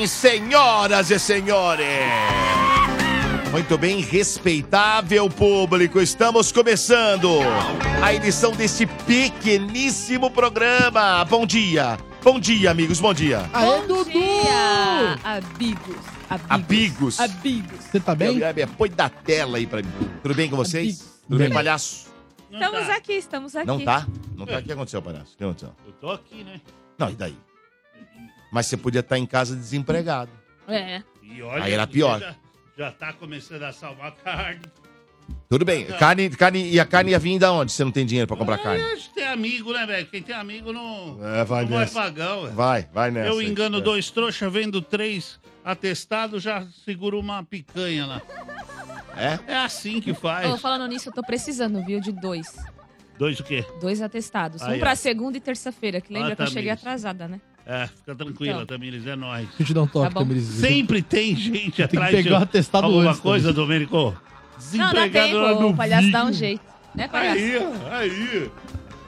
Bem, senhoras e senhores. Muito bem, respeitável público, estamos começando a edição deste pequeníssimo programa. Bom dia, bom dia, amigos, bom dia. Aê, Bom Dudu! dia, amigos. Amigos. Amigos. Você tá bem? Meu, meu, Põe da tela aí pra mim. Tudo bem com vocês? Tudo bem, Bem. palhaço? Não Estamos tá. aqui, estamos aqui. Não tá? Não tá? O que aconteceu, palhaço? O que aconteceu? Eu tô aqui, né? Não, e daí? Mas você podia estar em casa desempregado. É. E olha, Aí era pior. Já, já tá começando a salvar carne. Tudo bem. Carne, carne, e a carne ia vir da onde? Você não tem dinheiro pra comprar carne? É, tem amigo, né, velho? Quem tem amigo não, É, vai não é nessa. pagão. velho. Vai, vai nessa. Eu aí. engano É. dois trouxas, vendo três atestados, já seguro uma picanha lá. É? É assim que faz. Ô, falando nisso, eu tô precisando, viu, de dois. Dois o quê? Dois atestados. Aí, um pra ó. segunda e terça-feira, que lembra Ah, que eu tá, cheguei Miss. atrasada, né? É, fica tranquila, Então. Tamires, é nóis. Deixa eu te dar um toque, Tá. Sempre tem gente que atrás pegar o atestado alguma antes, coisa, Domênico. Não, dá Desempregado tempo, o palhaço dá um jeito. Né, palhaço? Aí, aí,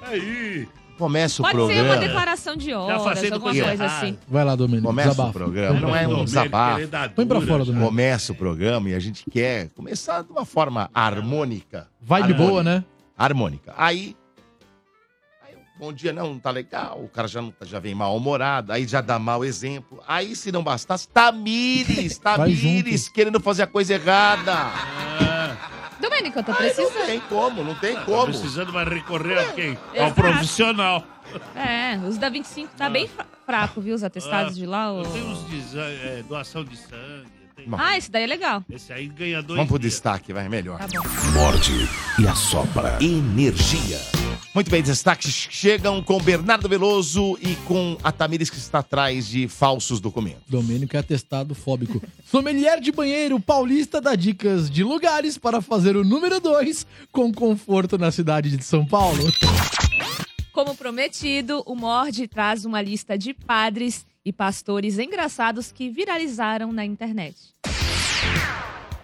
aí. Começa o Pode ser uma programa. declaração de horas, fazendo alguma coisa errada. assim. Vai lá, Domênico. Começa desabafa. o programa. Não é fora. um Domênico, desabafo. dá Põe pra fora. Domênico. Começa o programa e a gente quer começar de uma forma harmônica. Vai de Harmônica. boa, né? Harmônica. Aí. Bom dia, não, não tá legal. O cara já, não, tá- já vem mal-humorado, aí já dá mau exemplo. Aí, se não bastasse, Tamires, Tamires, querendo fazer a coisa errada. Ah, Domênico, eu tô Aí não precisando. tem como, não tem tá como. precisando, mas recorrer a quem? Ao Exato. profissional. É, os da 25 tá bem fra- fraco, viu, os atestados Ah, de lá. Eu ô. tenho uns de é, doação de sangue. Bom. Ah, esse daí é legal. Esse aí ganha dois Vamos pro dias. destaque, vai, melhor. Tá bom. Morde e assopra. Energia. Muito bem, destaques chegam com Bernardo Veloso e com a Tamires que está atrás de falsos documentos. Domênico é atestado fóbico. Sommelier de banheiro paulista dá dicas de lugares para fazer o número 2 com conforto na cidade de São Paulo. Como prometido, o Mord traz uma lista de padres e pastores engraçados que viralizaram na internet.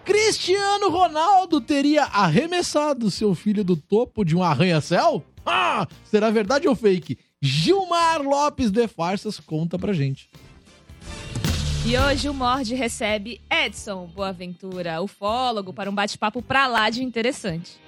Cristiano Ronaldo teria arremessado seu filho do topo de um arranha-céu? Ah, será verdade ou fake? Gilmar Lopes de Farsas conta pra gente. E hoje o Mord recebe Edson Boaventura, ufólogo, para um bate-papo pra lá de interessante.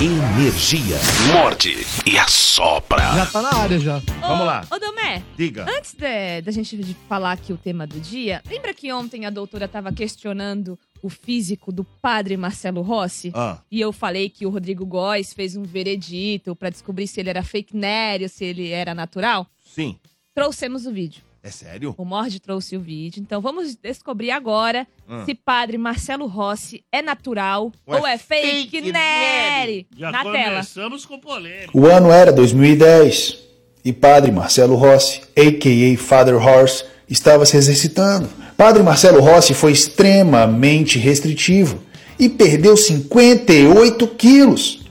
Energia. Morde e assopra. Já tá na área já. Vamos Ô, lá. Ô, Domé, Diga. antes de- da gente de falar aqui o tema do dia, lembra que ontem a doutora estava questionando o físico do padre Marcelo Rossi? Ah, E eu falei que o Rodrigo Góes fez um veredito pra descobrir se ele era fake nerd ou se ele era natural? sim. Trouxemos o vídeo. É sério? O Mord trouxe o vídeo. Então vamos descobrir agora Hum. se padre Marcelo Rossi é natural Ou é ou é fake, fake nerd. Já Na tela. começamos com polêmica. O ano era 2010 e Padre Marcelo Rossi, a.k.a. Father Horse, estava se exercitando. Padre Marcelo Rossi foi extremamente restritivo e perdeu 58 quilos.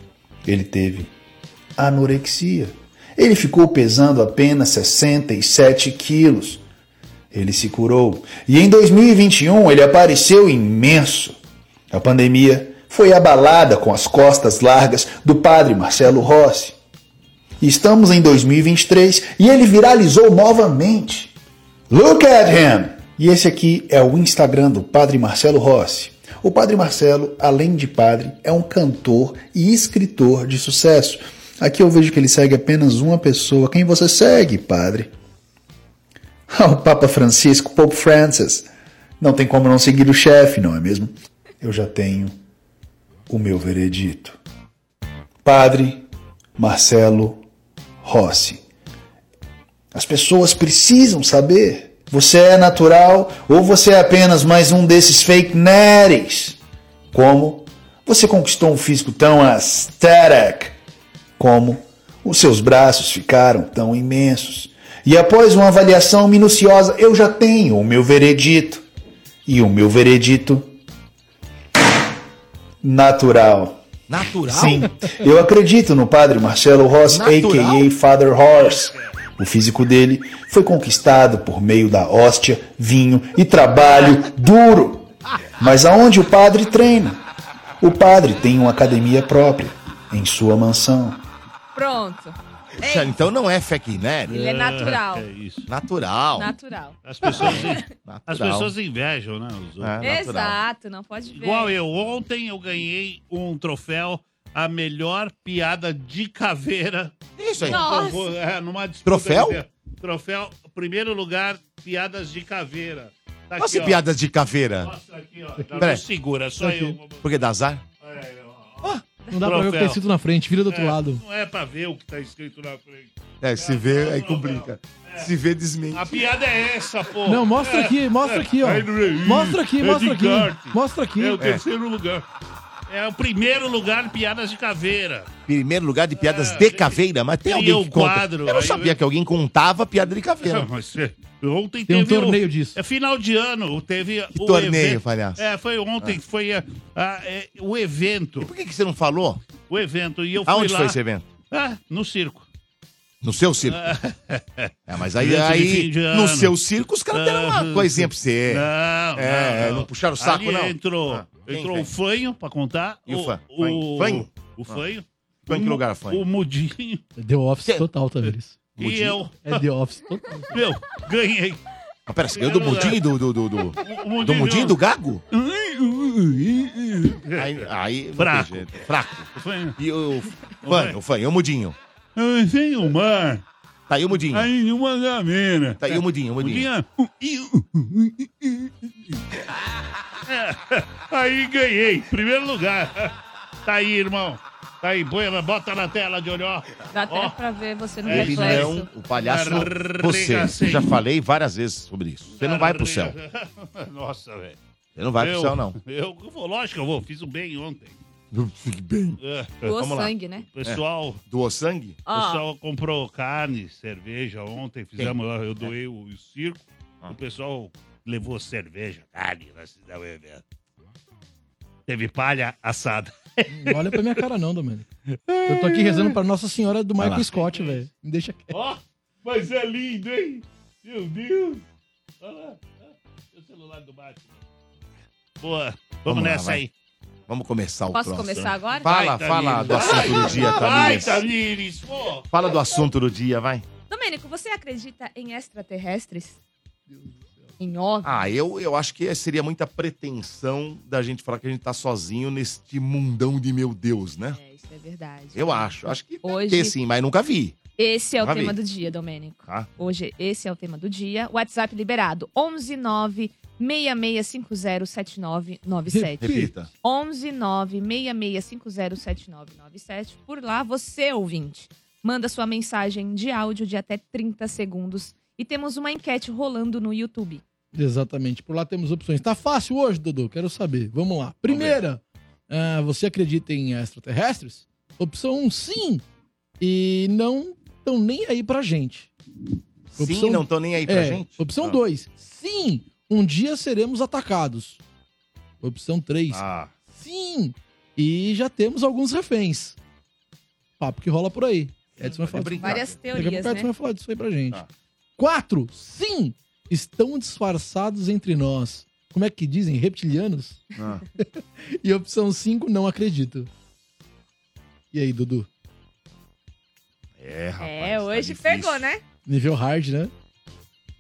Ele teve anorexia. Ele ficou pesando apenas 67 quilos. Ele se curou e em 2021 ele apareceu imenso. A pandemia foi abalada com as costas largas do padre Marcelo Rossi. Estamos em 2023 e ele viralizou novamente. Look at him! E esse aqui é o Instagram do Padre Marcelo Rossi. O Padre Marcelo, além de padre, é um cantor e escritor de sucesso. Aqui eu vejo que ele segue apenas uma pessoa. Quem você segue, padre? Ah, o Papa Francisco, Pope Francis. Não tem como não seguir o chefe, não é mesmo? Eu já tenho o meu veredito. Padre Marcelo Rossi. As pessoas precisam saber. Você é natural ou você é apenas mais um desses fake nerds? Como você conquistou um físico tão aesthetic Como os seus braços ficaram tão imensos? E após uma avaliação minuciosa, eu já tenho o meu veredito. E o meu veredito natural. Natural? Sim, eu acredito no padre Marcelo Ross, Natural? a.k.a. Father Horse. O físico dele foi conquistado por meio da hóstia, vinho e trabalho duro. Mas aonde o padre treina? O padre tem uma academia própria, em sua mansão. Pronto. Puxa, Então não é fake nerd. Ele é natural. É isso. Natural. Natural. As pessoas, Natural. as pessoas invejam, né? É. Exato, não pode ver. Igual eu, ontem eu ganhei um troféu, a melhor piada de caveira. Isso aí. Nossa. É, numa disputa Troféu? Troféu, primeiro lugar, piadas de caveira. Tá Olha aqui, piadas de caveira. Mostra aqui, ó. Não, segura, só eu. Por que dá azar? É, ó. Não dá pra ver o que tá escrito na frente, vira do outro É, lado. Não é pra ver o que tá escrito na frente. É, se vê, aí complica. Se vê, desmente. A piada é essa, pô. Não, mostra É, aqui, mostra aqui, ó. É- Mostra aqui, é mostra aqui. Mostra aqui. É o terceiro lugar. É o primeiro lugar piadas de caveira. Primeiro lugar de piadas É, de caveira, mas tem alguém que conta. quadro, eu não sabia eu- que alguém contava piada de caveira. Não, mas é, ontem Tem um teve o- torneio disso. É final de ano, teve Que o torneio, evento- palhaço? É, foi ontem, foi a- a- é, o evento. Por que, que você não falou? O evento. E eu fui Aonde lá. foi esse evento? Ah, no circo. No seu circo. É, mas aí, de aí de no seu circo, os caras deram uma Ah, coisinha pra você. Não, É, não puxaram o saco, Ali não? entrou, Ah, quem entrou vem? o fanho pra contar. E o fã? O, Fanho? Fanho? o fanho. Foi em que lugar, fanho? O mudinho. É The Office Cê- total, Tavares. E Mudinho? eu, É The Office total. meu, ganhei. Ah, pera, você ganhou do mudinho e do, do, do, do, do mudinho e do gago? É. Aí, aí Fraco. Fraco. O fanho. E o fã, o e o mudinho. Sei o mar. Tá aí o mudinho. Aí uma gamena. Tá aí o mudinho, o mudinho. Mudinha. É, Aí ganhei, primeiro lugar. Tá aí, irmão. Tá aí, põe, bota na tela de olhar. Dá até Ó. pra ver você no Ele Ele reflexo. não, o palhaço, não. você. Eu já falei várias vezes sobre isso. Você não vai pro céu. Nossa, velho. Você não vai pro Eu- céu, não. Eu, vou, lógico que eu vou. Fiz um bem ontem. Fique bem. É, Doou Vamos lá. sangue, né? O pessoal, Doou sangue? o Ó, pessoal comprou carne, cerveja ontem. Fizemos, eu doei o, o circo. Ah. O pessoal levou cerveja, carne, o evento. Teve palha assada. Não olha pra minha cara, não, Domênico. Eu tô aqui rezando pra Nossa Senhora do Vai Michael lá. Scott, velho. Me deixa quieto. Ó, mas é lindo, hein? Meu Deus. Olha lá. ó, O celular do Batman. Boa. Vamos, Vamos lá, nessa vai. aí. Vamos começar o posso próximo. começar agora? Fala, Vai, fala Tamires. do assunto do dia, Vai, Tamires. Tamires. Pô. Fala do assunto do dia, vai. Domênico, você acredita em extraterrestres? Em OVNI? Ah, eu, eu acho que seria muita pretensão da gente falar que a gente tá sozinho neste mundão de meu Deus, né? É, isso é verdade. Eu acho. Acho que Hoje- ter sim, mas nunca vi. Esse é o tema do dia, Domênico. Tá? Hoje, esse é o tema do dia. WhatsApp liberado: 119 66507997. Repita. 119 66507997. Por lá, você, ouvinte, manda sua mensagem de áudio de até 30 segundos. E temos uma enquete rolando no YouTube. Exatamente. Por lá temos opções. Tá fácil hoje, Dudu? Quero saber. Vamos lá. Primeira, ah, você acredita em extraterrestres? Opção 1, sim. E não estão nem aí pra gente. Sim, Opção- não tô nem aí pra É, gente. Opção Ah. 2, sim. Um dia seremos atacados. Opção 3, Ah, sim. E já temos alguns reféns. Papo que rola por aí. Edson vai falar. Várias teorias, o Edson né? vai falar disso aí pra gente. Tá. Quatro, sim. Estão disfarçados entre nós. Como é que dizem? Reptilianos? ah. E opção 5, não acredito. E aí, Dudu? É, rapaz. É, tá hoje difícil. pegou, né? Nível hard, né?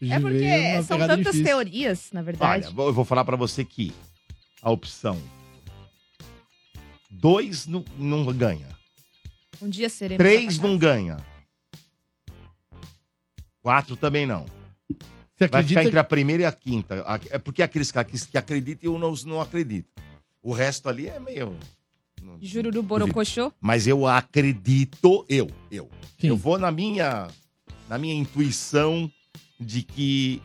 Hoje É porque são tantas difícil. teorias, na verdade. Olha, vou- eu vou falar pra você que a opção 2 não, não ganha. um dia seremos 3 atacados. não ganha. 4 também não. Você Vai acredita ficar entre a primeira e a quinta. É porque aqueles caras que, acreditam e eu não, não acredito. O resto ali é meio. Jururu Borocochô? Mas eu acredito, eu, eu. Sim. Eu vou na minha, na minha intuição de que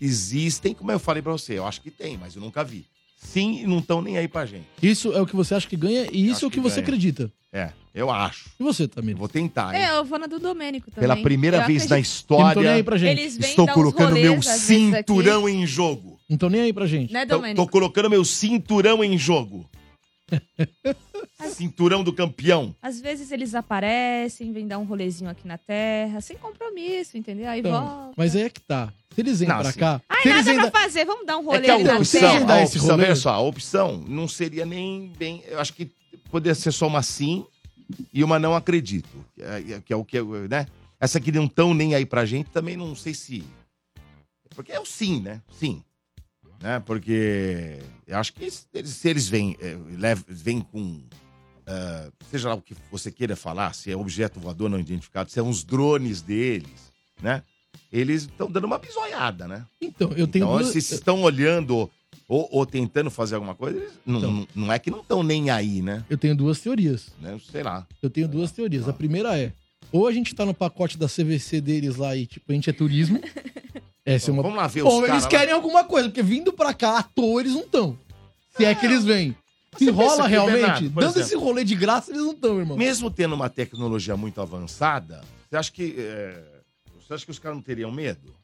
existem, como eu falei pra você, eu acho que tem, mas eu nunca vi. Sim, e não estão nem aí pra gente. Isso é o que você acha que ganha e isso Acho é o que, que você ganha. acredita. É. Eu acho. E você, Tamir? vou tentar, hein? É, eu vou na do Domênico também. Pela primeira Eu vez na acredito. Que não tô nem história, aí pra gente. Eles vêm estou dar uns colocando meu às vezes, cinturão em jogo. Não tô nem aí pra gente. Né, Tô, Domênico? tô colocando meu cinturão em jogo. cinturão do campeão. Às vezes eles aparecem, vêm dar um rolezinho aqui na Terra, sem compromisso, entendeu? Aí Então, volta. mas aí é que tá. Se eles vêm Não, pra assim- cá. Ai, se nada ainda... pra fazer, vamos dar um É rolê que a ali na opção, Terra. A esse opção, rolê. olha só, a opção não seria nem bem. Eu acho que poderia ser só uma sim e uma não acredito. Que é, que é o que, né? Essa que não tão nem aí pra gente também não sei se. Porque é o sim, né? Sim. Né? Porque eu acho que se eles, se eles vêm, é, lev- vêm com. ah, seja lá o que você queira falar, se é objeto voador não identificado, se é uns drones deles, né? Eles estão dando uma bisoiada, né? Então, eu tenho Então, duas... se estão olhando ou, ou tentando fazer alguma coisa, eles não, Então. não, não é que não estão nem aí, né? Eu tenho duas teorias. né? Sei lá. Eu tenho duas teorias. A primeira é, ou a gente tá no pacote da CVC deles lá e, tipo, a gente é turismo. Essa é uma... Vamos lá ver os Ou eles querem alguma coisa, porque vindo pra cá à toa eles não estão. Se é que eles vêm. Se Você pensa rola que, realmente, Bernardo, dando exemplo- esse rolê de graça, eles não estão, irmão. Mesmo tendo uma tecnologia muito avançada, você acha que. é, Você acha que os caras não teriam medo?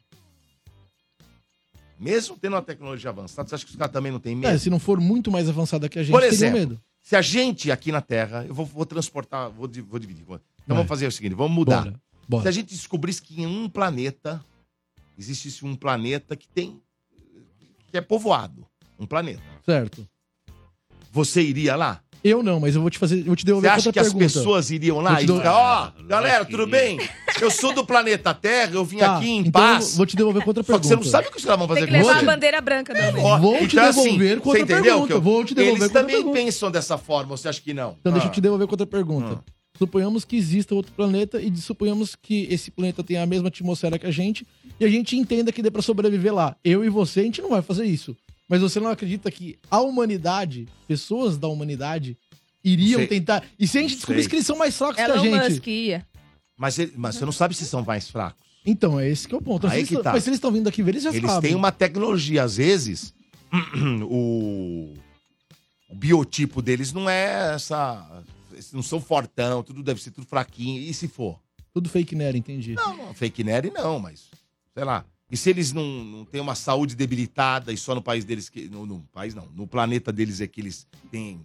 Mesmo tendo uma tecnologia avançada, você acha que os caras também não têm medo? É, se não for muito mais avançada que a gente, Por exemplo, medo. Se a gente aqui na Terra, eu vou, vou transportar, vou, vou dividir. Então Vai. vamos fazer o seguinte: vamos mudar. Bora, Se bora. a gente descobrisse que em um planeta existisse um planeta que tem. que é povoado. Um planeta. Certo. Você iria lá? Eu não, mas eu vou te fazer, eu vou te Você devolver acha outra que as pergunta. pessoas iriam lá te e dar- ficar, ó, Ah, galera, tudo bem? Eu sou do planeta Terra, eu vim Tá, aqui em então paz. Vou te devolver com outra Só que pergunta. você não sabe o que os caras vão fazer Tem que levar você. a bandeira branca também. Ó, Vou te então, devolver com você outra entendeu? pergunta, que eu- vou te devolver Eles também pergunta. pensam dessa forma, você acha que não? Então deixa Ah. eu te devolver com outra pergunta. Ah. Suponhamos que exista outro planeta e suponhamos que esse planeta tenha a mesma atmosfera que a gente e a gente entenda que dê pra sobreviver lá. Eu e você, a gente não vai fazer isso. Mas você não acredita que a humanidade, pessoas da humanidade, iriam Sei. tentar. E se a gente Sei. descobrisse que eles são mais fracos que a Elon gente? Musk ia. Mas, ele- mas você não sabe se são mais fracos. Então, é esse que é o ponto. Aí que eles- tá. mas se eles estão vindo aqui ver, eles já Eles sabem. têm uma tecnologia, às vezes, o, o biotipo deles não é essa. Eles não são fortão, tudo deve ser tudo fraquinho. E se for? Tudo fake nerd, entendi. Não, não, fake nerd não, mas sei lá. E se eles não, não têm uma saúde debilitada e só no país deles que. No, no país não, no planeta deles é que eles têm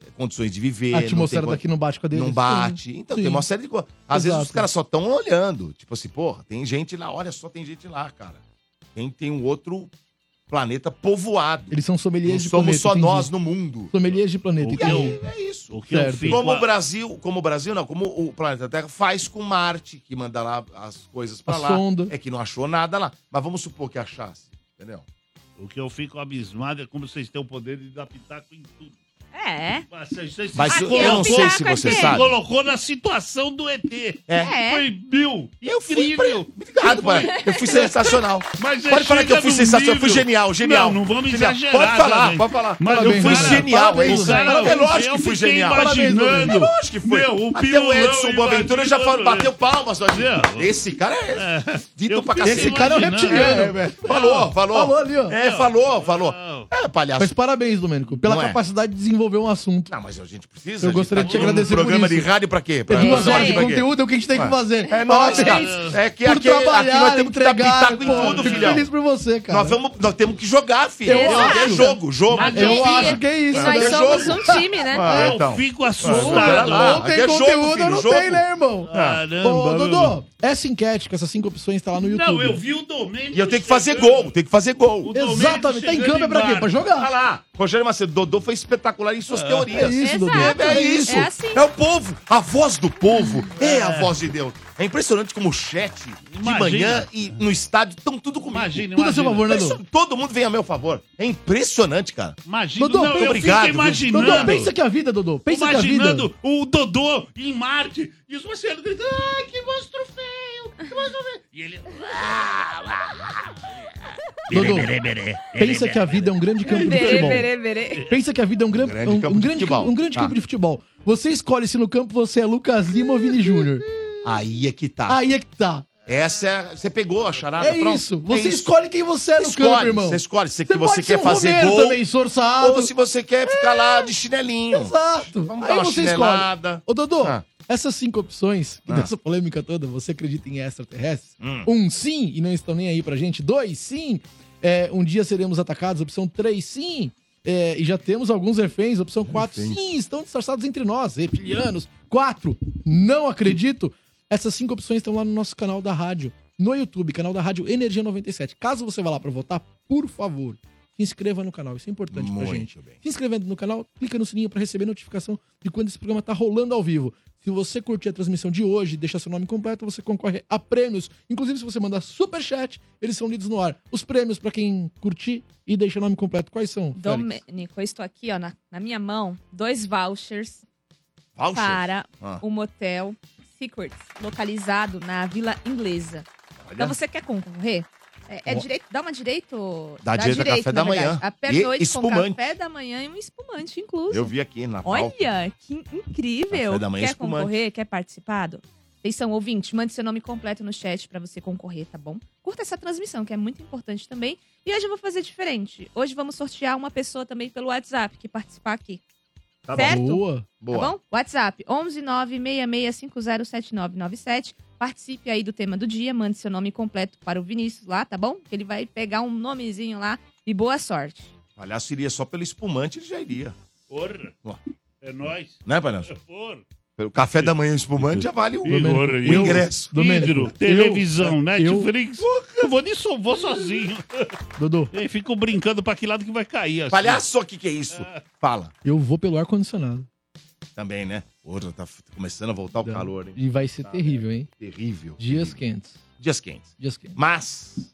é, condições de viver. a não atmosfera tem, daqui não bate com a deles. Não bate. Então Sim. tem uma série de coisas. Às vezes Exato. os caras só estão olhando. Tipo assim, porra, tem gente lá, olha só, tem gente lá, cara. Tem, tem um outro planeta povoado. Eles são sommeliers de somos planeta. só entendi. nós no mundo. Sommeliers de planeta, O E que entendi. aí, é isso. O que eu Certo. fico... Como o Brasil, como o Brasil não, como o planeta Terra faz com Marte, que manda lá as coisas pra A lá. sonda. É que não achou nada lá. Mas vamos supor que achasse, entendeu? O que eu fico abismado é como vocês têm o poder de dar pitaco em tudo. É. Mas vocês Mas eu, é não o sei se você sabe. colocou na situação do ET. É. Foi mil. Eu fui Incrível. Obrigado, pai. Eu fui sensacional. Mas Pode falar que eu fui sensacional. Eu fui genial, genial. Não, não vamos Genial. exagerar Pode falar, também. pode falar. Mas Parabéns, eu fui cara. genial, hein? cara. É lógico que fui genial. imaginando. É lógico que foi. Meu, o Até o pilulão Edson Boaventura já falou, bateu palmas. mas Meu. Esse cara é dito eu pra cacete. Esse cara é o reptiliano. É, velho. Falou, falou. Falou ali, ó. É, falou, falou. Não. É, palhaço. Mas parabéns, Domênico, pela Não é? capacidade de desenvolver um assunto. Não, mas a gente precisa. Eu gente gostaria tá de te agradecer por programa isso. de rádio pra quê? É Pra duas pra horas de conteúdo é o que a gente tem que fazer. É nóis, cara. É que aqui, aqui nós temos que dar entregar, pitaco em tudo, Fico filhão. feliz por você, cara. Nós, vamos, nós temos que jogar, filho. Eu É acho. jogo, jogo. Eu acho que é isso, nós né? somos Jogo. um time, né? Ah, Eu então. fico Ah, assustado. Ou tem é jogo, conteúdo não jogo. tem, né, irmão? Caramba. Ô, meu. Essa enquete com essas cinco opções tá lá no YouTube. Não, eu vi o Domênico. E eu tenho que fazer chegando. gol, tem que fazer gol. Exatamente. Tá em câmera pra quê? Pra Olha jogar. lá, Rogério Macedo, Dodô foi espetacular em suas teorias. É isso, Dodô. Exato. É, é isso. É assim. É o povo. A voz do povo é a voz de Deus. É impressionante como o chat de Imagina. manhã e no estádio estão tudo comigo. Imagina, Tudo a seu imagina. favor, né, Isso- Dodô? todo mundo vem a meu favor. É impressionante, cara. Imagina, Dodô, não, eu obrigado, fico imaginando. Dodô, pensa que a vida, Dodô. Pensa que a vida. imaginando o Dodô em Marte e os marcianos gritando, ai, que monstro feio, que monstro feio. E ele... Dodô, pensa que a vida é um grande campo de futebol. berê, berê. Pensa que a vida é um, gran... grande um, campo um de grande, futebol. um grande Tá. campo de futebol. Você escolhe se no campo você é Lucas Lima ou Vini Júnior. Aí é que tá. Aí é que tá. Essa é. Você pegou a charada? É pronto. isso. Você É escolhe quem você é no escolhe, campo, irmão. Você escolhe se Você que você pode ser quer um fazer Romero gol também, esforçado. ou se você quer ficar lá de chinelinho. Exato. Vamos Aí dar uma você escolhe. chinelada. Ô, Dodô, Ah. essas cinco opções, que Ah. dessa polêmica toda, você acredita em extraterrestres? Hum. Um, sim, e não estão nem aí pra gente. Dois, sim, é, um dia seremos atacados. Opção três, sim. é, e já temos alguns reféns. Opção quatro, sim, estão disfarçados entre nós, reptilianos. Quatro, não acredito. Essas cinco opções estão lá no nosso canal da rádio, no YouTube, canal da rádio Energia 97. Caso você vá lá pra votar, por favor, se inscreva no canal. Isso é importante pra Muito gente. bem. Se inscrevendo no canal, clica no sininho para receber notificação de quando esse programa tá rolando ao vivo. Se você curtir a transmissão de hoje e deixar seu nome completo, você concorre a prêmios. Inclusive, se você mandar super chat, eles são lidos no ar. Os prêmios para quem curtir e deixar o nome completo, quais são? Domênico, eu estou aqui, ó, na, na minha mão, dois vouchers Voucher? para Ah. o motel Secrets, localizado na Vila Inglesa. Olha. Então você quer concorrer? É, é direito, dá uma direito. Dá direito a café da verdade. manhã. A E pernoite espumante. com café da manhã e um espumante incluso. Eu vi aqui na pauta. Olha, que incrível. Café da manhã Quer espumante. concorrer? Quer participar? Atenção, ouvinte, mande seu nome completo no chat pra você concorrer, tá bom? Curta essa transmissão, que é muito importante também. E hoje eu vou fazer diferente. Hoje vamos sortear uma pessoa também pelo WhatsApp que participar aqui. Tá bom. certo? Boa. Boa. Tá bom? WhatsApp 11 966507997. Participe aí do tema do dia, mande seu nome completo para o Vinícius lá, tá bom? Que ele vai pegar um nomezinho lá e boa sorte. Palhaço iria só pelo espumante, ele já iria. Porra. Ó. É nóis. Né, palhaço? Porra. Pelo café da manhã espumante já vale o, porra, o eu- ingresso. Eu- televisão, eu- Netflix. Eu vou nisso, vou sozinho. Dodô, E fico brincando pra que lado que vai cair. Assim. Palhaço, o que, que é isso? Fala. eu vou pelo ar-condicionado. Também, né? Porra, tá começando a voltar o Tá. calor, hein? E vai ser Tá. terrível, hein? Terrível. Dias terrível. quentes. Dias quentes. Dias quentes. Mas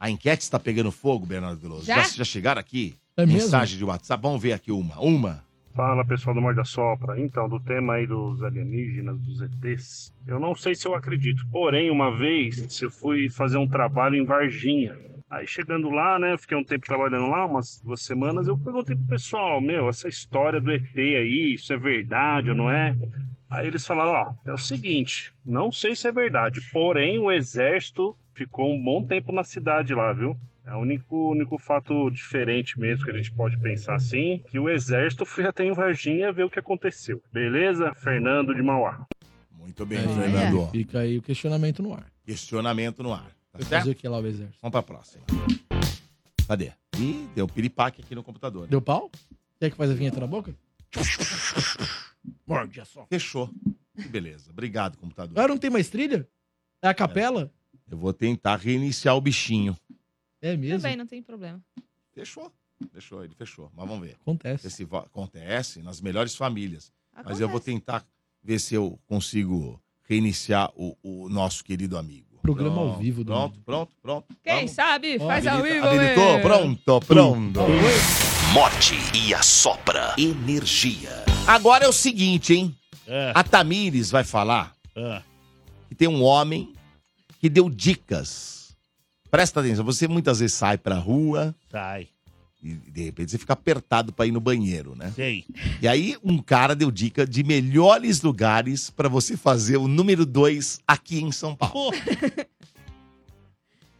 a enquete está pegando fogo, Bernardo Veloso. Já? já chegaram aqui? É mesmo? Mensagem de WhatsApp. Vamos ver aqui uma. Uma. Fala pessoal do Morde a Sopra. Então, do tema aí dos alienígenas, dos ETs, eu não sei se eu acredito. Porém, uma vez eu fui fazer um trabalho em Varginha. Aí chegando lá, né, fiquei um tempo trabalhando lá, umas duas semanas, eu perguntei pro pessoal, meu, essa história do ET aí, isso é verdade ou não é? Aí eles falaram, ó, é o seguinte, não sei se é verdade, porém o exército ficou um bom tempo na cidade lá, viu? É o único, único fato diferente mesmo que a gente pode pensar assim, que o exército foi até em Varginha ver o que aconteceu. Beleza? Fernando de Mauá. Muito bem, É, Fernando. Fica aí o questionamento no ar. Questionamento no ar. Tá certo? fazer o que lá o exército? Vamos pra próxima. Cadê? Ih, deu piripaque aqui no computador. Deu pau? Quer que faz a vinheta na boca? Morde a só. Fechou. Que beleza. Obrigado, computador. Agora não tem mais trilha? É a capela? Eu vou tentar reiniciar o bichinho. É, mesmo? Também não tem problema. Fechou. Fechou, ele fechou. Mas vamos ver. Acontece. Esse acontece nas melhores famílias. Mas Acontece. eu vou tentar ver se eu consigo reiniciar o, o nosso querido amigo. Programa ao Pronto, vivo do- Pronto, pronto, pronto. Quem Vamos. sabe faz ao vivo, Habilitou? Pronto, pronto. Morte e assopra energia. Agora é o seguinte, hein? É, A Tamires vai falar é. que tem um homem que deu dicas. Presta atenção, você muitas vezes sai pra rua Sai. e de repente você fica apertado pra ir no banheiro, né? Sei. E aí um cara deu dica de melhores lugares pra você fazer o número 2 aqui em São Paulo. Pô,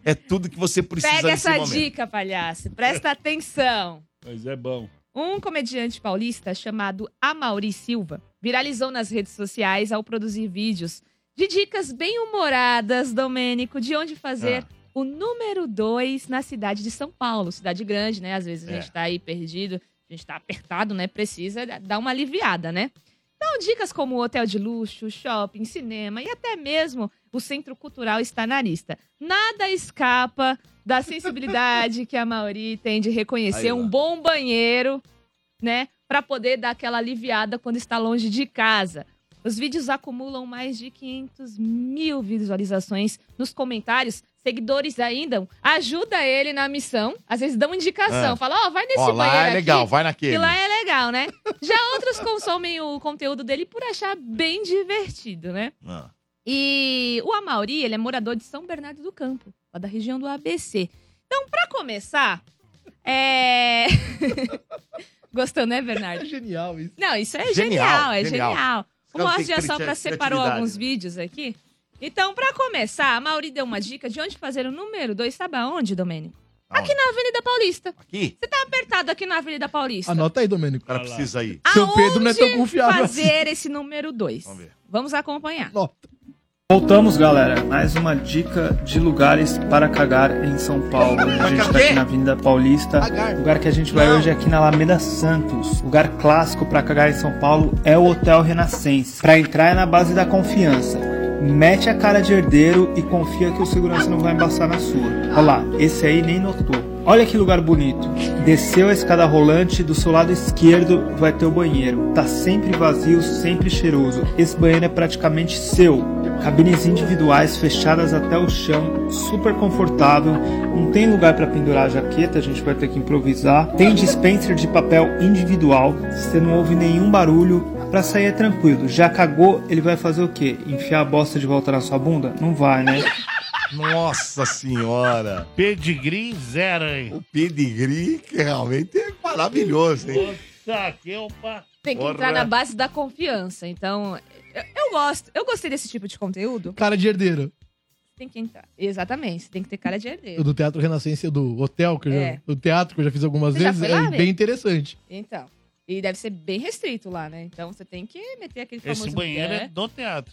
É tudo que você precisa Pega essa momento. dica, palhaço. Presta atenção. mas é bom. Um comediante paulista chamado Amaury Silva viralizou nas redes sociais ao produzir vídeos de dicas bem humoradas, Domênico, de onde fazer Ah. O número 2 na cidade de São Paulo. Cidade grande, né? Às vezes a É. gente tá aí perdido, a gente tá apertado, né? Precisa dar uma aliviada, né? Então, dicas como hotel de luxo, shopping, cinema e até mesmo o Centro Cultural está na lista. Nada escapa da sensibilidade que a Mauri tem de reconhecer Aí um bom banheiro, né? Para poder dar aquela aliviada quando está longe de casa. Os vídeos acumulam mais de 500 mil visualizações nos comentários. Seguidores ainda ajuda ele na missão. Às vezes dão indicação. Ah. Ó, vai nesse Ó, banheiro lá é aqui. legal, vai naquele. Que lá é legal, né? Já outros consomem o conteúdo dele por achar bem divertido, né? Ah, E o Amauri, ele é morador de São Bernardo do Campo, lá da região do ABC. Então, pra começar, é... Gostou, né, É Bernardo? genial isso. Não, isso é Genial, genial, é genial. genial. O de cri- Assopra separou alguns vídeos aqui Então, pra começar, a Mauri deu uma dica de onde fazer o número 2. Sabe aonde, Domênico? Aonde? Aqui na Avenida Paulista. Aqui? Você tá apertado aqui na Avenida Paulista. Anota aí, Domênico. O cara precisa ir. Seu Pedro não é tão Aonde confiável fazer esse número 2? Vamos ver. Vamos acompanhar. Nota. Voltamos, galera. Mais uma dica de lugares para cagar em São Paulo. A gente tá aqui na Avenida Paulista. O lugar que a gente vai hoje é aqui na Alameda Santos. Lugar clássico para cagar em São Paulo é o Hotel Renascença. Para entrar é na base da confiança. Mete a cara de herdeiro e confia que o segurança não vai embaçar na sua. Olha lá, esse aí nem notou. Olha que lugar bonito. Desceu a escada rolante, do seu lado esquerdo vai ter o banheiro. Tá sempre vazio, sempre cheiroso. Esse banheiro é praticamente seu. Cabines individuais fechadas até o chão, super confortável. Não tem lugar para pendurar a jaqueta, a gente vai ter que improvisar. Tem dispenser de papel individual. Você não ouve nenhum barulho. Pra sair é tranquilo. Já cagou, ele vai fazer o quê? Enfiar a bosta de volta na sua bunda? Não vai, né? Nossa senhora. Pedigree zero, hein? O pedigree que realmente é maravilhoso, hein? Nossa, que opa. Tem que Porra. entrar na base da confiança. Então, eu, eu gosto. Eu gostei desse tipo de conteúdo. Cara de herdeiro. Tem que entrar. Exatamente. Tem que ter cara de O herdeiro. do Teatro Renascença, do hotel, que eu já, É. do teatro que eu já fiz algumas Você já vezes, foi lá, é bem interessante. Então. E deve ser bem restrito lá, né? Então você tem que meter aquele famoso Esse banheiro é do teatro.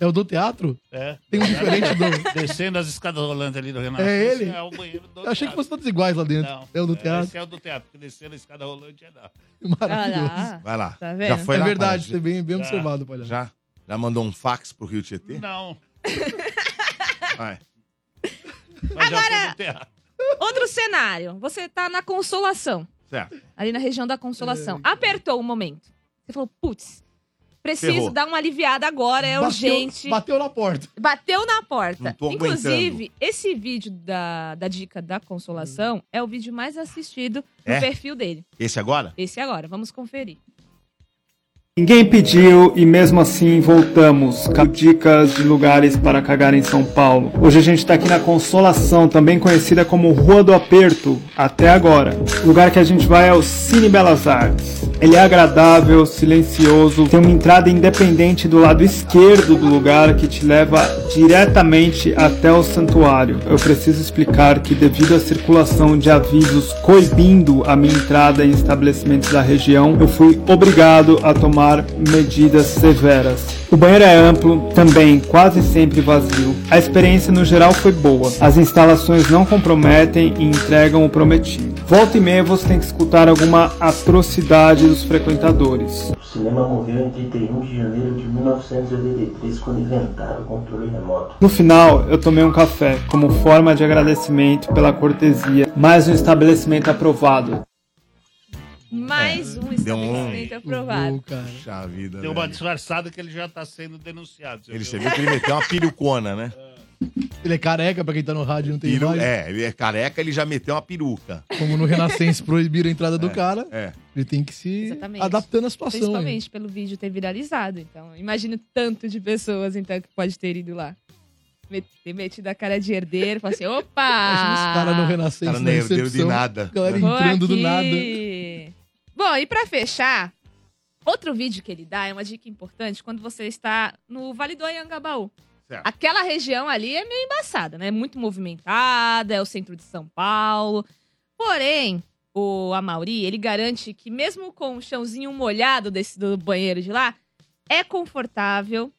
É o do teatro? É. Tem um diferente do. Descendo as escadas rolantes ali do Renato. É ele? É o banheiro do Eu achei que fossem todos iguais lá dentro. Não. É o do teatro. Esse é o do teatro, porque descendo a escada rolante é não. Ah Maravilhoso. lá. Vai lá. Tá vendo? Já foi é lá? verdade, você bem, bem Já. observado, palhaço. Já? Já mandou um fax pro Rio Tietê? Não. Vai. Mas já foi no teatro. Outro cenário. Você tá na consolação. Certo. Ali na região da consolação. Apertou o momento. Você falou, putz, preciso Ferrou. dar uma aliviada agora, é Bateu- urgente. Bateu na porta. Bateu na porta. Não tô Inclusive, esse vídeo da, da dica da consolação é o vídeo mais assistido no É? perfil dele. Esse agora? Esse agora, vamos conferir. Ninguém pediu e mesmo assim voltamos dicas de lugares para cagar em São Paulo. Hoje a gente está aqui na Consolação, também conhecida como Rua do Aperto, até agora. O lugar que a gente vai é o Cine Belas Artes. Ele é agradável, silencioso, tem uma entrada independente do lado esquerdo do lugar que te leva diretamente até o santuário. Eu preciso explicar que devido à circulação de avisos coibindo a minha entrada em estabelecimentos da região, eu fui obrigado a tomar medidas severas. O banheiro é amplo, também quase sempre vazio. A experiência no geral foi boa. As instalações não comprometem e entregam o prometido. Volta e meia você tem que escutar alguma atrocidade dos frequentadores. O cinema morreu em 31 de janeiro de 1983, quando inventaram o controle remoto. No final, eu tomei um café como forma de agradecimento pela cortesia. Mais um estabelecimento aprovado. Mais um deu um- estabelecimento aprovado. Ô, cara. Puxa vida. Deu uma velho. disfarçada que ele já tá sendo denunciado. você Ele, viu? você viu que ele meteu uma perucona, né? Ele é careca, pra quem tá no rádio e não tem imagem. é, ele é careca, ele já meteu uma peruca. Como no Renascença proibiram a entrada do cara, É. ele tem que se Exatamente. adaptando à situação. Principalmente pelo vídeo ter viralizado. Então, imagino tanto de pessoas então, que pode ter ido lá. Ter metido a cara de herdeiro, falar assim, opa! Imagina os caras no Renascença, Cara, não é herdeiro de nada. Galera entrando do nada. Bom, e pra fechar, outro vídeo que ele dá é uma dica importante quando você está no Vale do Anhangabaú. Certo. Aquela região ali é meio embaçada, né? Muito movimentada, é o centro de São Paulo. Porém, o Amauri, ele garante que mesmo com o chãozinho molhado desse do banheiro de lá, é confortável.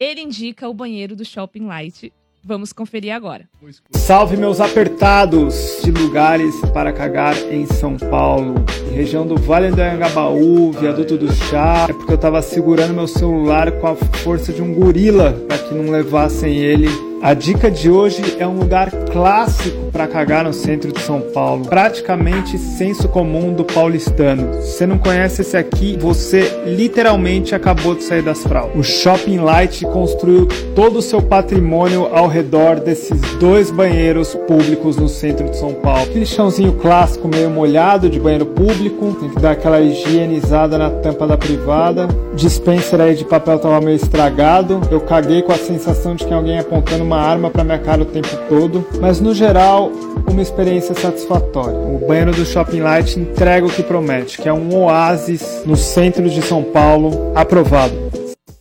Ele indica o banheiro do Shopping Light. Vamos conferir agora. Salve meus apertados de lugares para cagar em São Paulo. Região do Vale do Anhangabaú, Viaduto do Chá. É porque eu tava segurando meu celular com a força de um gorila para que não levassem ele. A dica de hoje é um lugar clássico para cagar no centro de São Paulo. Praticamente senso comum do paulistano. Se você não conhece esse aqui, você literalmente acabou de sair das fraldas. O Shopping Light construiu todo o seu patrimônio ao redor desses dois banheiros públicos no centro de São Paulo. Aquele chãozinho clássico meio molhado de banheiro público, tem que dar aquela higienizada na tampa da privada. Dispenser aí de papel tava meio estragado. Eu caguei com a sensação de que alguém apontando uma arma pra minha cara o tempo todo, mas no geral, uma experiência satisfatória. O banheiro do Shopping Light entrega o que promete, que é um oásis no centro de São Paulo, aprovado.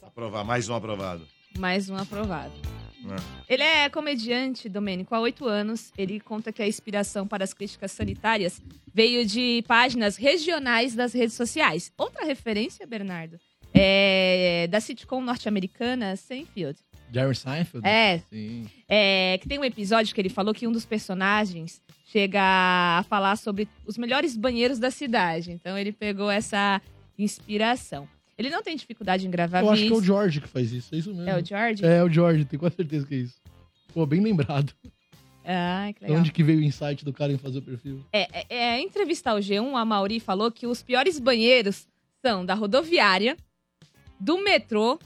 Aprovar, mais um aprovado. Mais um aprovado. É. Ele é comediante, Domênico, há oito anos. Ele conta que a inspiração para as críticas sanitárias veio de páginas regionais das redes sociais. Outra referência, Bernardo, é da sitcom norte-americana Seinfeld. Jerry Seinfeld? É, Sim. é, que tem um episódio que ele falou que um dos personagens chega a falar sobre os melhores banheiros da cidade. Então ele pegou essa inspiração. Ele não tem dificuldade em gravar Eu acho que é o. George que faz isso, é isso mesmo. É o George? É, o George, tenho quase certeza que é isso. Pô, bem lembrado. Ah, que legal. Onde que veio o insight do cara em fazer o perfil? É, é, é, em entrevista ao G1, a Mauri falou que os piores banheiros são da rodoviária, do metrô,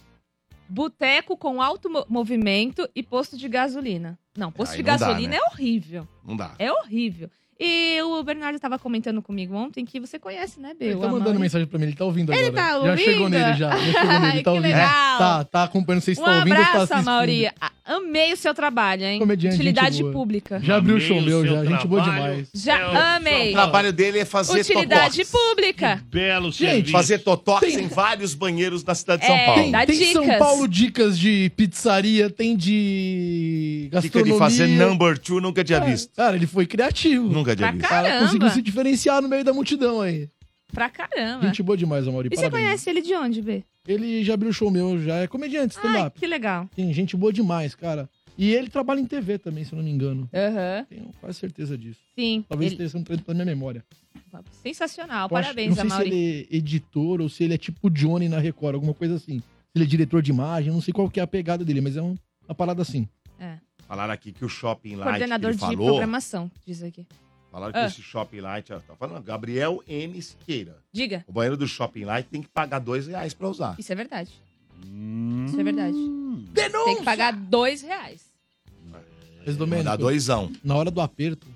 boteco com alto mo- movimento e posto de gasolina. Não, posto Aí de não dá, gasolina né? é horrível. Não dá. É horrível. E o Bernardo estava comentando comigo ontem que você conhece, né, Bê? Ele tá mandando mensagem pra mim, ele tá ouvindo Ele agora. tá Já ouvindo? chegou nele, já. Já chegou nele, tá que ouvindo. legal. Tá, tá acompanhando, vocês Um estão ouvindo ou tá abraço, assistindo? Mauri. Amei o seu trabalho, hein? Comediante, Utilidade pública. Já abriu o show meu, já. Gente boa demais. Já É amei. O trabalho dele é fazer Utilidade totox. pública. Belo Gente, serviço. Fazer totox Tem- em vários banheiros na cidade de São É, Paulo. dá Tem dicas. São Paulo dicas de pizzaria, tem de Dica gastronomia. de fazer number two, nunca tinha visto. Cara, ele foi criativo. Pra cara Caramba. conseguiu se diferenciar no meio da multidão aí. Pra caramba. Gente boa demais, Amaury. e você parabéns. conhece ele de onde, Bê? Ele já abriu o show meu, já é comediante, Ai, stand-up. que legal. Tem gente boa demais, cara. E ele trabalha em TV também, se eu não me engano. Aham. Tenho quase certeza disso. Sim. Talvez ele- esteja sendo preto pela minha memória. Sensacional. Eu acho- Parabéns, Não sei se ele é editor ou se ele é tipo Johnny na Record, alguma coisa assim. Se ele é diretor de imagem, não sei qual que é a pegada dele, mas é um- uma parada assim. É. Falaram aqui que o Shopping Light Coordenador que de ele falou, programação, diz aqui. Falaram que Ah. esse Shopping Light, ó, tá falando, Gabriel N. Siqueira. Diga. O banheiro do Shopping Light tem que pagar dois reais pra usar. Isso é verdade. Hum. Isso é verdade. Tem que pagar dois reais. Mas, Vou Domênico, dar doisão. na hora do aperto,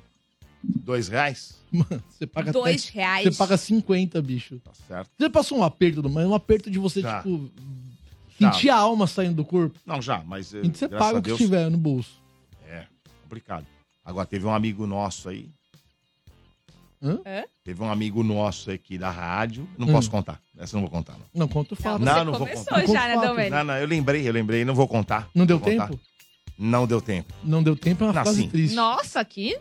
Dois reais? mano, você paga Dois até- reais. Você paga 50, bicho. Tá certo. Você passou um aperto, mas um aperto de você, Já. tipo, Já. sentir a alma saindo do corpo. Não, já, mas. eh, Então você graças paga a o que Deus, tiver no bolso. É, complicado. Agora, teve um amigo nosso aí. Hã? Hã? Teve um amigo nosso aqui da rádio. Não Hum. posso contar. Essa eu não vou contar, não. Não, conta o fato. Não, você não vou começou contar. Conta já, o né, fato. Domênico? Não, não, eu lembrei, eu lembrei, não vou contar. Não deu vou contar. tempo? Não deu tempo. Não deu tempo é uma Não, frase sim. triste. Nossa, aqui?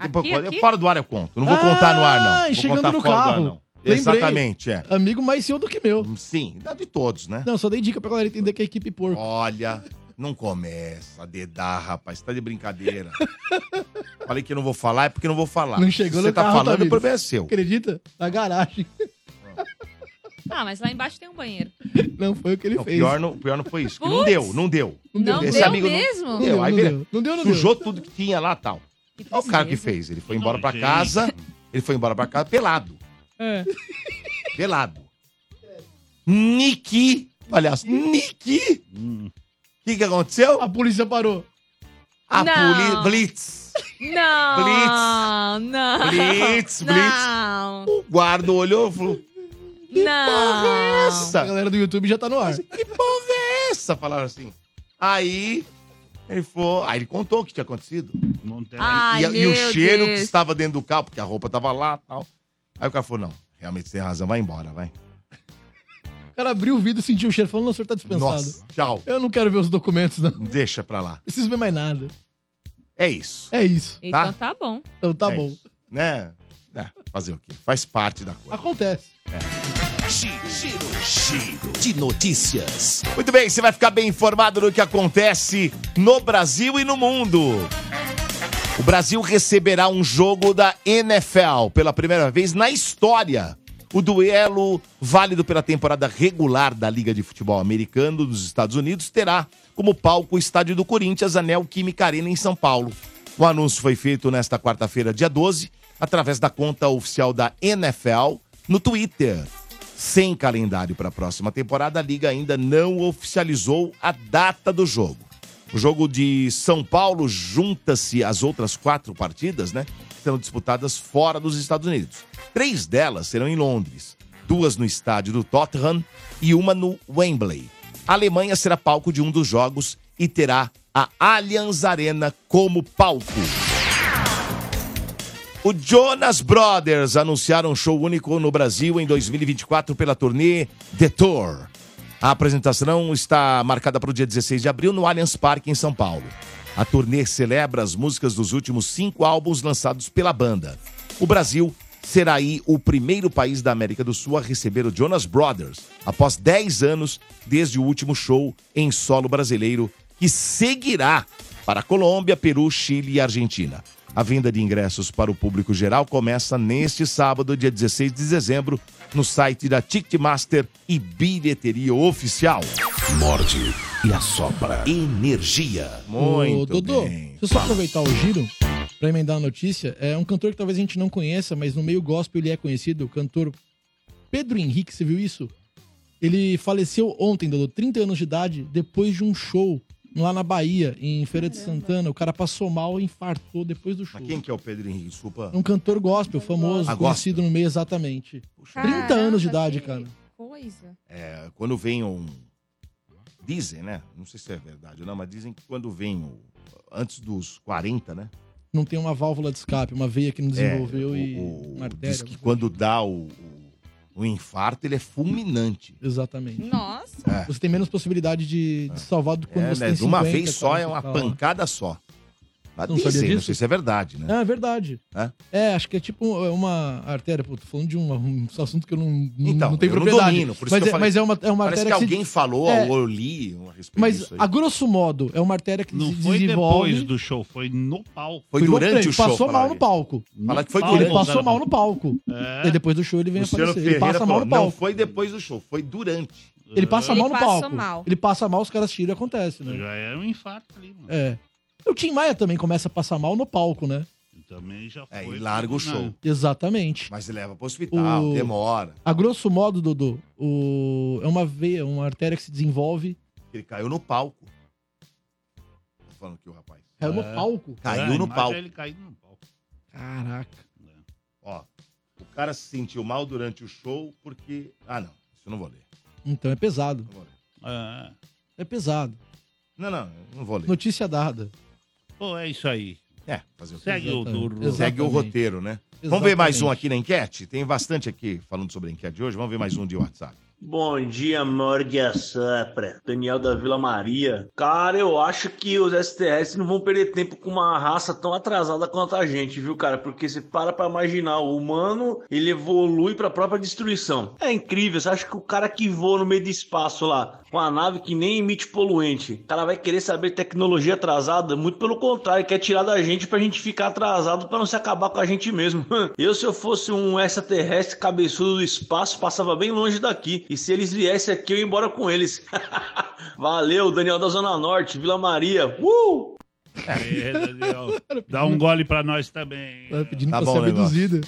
Depois, Aqui, eu- aqui? Fora do ar eu conto. Não vou Ah, contar no ar, não. Vou chegando contar no fora do ar, carro. não. Lembrei. Exatamente, é. Amigo mais seu do que meu. Sim, dá de todos, né? Não, só dei dica pra galera entender que é equipe porco. Olha, não começa a dedar, rapaz. Tá de brincadeira. Falei que eu não vou falar, é porque não vou falar. Não chegou Se você no tá carro, falando, o Tamires. problema é seu. Acredita? Na garagem. Ah, mas lá embaixo tem um banheiro. Não foi o que ele Não, fez. pior, não, pior não foi isso. que não Putz. deu, não deu. Não deu, Não Esse deu amigo não- mesmo? Não Deu, deu, aí não deu. Não deu, não Sujou tudo que tinha lá tal. Olha o cara que fez. Ele foi embora pra casa. Ele foi embora pra casa pelado. É. Pelado. Niki. Aliás, Niki. O que, que aconteceu? A polícia parou. A Não. polícia. Blitz. Não, não. Blitz, blitz. Não, O guarda olhou e falou: não. A Essa. galera do YouTube já tá no ar. Que porra é essa? Falaram assim. Aí. Ele foi. Aí ele contou o que tinha acontecido. Não tem. Ai, e, e o cheiro Deus. que estava dentro do carro, porque a roupa tava lá e tal. Aí o cara falou: não, realmente você tem razão, vai embora, vai. O cara abriu o vidro, sentiu o cheiro, falou, não, o senhor tá dispensado. Nossa, tchau. Eu não quero ver os documentos, não. Deixa pra lá. Preciso ver mais nada. É isso. É isso. Então tá bom. Então tá É bom. isso, Né? É, fazer o quê? Faz parte da coisa. Acontece. Giro, giro de notícias. Muito bem, você vai ficar bem informado do que acontece no Brasil e no mundo. O Brasil receberá um jogo da NFL pela primeira vez na história. O duelo válido pela temporada regular da Liga de Futebol Americano dos Estados Unidos terá como palco o estádio do Corinthians, Anel Química Arena, em São Paulo. O anúncio foi feito nesta quarta-feira, dia 12, através da conta oficial da NFL no Twitter. Sem calendário para a próxima temporada, a Liga ainda não oficializou a data do jogo. O jogo de São Paulo junta-se às outras quatro partidas, né? Serão disputadas fora dos Estados Unidos. Três delas serão em Londres, duas no estádio do Tottenham e uma no Wembley. A Alemanha será palco de um dos jogos e terá a Allianz Arena como palco. O Jonas Brothers anunciaram um show único no Brasil em 2024 pela turnê The Tour. A apresentação está marcada para o dia 16 de abril no Allianz Parque, em São Paulo. A turnê celebra as músicas dos últimos cinco álbuns lançados pela banda. O Brasil será aí o primeiro país da América do Sul a receber o Jonas Brothers, após 10 anos desde o último show em solo brasileiro, que seguirá para Colômbia, Peru, Chile e Argentina. A venda de ingressos para o público geral começa neste sábado, dia 16 de dezembro, no site da Ticketmaster e Bilheteria Oficial. Morde e assopra. Energia. Muito Ô, Dodô, bem. deixa eu só aproveitar o giro pra emendar a notícia. É um cantor que talvez a gente não conheça, mas no meio gospel ele é conhecido, o cantor Pedro Henrique, você viu isso? Ele faleceu ontem, Dodô, 30 anos de idade, depois de um show lá na Bahia, em Feira de Santana. O cara passou mal e infartou depois do show. Mas quem que é o Pedro Henrique? Desculpa. É um cantor gospel famoso, Ah, conhecido no meio exatamente. 30 anos de idade, cara. Coisa. É, quando vem um. Dizem, né? Não sei se é verdade ou não, mas dizem que quando vem o... antes dos 40, né? Não tem uma válvula de escape, uma veia que não desenvolveu É, e o- uma artéria. Diz que quando dá o, o, o infarto, ele é fulminante. Exatamente. Nossa. É. Você tem menos possibilidade de, de salvar do que quando É, você né? tem De uma 50, vez só, é 40 uma pancada só. Mas Não sabia dizem, não disso? sei se é verdade, né? É, é verdade. É? É, acho que é tipo uma artéria. Pô, tô falando de um, um assunto que eu não, não- Então, não tenho eu não propriedade. domino, por isso mas, que eu é, falei. mas é uma, é uma Parece que artéria que, alguém se, falou, É. ou eu li a respeito Mas, disso aí. a grosso modo, é uma artéria que Não se foi desenvolve... depois do show, foi no palco. Foi no durante o show. Passou mal no palco. Fala que foi Paulo, Ele durante. passou mal no palco. É. E depois do show ele vem Luciano aparecer. Ele passa mal no não palco. foi depois do show, foi durante. Ele passa Ele mal no palco. mal. Ele passa mal, os caras tiram e acontece, né? Já era um infarto ali, mano. É. O Tim Maia também começa a passar mal no palco, né? Também já foi. É, e larga o show. Exatamente. Mas leva pro hospital, O- demora. A grosso modo, Dudu, o... é uma veia, uma artéria que se desenvolve. Ele caiu no palco. Tô falando aqui o rapaz. Caiu no É. palco. Caiu É, no imagem palco. ele caindo no palco. Caraca. Ó, o cara se sentiu mal durante o show porque... Ah, não. Isso eu não vou ler. Então é pesado. Não vou ler. É. É pesado. Não, não, eu não vou ler. Notícia dada. Pô, é isso aí. É, fazer o quê? Segue o Exatamente. Exato. Segue o Exatamente. roteiro, né? Vamos ver mais um Exatamente. aqui na enquete? Tem bastante aqui falando sobre a enquete de hoje. Vamos ver mais um de WhatsApp. Bom dia, Morde a. Daniel da Vila Maria. Cara, eu acho que os STS não vão perder tempo com uma raça tão atrasada quanto a gente, viu, cara? Porque você para pra imaginar, o humano, ele evolui pra própria destruição. É incrível, você acha que o cara que voa no meio do espaço lá, com a nave que nem emite poluente, o cara vai querer saber tecnologia atrasada? Muito pelo contrário, quer tirar da gente pra gente ficar atrasado pra não se acabar com a gente mesmo. Eu, se eu fosse um extraterrestre cabeçudo do espaço, passava bem longe daqui. E se eles viessem aqui, eu ia embora com eles. Valeu, Daniel da Zona Norte, Vila Maria. Uh! É, Daniel. Dá um gole pra nós também. Tá pedindo Tá pra bom ser.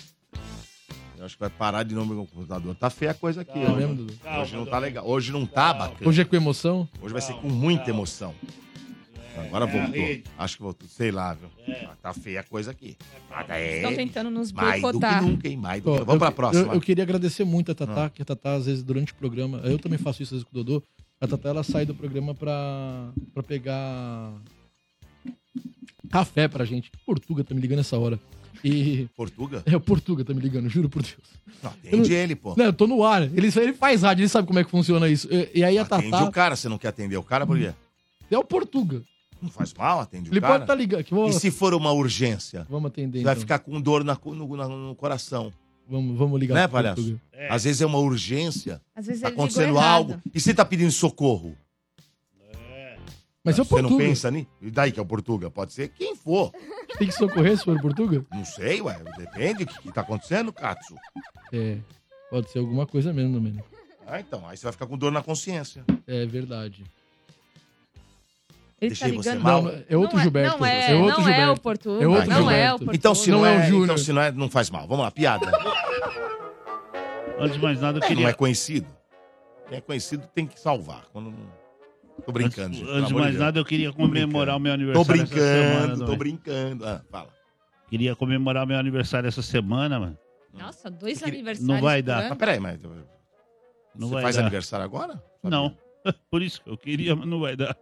Eu acho que vai parar de novo meu computador. Tá feia a coisa aqui. É hoje. mesmo, Dudu? Hoje não tá legal. Hoje não tá bacana. Hoje é com emoção? Hoje vai ser com muita emoção. Agora É, voltou. Acho que voltou. Sei lá, viu? Ah, Tá feia a coisa aqui. Ah, tá Estão é. tentando nos Mais do que boicotar. nunca, hein? Mais do que... Vamos eu- pra próxima. Eu, eu queria agradecer muito a Tatá, Ah. que a Tatá, às vezes, durante o programa. Eu também faço isso às vezes com o Dodô. A Tatá, ela sai do programa pra, pra pegar café pra gente. Portuga tá me ligando essa hora. E. Portuga? É, o Portuga tá me ligando, juro por Deus. Não, atende ele, pô. Não, eu tô no ar. Ele, ele faz rádio, ele sabe como é que funciona isso. E, e aí a Atende Tatá. o cara. Você não quer atender o cara por quê? É o Portuga. Não faz mal, atende o Ele cara. pode estar ligando. Que E vamos, se for uma urgência? vamos atender. Você vai então. ficar com dor na, co- no, na- no coração. Vamos, vamos ligar Né, pro palhaço? Portuga. Às vezes é uma urgência. Às vezes Tá ele ligou acontecendo errado. algo. E você tá pedindo socorro? Mas é o Você não pensa nisso? E daí que é o Portuga? Pode ser quem for. Tem que socorrer se for o Portuga? Não sei, ué. Depende do que, que tá acontecendo, Katsu. É. Pode ser alguma coisa mesmo, Domênico. Ah, então. Aí você vai ficar com dor na consciência. É verdade. Ele Deixei tá você ligando. mal? Não, é outro não é, Gilberto. Não é, é outro não é Gilberto. o Portuga. É outro não é Gilberto. o Portuga. Então se não, Não é é, o Júnior. então se não é, não faz mal. Vamos lá, piada. Antes de mais nada, eu É, não queria. é conhecido. Quem é conhecido tem que salvar. Quando não... Tô brincando, antes, gente. antes de mais nada, eu queria comemorar o meu Tô aniversário essa semana. brincando, tô também. brincando. Ah, fala. Queria comemorar meu aniversário essa semana, mano. Nossa, dois queria- aniversários. Não vai dar. Mas peraí, mas... Não você vai faz dar. aniversário agora? Não. Por isso que eu queria, mas não vai dar.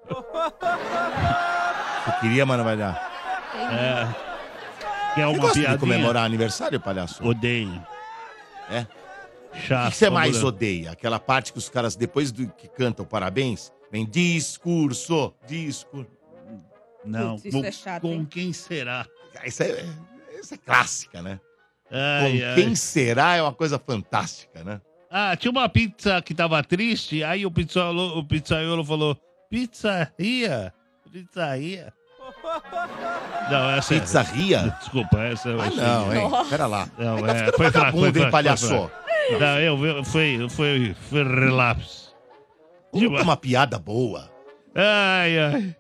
Eu queria, mas não vai dar. É. Quer Você uma gosta piadinha? de comemorar aniversário, palhaço? Odeio. É? O Chato. que que você mais odeia? Aquela parte que os caras, depois do que cantam parabéns, vem discurso, discurso. Não, Putz, isso com, é chato, com hein? quem será? Isso é, isso é clássica, né? Ai, Com ai. quem será é uma coisa fantástica, né? Ah, tinha uma pizza que tava triste, aí o pizzaiolo, o pizzaiolo falou, pizzaria, pizzaria. Não, essa é- Pizzaria? Desculpa, essa eu Ah, achei- não, hein? Pera lá. Não, tá é, ficando foi fraco, foi hein, fraco, palhaço? foi fraco. Não, eu, eu- foi, foi, foi relapso. Conta uma piada boa. Ai, ai.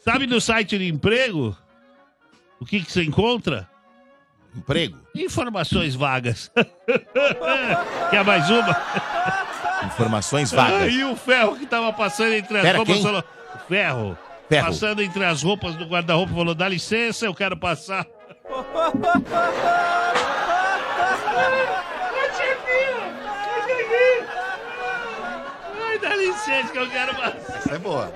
Sabe no site de emprego? O que, que você encontra? Emprego? Informações vagas. Quer mais uma? Informações vagas. E o ferro que tava passando entre as Pera, roupas quem? falou. O ferro. Ferro. Passando entre as roupas do guarda-roupa falou: dá licença, eu quero passar. Ai, dá licença que eu quero passar. Essa é boa.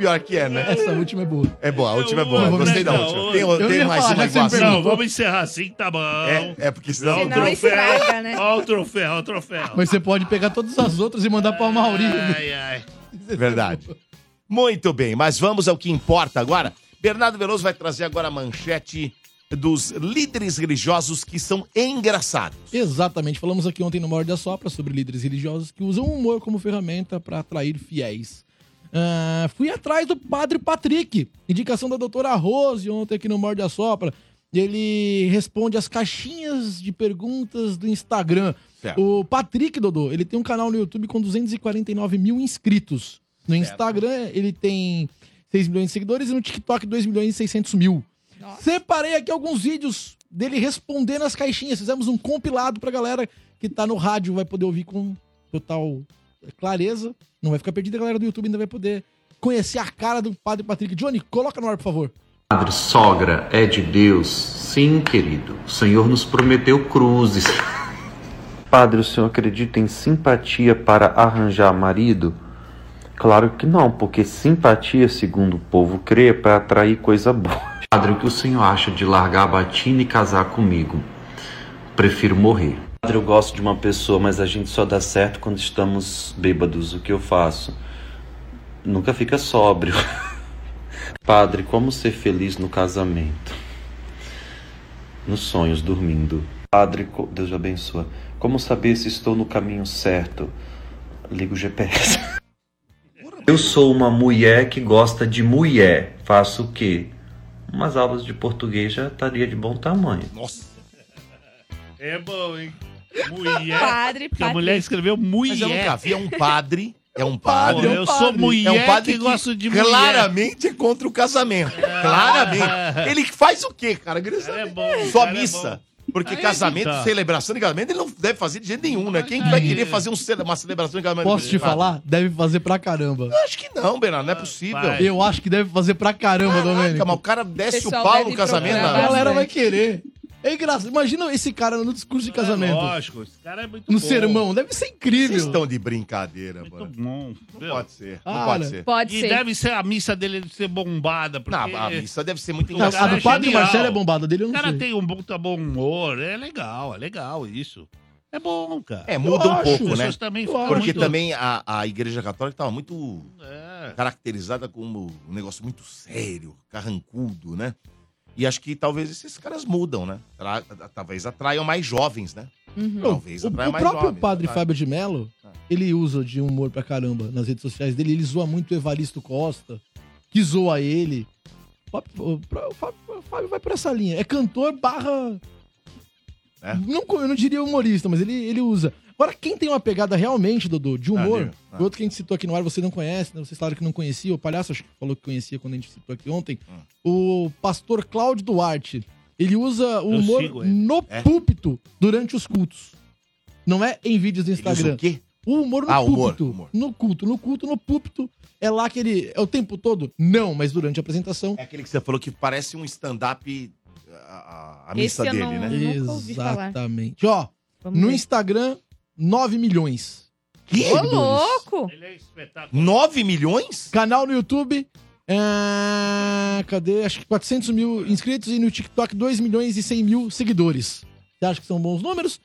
Pior que é, né? Essa última é boa. É boa, a última é boa. Eu- Gostei da última. Tem, eu tem mais falar, uma igual assim? Não, vamos encerrar assim, tá bom. É, é porque senão... Não, Senão estraga, né? Ó o troféu, ó o troféu. Mas você pode pegar todas as outras e mandar pra Mauri. Ai, ai. Verdade. Muito bem, mas vamos ao que importa agora. Bernardo Veloso vai trazer agora a manchete dos líderes religiosos que são engraçados. Exatamente. Falamos aqui ontem no Morde a Sopra sobre líderes religiosos que usam o humor como ferramenta para atrair fiéis. Ah, fui atrás do Padre Patrick, indicação da doutora Rose ontem aqui no Morde a Sopra. Ele responde as caixinhas de perguntas do Instagram. Certo. O Patrick, Dodô, ele tem um canal no YouTube com 249 mil inscritos. No Instagram, ele tem 6 milhões de seguidores e no TikTok 2 milhões e 600 mil. Separei aqui alguns vídeos dele respondendo as caixinhas. Fizemos um compilado pra galera que tá no rádio, vai poder ouvir com total clareza. Não vai ficar perdida, a galera do YouTube ainda vai poder conhecer a cara do Padre Patrick. Johnny, coloca no ar, por favor. Padre, sogra é de Deus? Sim, querido. O Senhor nos prometeu cruzes. Padre, o senhor acredita em simpatia para arranjar marido? Claro que não, porque simpatia, segundo o povo crê, é para atrair coisa boa. Padre, o que o senhor acha de largar a batina e casar comigo? Prefiro morrer. Padre, eu gosto de uma pessoa, mas a gente só dá certo quando estamos bêbados. O que eu faço? Nunca fica sóbrio. Padre, como ser feliz no casamento? Nos sonhos, dormindo. Padre, Deus o abençoe. Como saber se estou no caminho certo? Ligo o GPS. Eu sou uma mulher que gosta de mulher. Faço o quê? Umas aulas de português já estaria de bom tamanho. Nossa. É bom, hein? Mulher. Padre Porque a mulher escreveu mulher. Mas eu nunca vi, é um padre. É um padre. Pô, eu sou mulher é um padre que gosto de mulher. claramente é contra o casamento. Claramente. Ele faz o quê, cara? É bom, Só cara é missa. bom. Porque Aí casamento, que tá. celebração de casamento, ele não deve fazer de jeito nenhum, né? Quem que vai querer fazer um cele- uma celebração de casamento? Posso te Padre? falar? Deve fazer pra caramba. Eu acho que não, Bernardo, não é possível. Vai. Eu acho que deve fazer pra caramba, Caraca, Domênico. mas o cara desce o pau no casamento. procurar A né? galera vai querer. É engraçado. Imagina esse cara no discurso de casamento. É, lógico, esse cara é muito no bom. sermão. Deve ser incrível. Vocês estão de brincadeira, Muito mano. bom. Não Meu, pode ser. Não Cara, pode ser. Pode E ser. deve ser a missa dele ser bombada. Porque Não, a missa deve ser muito engraçada. a cara do é Padre genial. Marcelo é bombada dele, eu o não cara sei. tem um puta bom humor. É legal, é legal isso. É bom, cara. É, muda Eu um acho. pouco, As né? também Porque muito... também a, a Igreja Católica estava muito É. caracterizada como um negócio muito sério, carrancudo, né? E acho que talvez esses caras mudam, né? Tra- Talvez atraiam mais jovens, né? Uhum. Talvez o, o mais próprio jovens. padre? Fábio de Mello, Ah. ele usa de humor pra caramba nas redes sociais dele. Ele zoa muito o Evaristo Costa, que zoa ele. O Fábio- o Fábio- o Fábio, o Fábio vai por essa linha. É cantor barra... É? Não, eu não diria humorista, mas ele, ele usa. Agora, quem tem uma pegada realmente, Dodô, de humor. Ah. o outro que a gente citou aqui no ar, você não conhece, né? vocês falaram que não conhecia, o Palhaço acho que falou que conhecia quando a gente citou aqui ontem, Hum. o pastor Cláudio Duarte. Ele usa o humor sigo no É? púlpito durante os cultos. Não é em vídeos do Ele usa Instagram. o quê? O humor no Ah, humor, púlpito. humor. No culto. No culto, no púlpito. É lá que ele. É o tempo todo? Não, mas durante a apresentação. É aquele que você falou que parece um stand-up a, a- a missa Esse eu dele, não- né? nunca ouvi falar. Exatamente. Ó, Vamos no ver. Instagram, 9 milhões. Que? Ô, louco! Ele é espetáculo. 9 milhões? Canal no YouTube. é, Cadê? Acho que 400 mil inscritos e no TikTok 2 milhões e 100 mil seguidores. Você acha que são bons números?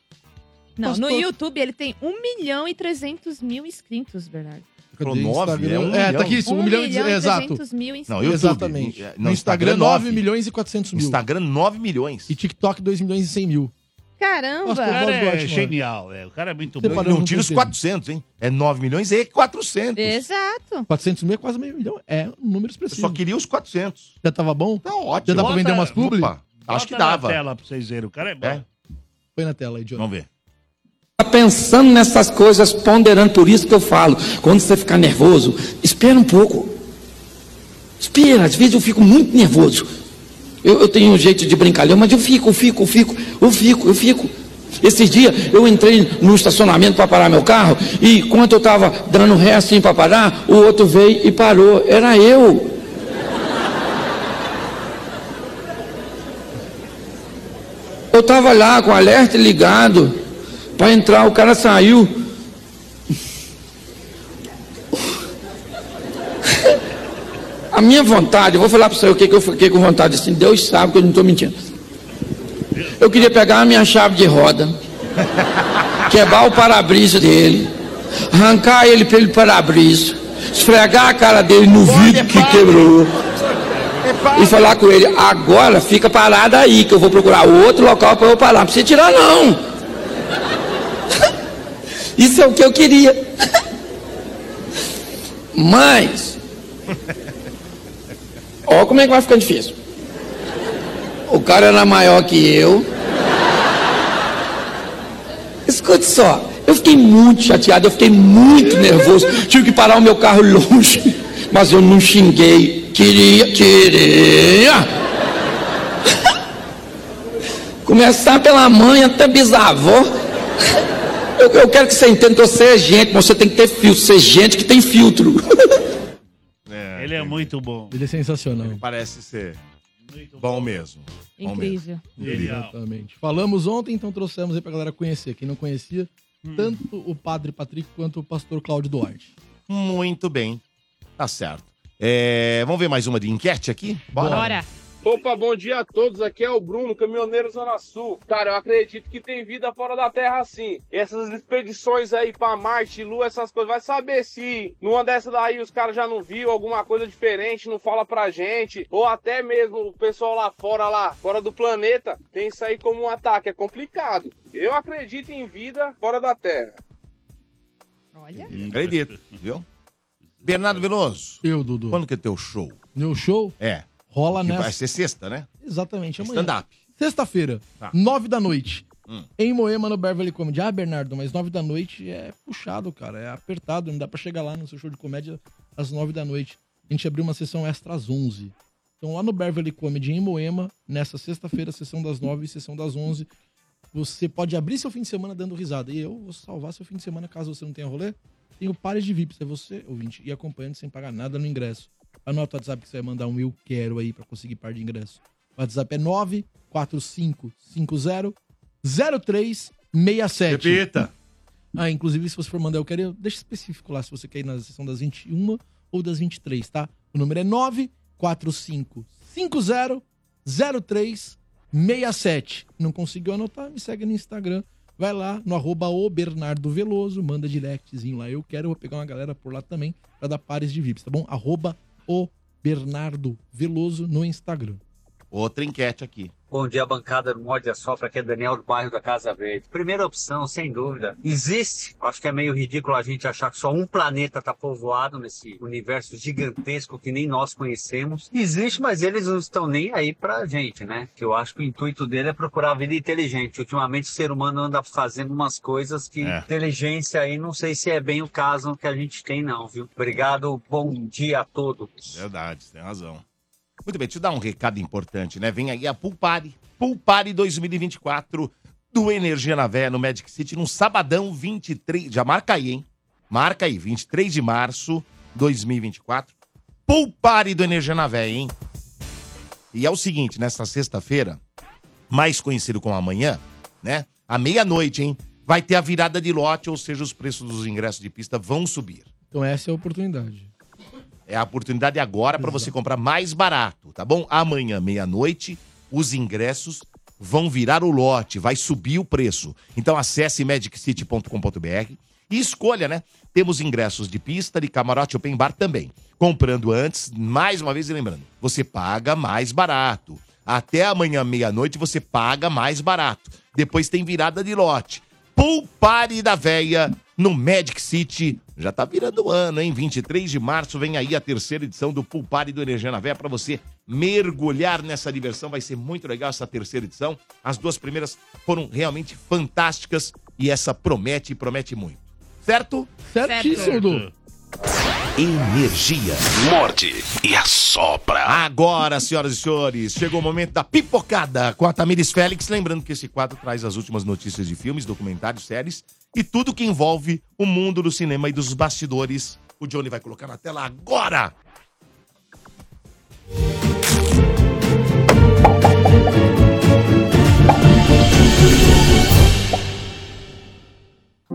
Não, no Pastor- YouTube ele tem 1 milhão e 300 mil inscritos, Bernardo. Cadê? nove, Instagram- é um É, milhão. tá aqui isso, 1 milhão e milhão e exato. 300 mil inscritos. Não, YouTube. Exatamente. No- No Instagram, 9 milhões e 400 mil. Instagram, 9 milhões. E TikTok, 2 milhões e 100 mil. Caramba! O cara é genial, é. O cara é muito bom. Não no tira os conteúdo. 400, hein? É 9 milhões e 400. Exato. 400 mil é quase meio milhão. É um número Eu expressivo. só queria os 400. Já tava bom? Tá ótimo. Já dá pra vender umas publi? Opa, acho que Bota na dava. tela pra vocês verem. O cara é bom. É? Põe na tela aí, John. Vamos ver. Tá pensando nessas coisas, ponderando, por isso que eu falo, quando você ficar nervoso, espera um pouco. Espera, às vezes eu fico muito nervoso. Eu, eu tenho um jeito de brincalhão, mas eu fico, eu fico, eu fico, eu fico, eu fico. Esses dias eu entrei no estacionamento para parar meu carro e enquanto eu estava dando ré assim para parar, o outro veio e parou. Era eu. Eu estava lá com o alerta ligado para entrar, o cara saiu. A minha vontade, eu vou falar para você o que, que eu fiquei com vontade, assim, Deus sabe que eu não estou mentindo. Eu queria pegar a minha chave de roda, quebrar o para-brisa dele, arrancar ele pelo para-brisa, esfregar a cara dele no vidro que quebrou e falar com ele, agora fica parado aí, que eu vou procurar outro local para eu parar. Não precisa tirar, não. Isso é o que eu queria. Mas, ó como é que vai ficando difícil. O cara era maior que eu. Escute só, eu fiquei muito chateado, eu fiquei muito nervoso. Tive que parar o meu carro longe, mas eu não xinguei. Queria, queria. Começar pela mãe até bisavó. Eu, eu quero que você entenda que você é gente, mas você tem que ter filtro. Ser gente que tem filtro. Ele é muito bom. Ele é sensacional. Parece ser bom mesmo. Bom Incrível. Genial. Exatamente. Falamos ontem, então trouxemos aí pra galera conhecer. Quem não conhecia, tanto o Padre Patrick quanto o Pastor Cláudio Duarte. Muito bem. Tá certo. É, vamos ver mais uma de enquete aqui? Bora. Bora. Opa, bom dia a todos. Aqui é o Bruno, caminhoneiro Zona Sul. Cara, eu acredito que tem vida fora da Terra sim. Essas expedições aí pra Marte, Lua, essas coisas. Vai saber se numa dessa daí os caras já não viu alguma coisa diferente, não fala pra gente. Ou até mesmo o pessoal lá fora, lá fora do planeta, tem isso aí como um ataque. É complicado. Eu acredito em vida fora da Terra. Olha. Acredito, viu? Bernardo Veloso. Eu, Dudu. Quando que é teu show? Meu show É. rola Que nessa. vai ser sexta, né? Exatamente, amanhã. Stand-up. Sexta-feira, Tá. nove da noite. Hum. Em Moema, no Beverly Comedy. Ah, Bernardo, mas nove da noite é puxado, cara. É apertado. Não dá pra chegar lá no seu show de comédia às nove da noite. A gente abriu uma sessão extra às onze. Então, lá no Beverly Comedy, em Moema, nessa sexta-feira, sessão das nove e sessão das onze, você pode abrir seu fim de semana dando risada. E eu vou salvar seu fim de semana caso você não tenha rolê. Tem o Pares de VIPs, é você, ouvinte, e acompanhando sem pagar nada no ingresso. Anota o WhatsApp que você vai mandar um eu quero aí pra conseguir par de ingresso. O WhatsApp é 94550 0367. Repita. Ah, inclusive, se você for mandar eu quero, deixa específico lá se você quer ir na sessão das 21 ou das 23, tá? O número é 94550 0367. Não conseguiu anotar? Me segue no Instagram. Vai lá no arroba o Bernardo Veloso, manda directzinho lá. Eu quero, vou pegar uma galera por lá também pra dar pares de VIPs, tá bom? Arroba o Bernardo Veloso no Instagram. Outra enquete aqui. Bom dia, bancada do Morde a Sopra, aqui é Daniel do bairro da Casa Verde. Primeira opção, sem dúvida, existe. Acho que é meio ridículo a gente achar que só um planeta está povoado nesse universo gigantesco que nem nós conhecemos. Existe, mas eles não estão nem aí pra gente, né? Que eu acho que o intuito dele é procurar a vida inteligente. Ultimamente o ser humano anda fazendo umas coisas que É. inteligência aí não sei se é bem o caso que a gente tem não, viu? Obrigado, bom dia a todos. Verdade, tem razão. Muito bem, eu dar um recado importante, né? Vem aí a Pool Party 2024 do Energia na Vé, no Magic City, no sabadão 23, já marca aí, hein? Marca aí, 23 de março 2024. Pool Party do Energia na Vé, hein? E é o seguinte, nesta sexta-feira, mais conhecido como amanhã, né? À meia-noite, hein? Vai ter a virada de lote, ou seja, os preços dos ingressos de pista vão subir. Então essa é a oportunidade. É a oportunidade agora para você comprar mais barato, tá bom? Amanhã, meia-noite, os ingressos vão virar o lote, vai subir o preço. Então acesse magiccity.com.br e escolha, né? Temos ingressos de pista, de camarote open bar também. Comprando antes, mais uma vez lembrando, você paga mais barato. Até amanhã meia-noite você paga mais barato. Depois tem virada de lote. Pool Party da Véia no Magic City. Já tá virando o ano, hein? 23 de março vem aí a terceira edição do Pool Party do Energia na Véia para você mergulhar nessa diversão. Vai ser muito legal essa terceira edição. As duas primeiras foram realmente fantásticas e essa promete e promete muito. Certo? Certíssimo, Du. Energia. Morde e assopra. Agora, senhoras e senhores, chegou o momento da pipocada com a Tamires Félix. Lembrando que esse quadro traz as últimas notícias de filmes, documentários, séries e tudo que envolve o mundo do cinema e dos bastidores. O Johnny vai colocar na tela agora.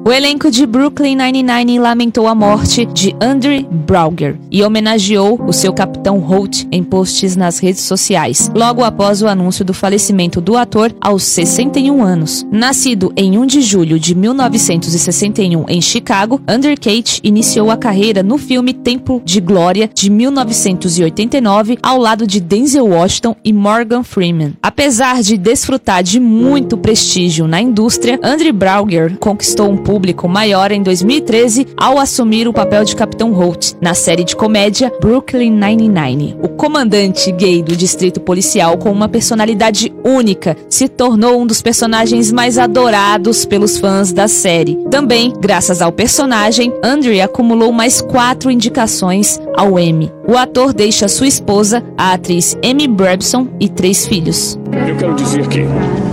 O elenco de Brooklyn Nine-Nine lamentou a morte de Andre Brauger e homenageou o seu capitão Holt em posts nas redes sociais, logo após o anúncio do falecimento do ator aos 61 anos. Nascido em 1 de julho de 1961 em Chicago, Andre Kate iniciou a carreira no filme Tempo de Glória de 1989 ao lado de Denzel Washington e Morgan Freeman. Apesar de desfrutar de muito prestígio na indústria, Andre Brauger conquistou um público maior em 2013 ao assumir o papel de Capitão Holt na série de comédia Brooklyn Nine-Nine. O comandante gay do distrito policial com uma personalidade única se tornou um dos personagens mais adorados pelos fãs da série. Também, graças ao personagem, Andre acumulou mais quatro indicações ao Emmy. O ator deixa sua esposa, a atriz Amy Brabson, e três filhos. Eu quero dizer que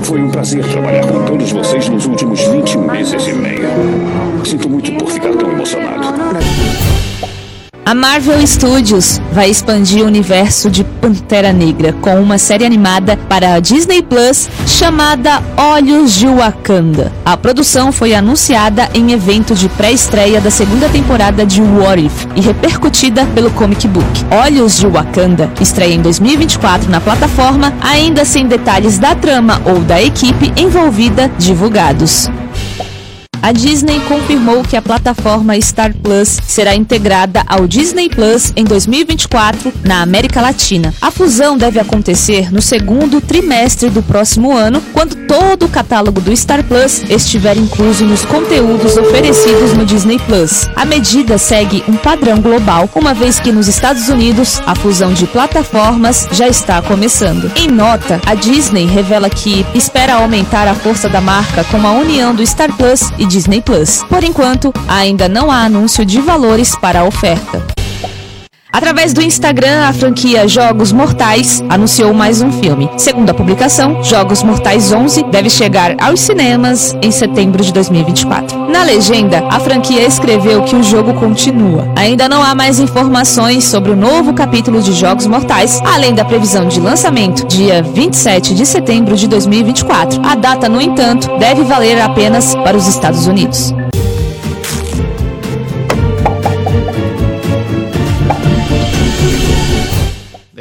foi um prazer trabalhar com todos vocês nos últimos 20 meses e meio. Sinto muito por ficar tão emocionado. A Marvel Studios vai expandir o universo de Pantera Negra com uma série animada para a Disney Plus chamada Olhos de Wakanda. A produção foi anunciada em evento de pré-estreia da segunda temporada de What If e repercutida pelo comic book. Olhos de Wakanda estreia em 2024 na plataforma, ainda sem detalhes da trama ou da equipe envolvida divulgados. A Disney confirmou que a plataforma Star Plus será integrada ao Disney Plus em 2024 na América Latina. A fusão deve acontecer no segundo trimestre do próximo ano, quando todo o catálogo do Star Plus estiver incluso nos conteúdos oferecidos no Disney Plus. A medida segue um padrão global, uma vez que nos Estados Unidos a fusão de plataformas já está começando. Em nota, a Disney revela que espera aumentar a força da marca com a união do Star Plus e Disney Plus. Por enquanto, ainda não há anúncio de valores para a oferta. Através do Instagram, a franquia Jogos Mortais anunciou mais um filme. Segundo a publicação, Jogos Mortais 11 deve chegar aos cinemas em setembro de 2024. Na legenda, a franquia escreveu que o jogo continua. Ainda não há mais informações sobre o novo capítulo de Jogos Mortais, além da previsão de lançamento dia 27 de setembro de 2024. A data, no entanto, deve valer apenas para os Estados Unidos.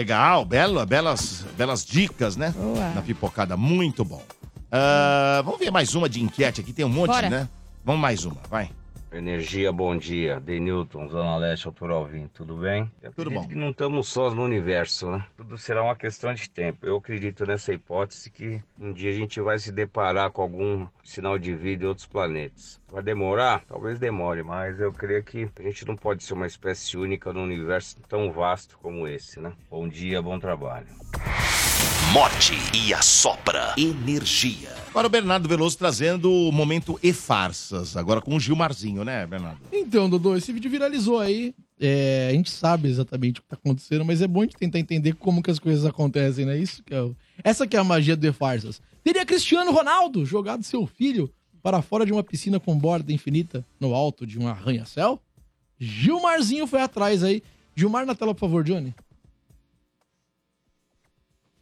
Legal, belo, belas, belas dicas, né? Boa. Na pipocada, muito bom. Ah, vamos ver mais uma de enquete aqui, tem um monte, Bora. né? Vamos mais uma, vai. Energia, bom dia. Denilton, Zona Leste, Autor Alvim, tudo bem? Eu Tudo bom. que não estamos sós no universo, né? Tudo será uma questão de tempo. Eu acredito nessa hipótese que um dia a gente vai se deparar com algum sinal de vida em outros planetas. Vai demorar? Talvez demore, mas eu creio que a gente não pode ser uma espécie única num universo tão vasto como esse, né? Bom dia, bom trabalho. Morde e assopra. Energia. Agora o Bernardo Veloso trazendo o momento e farsas, agora com o Gilmarzinho, né, Bernardo? Então, Dodô, esse vídeo viralizou aí. É, a gente sabe exatamente o que tá acontecendo, mas é bom a gente tentar entender como que as coisas acontecem, né? Isso que é o... Essa que é a magia do E-Farsas. Teria Cristiano Ronaldo jogado seu filho para fora de uma piscina com borda infinita no alto de um arranha-céu? Gilmarzinho foi atrás aí. Gilmar na tela, por favor, Johnny.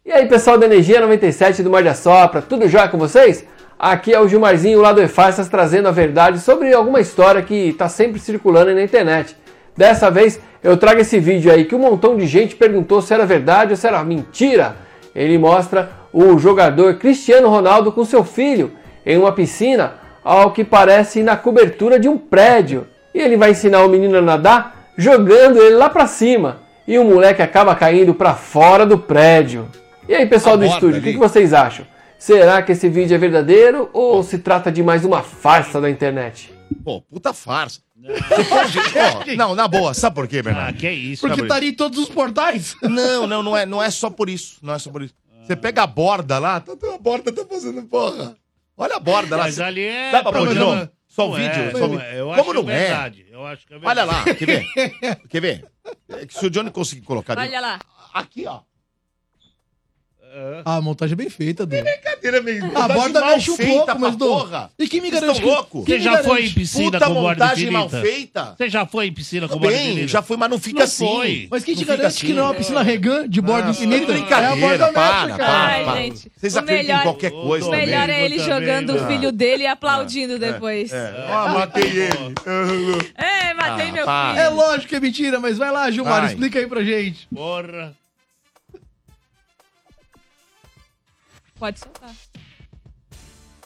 E aí, pessoal da Energia 97 do Mar de Assopra, tudo jóia com vocês? Aqui é o Gilmarzinho lá do E-Farsas trazendo a verdade sobre alguma história que está sempre circulando na internet. Dessa vez eu trago esse vídeo aí que um montão de gente perguntou se era verdade ou se era mentira. Ele mostra o jogador Cristiano Ronaldo com seu filho em uma piscina, ao que parece na cobertura de um prédio. E ele vai ensinar o menino a nadar jogando ele lá pra cima. E o moleque acaba caindo pra fora do prédio. E aí, pessoal A do estúdio, o que ali. que vocês acham? Será que esse vídeo é verdadeiro ou se trata de mais uma farsa da internet? Pô, puta farsa. Ó, não, na boa, sabe por quê, Bernardo? Ah, que isso, Porque Sabe tá ali em todos os portais. Não, não, não é, não é só por isso. Não é só por isso. Você pega a borda lá, tá, a borda tá fazendo porra. Olha a borda lá. Mas ali é Dá pra pôr de novo? Só o Não vídeo? é, só o não vídeo. é. Como não é é? verdade. Eu acho que é Olha verdade. lá, quer ver? Quer ver? É que se o Johnny conseguir colocar ali. Olha lá. Aqui, ó. Ah, a montagem é bem feita, Du. Brincadeira mesmo. A borda mexe um pouco, mas Du. porra. E quem me garante que... louco? quem Você já foi em piscina Puta com borda montagem mal feita. Você já foi em piscina com borda bem, infinita? já fui, mas não fica Não assim. foi. Mas quem te garante que assim. não é uma piscina Regan de borda Ah, infinita? brincadeira, é a borda para, cara. Ai, para. gente. Vocês acreditam melhor, em qualquer coisa O melhor é ele jogando o né? filho dele e aplaudindo depois. É, É. Ah, matei ele. matei Ah, meu filho. É lógico que é mentira, mas vai lá, Gilmar, explica aí pra gente. Porra. Pode soltar.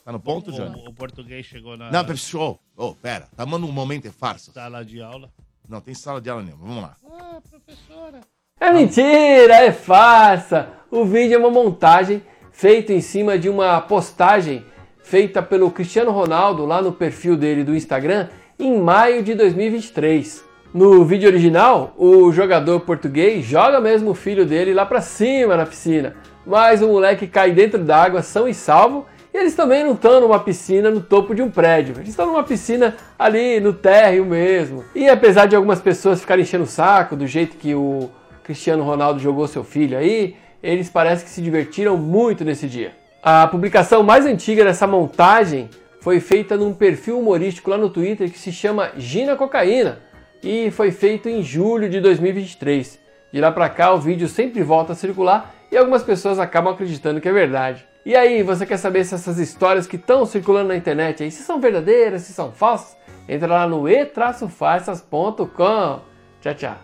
Tá no ponto, Johnny? O, o português chegou na Não, pessoal. Ô, pera. Tá mandando um momento é farsa. sala de aula. Não, tem sala de aula nenhuma. Vamos lá. Ah, professora. É mentira, é farsa. O vídeo é uma montagem feita em cima de uma postagem feita pelo Cristiano Ronaldo lá no perfil dele do Instagram em maio de 2023. No vídeo original, o jogador português joga mesmo o filho dele lá pra cima na piscina, mas o moleque cai dentro d'água são e salvo. E eles também não estão numa piscina no topo de um prédio, eles estão numa piscina ali no térreo mesmo. E apesar de algumas pessoas ficarem enchendo o saco do jeito que o Cristiano Ronaldo jogou seu filho aí, eles parecem que se divertiram muito nesse dia. A publicação mais antiga dessa montagem foi feita num perfil humorístico lá no Twitter que se chama Gina Cocaína e foi feito em julho de 2023. De lá pra cá o vídeo sempre volta a circular e algumas pessoas acabam acreditando que é verdade. E aí, você quer saber se essas histórias que estão circulando na internet aí, se são verdadeiras, se são falsas? Entra lá no e-farsas.com. Tchau, tchau.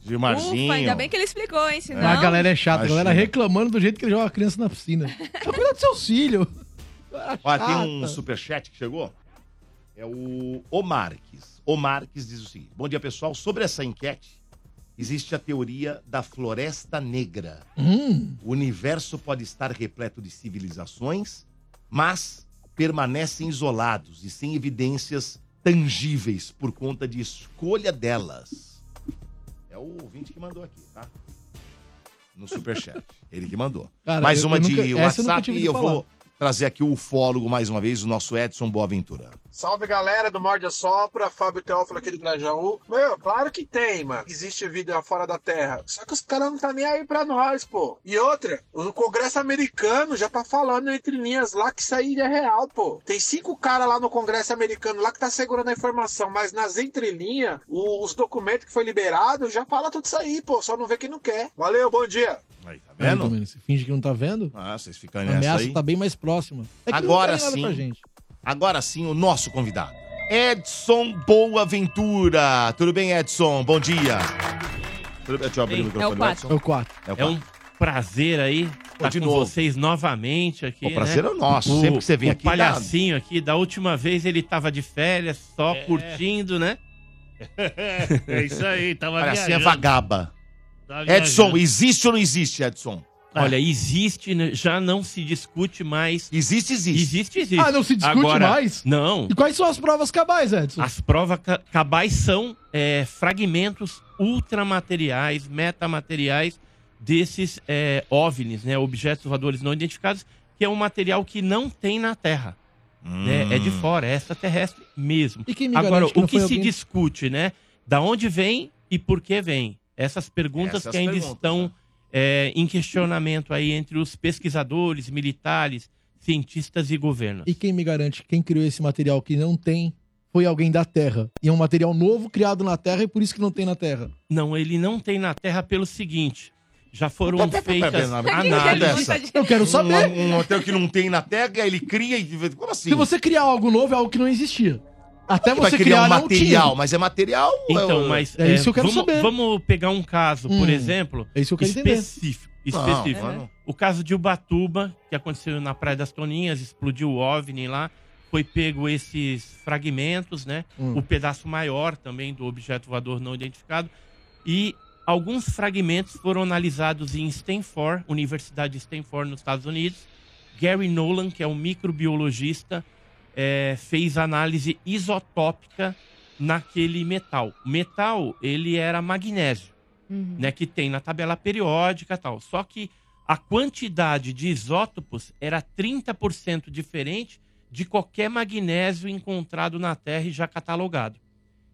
Gilmarzinho. Ufa, ainda bem que ele explicou, hein? Senão... A galera é chata, a galera Imagina. reclamando do jeito que ele joga a criança na piscina. Só cuida do seu filho. Ó, tem um superchat que chegou. É o O Marques. O Marques diz o seguinte: Bom dia, pessoal. Sobre essa enquete, existe a teoria da floresta negra. Hum, O universo pode estar repleto de civilizações, mas permanecem isolados e sem evidências tangíveis por conta de escolha delas. É o ouvinte que mandou aqui, tá? No superchat. Ele que mandou. Cara, mais eu- uma eu de nunca- eu WhatsApp tive e eu falar. vou trazer aqui o ufólogo mais uma vez, o nosso Edson Boaventura. Salve galera do Morde a Sopra, Fábio Teófilo aqui do Grajaú. Meu, claro que tem, mano. Existe vida fora da Terra. Só que os caras não tá nem aí pra nós, pô. E outra, o Congresso americano já tá falando entre linhas lá que isso aí é real, pô. Tem cinco caras lá no Congresso americano lá que tá segurando a informação, mas nas entrelinhas, os documentos que foi liberado já fala tudo isso aí, pô. Só não vê quem não quer. Valeu, bom dia. Aí, tá Aí, vendo? Domênico, Você finge que não tá vendo? Ah, vocês ficam A nessa ameaça aí. tá bem mais próxima. É que Agora não tá sim. Agora sim, o nosso convidado. Edson Boaventura. Tudo bem, Edson? Bom dia. Tudo bem? Deixa eu abrir Ei, o microfone é o do quatro. Edson. É o 4. É o É um prazer aí estar de com novo. vocês novamente aqui. O prazer né? é nosso. Sempre que você vem o aqui, dá- palhacinho aqui, da última vez ele tava de férias, só É. curtindo, né? É isso aí, tava assim é viajando. vagaba. Tava Edson, viajando. existe ou não existe, Edson? Olha, existe, né? já não se discute mais. Existe, existe. Existe, existe. Ah, não se discute Agora, mais? Não. E quais são as provas cabais, Edson? As provas ca- cabais são é, fragmentos ultramateriais, metamateriais desses é, OVNIs, né, objetos voadores não identificados, que é um material que não tem na Terra. né? É de fora, é extraterrestre mesmo. E me Agora, que o que se alguém- discute, né? Da onde vem e por que vem? Essas perguntas Essas que ainda perguntas, estão é, em questionamento aí entre os pesquisadores, militares, cientistas e governo. E quem me garante que quem criou esse material que não tem foi alguém da Terra? E é um material novo criado na Terra e por isso que não tem na Terra. Não, ele não tem na Terra pelo seguinte. Já foram Pera, pera, pera, feitas análises. dessa. Eu quero saber. Um, um hotel que não tem na Terra, ele cria e... Como assim? Se você criar algo novo, é algo que não existia. Até Vai você criar criar um material, tinha. mas é material... Então, é- mas É isso que eu quero vamos, saber. vamos pegar um caso, por Hum, exemplo, é isso que eu quero entender. específico. específico. Não, não. O caso de Ubatuba, que aconteceu na Praia das Toninhas, explodiu o OVNI lá, foi pego esses fragmentos, né? Hum. O pedaço maior também do objeto voador não identificado. E alguns fragmentos foram analisados em Stanford, Universidade de Stanford, nos Estados Unidos. Gary Nolan, que é um microbiologista, eh, fez análise isotópica naquele metal. O metal, ele era magnésio né, que tem na tabela periódica e tal. Só que a quantidade de isótopos era 30% diferente de qualquer magnésio encontrado na Terra e já catalogado.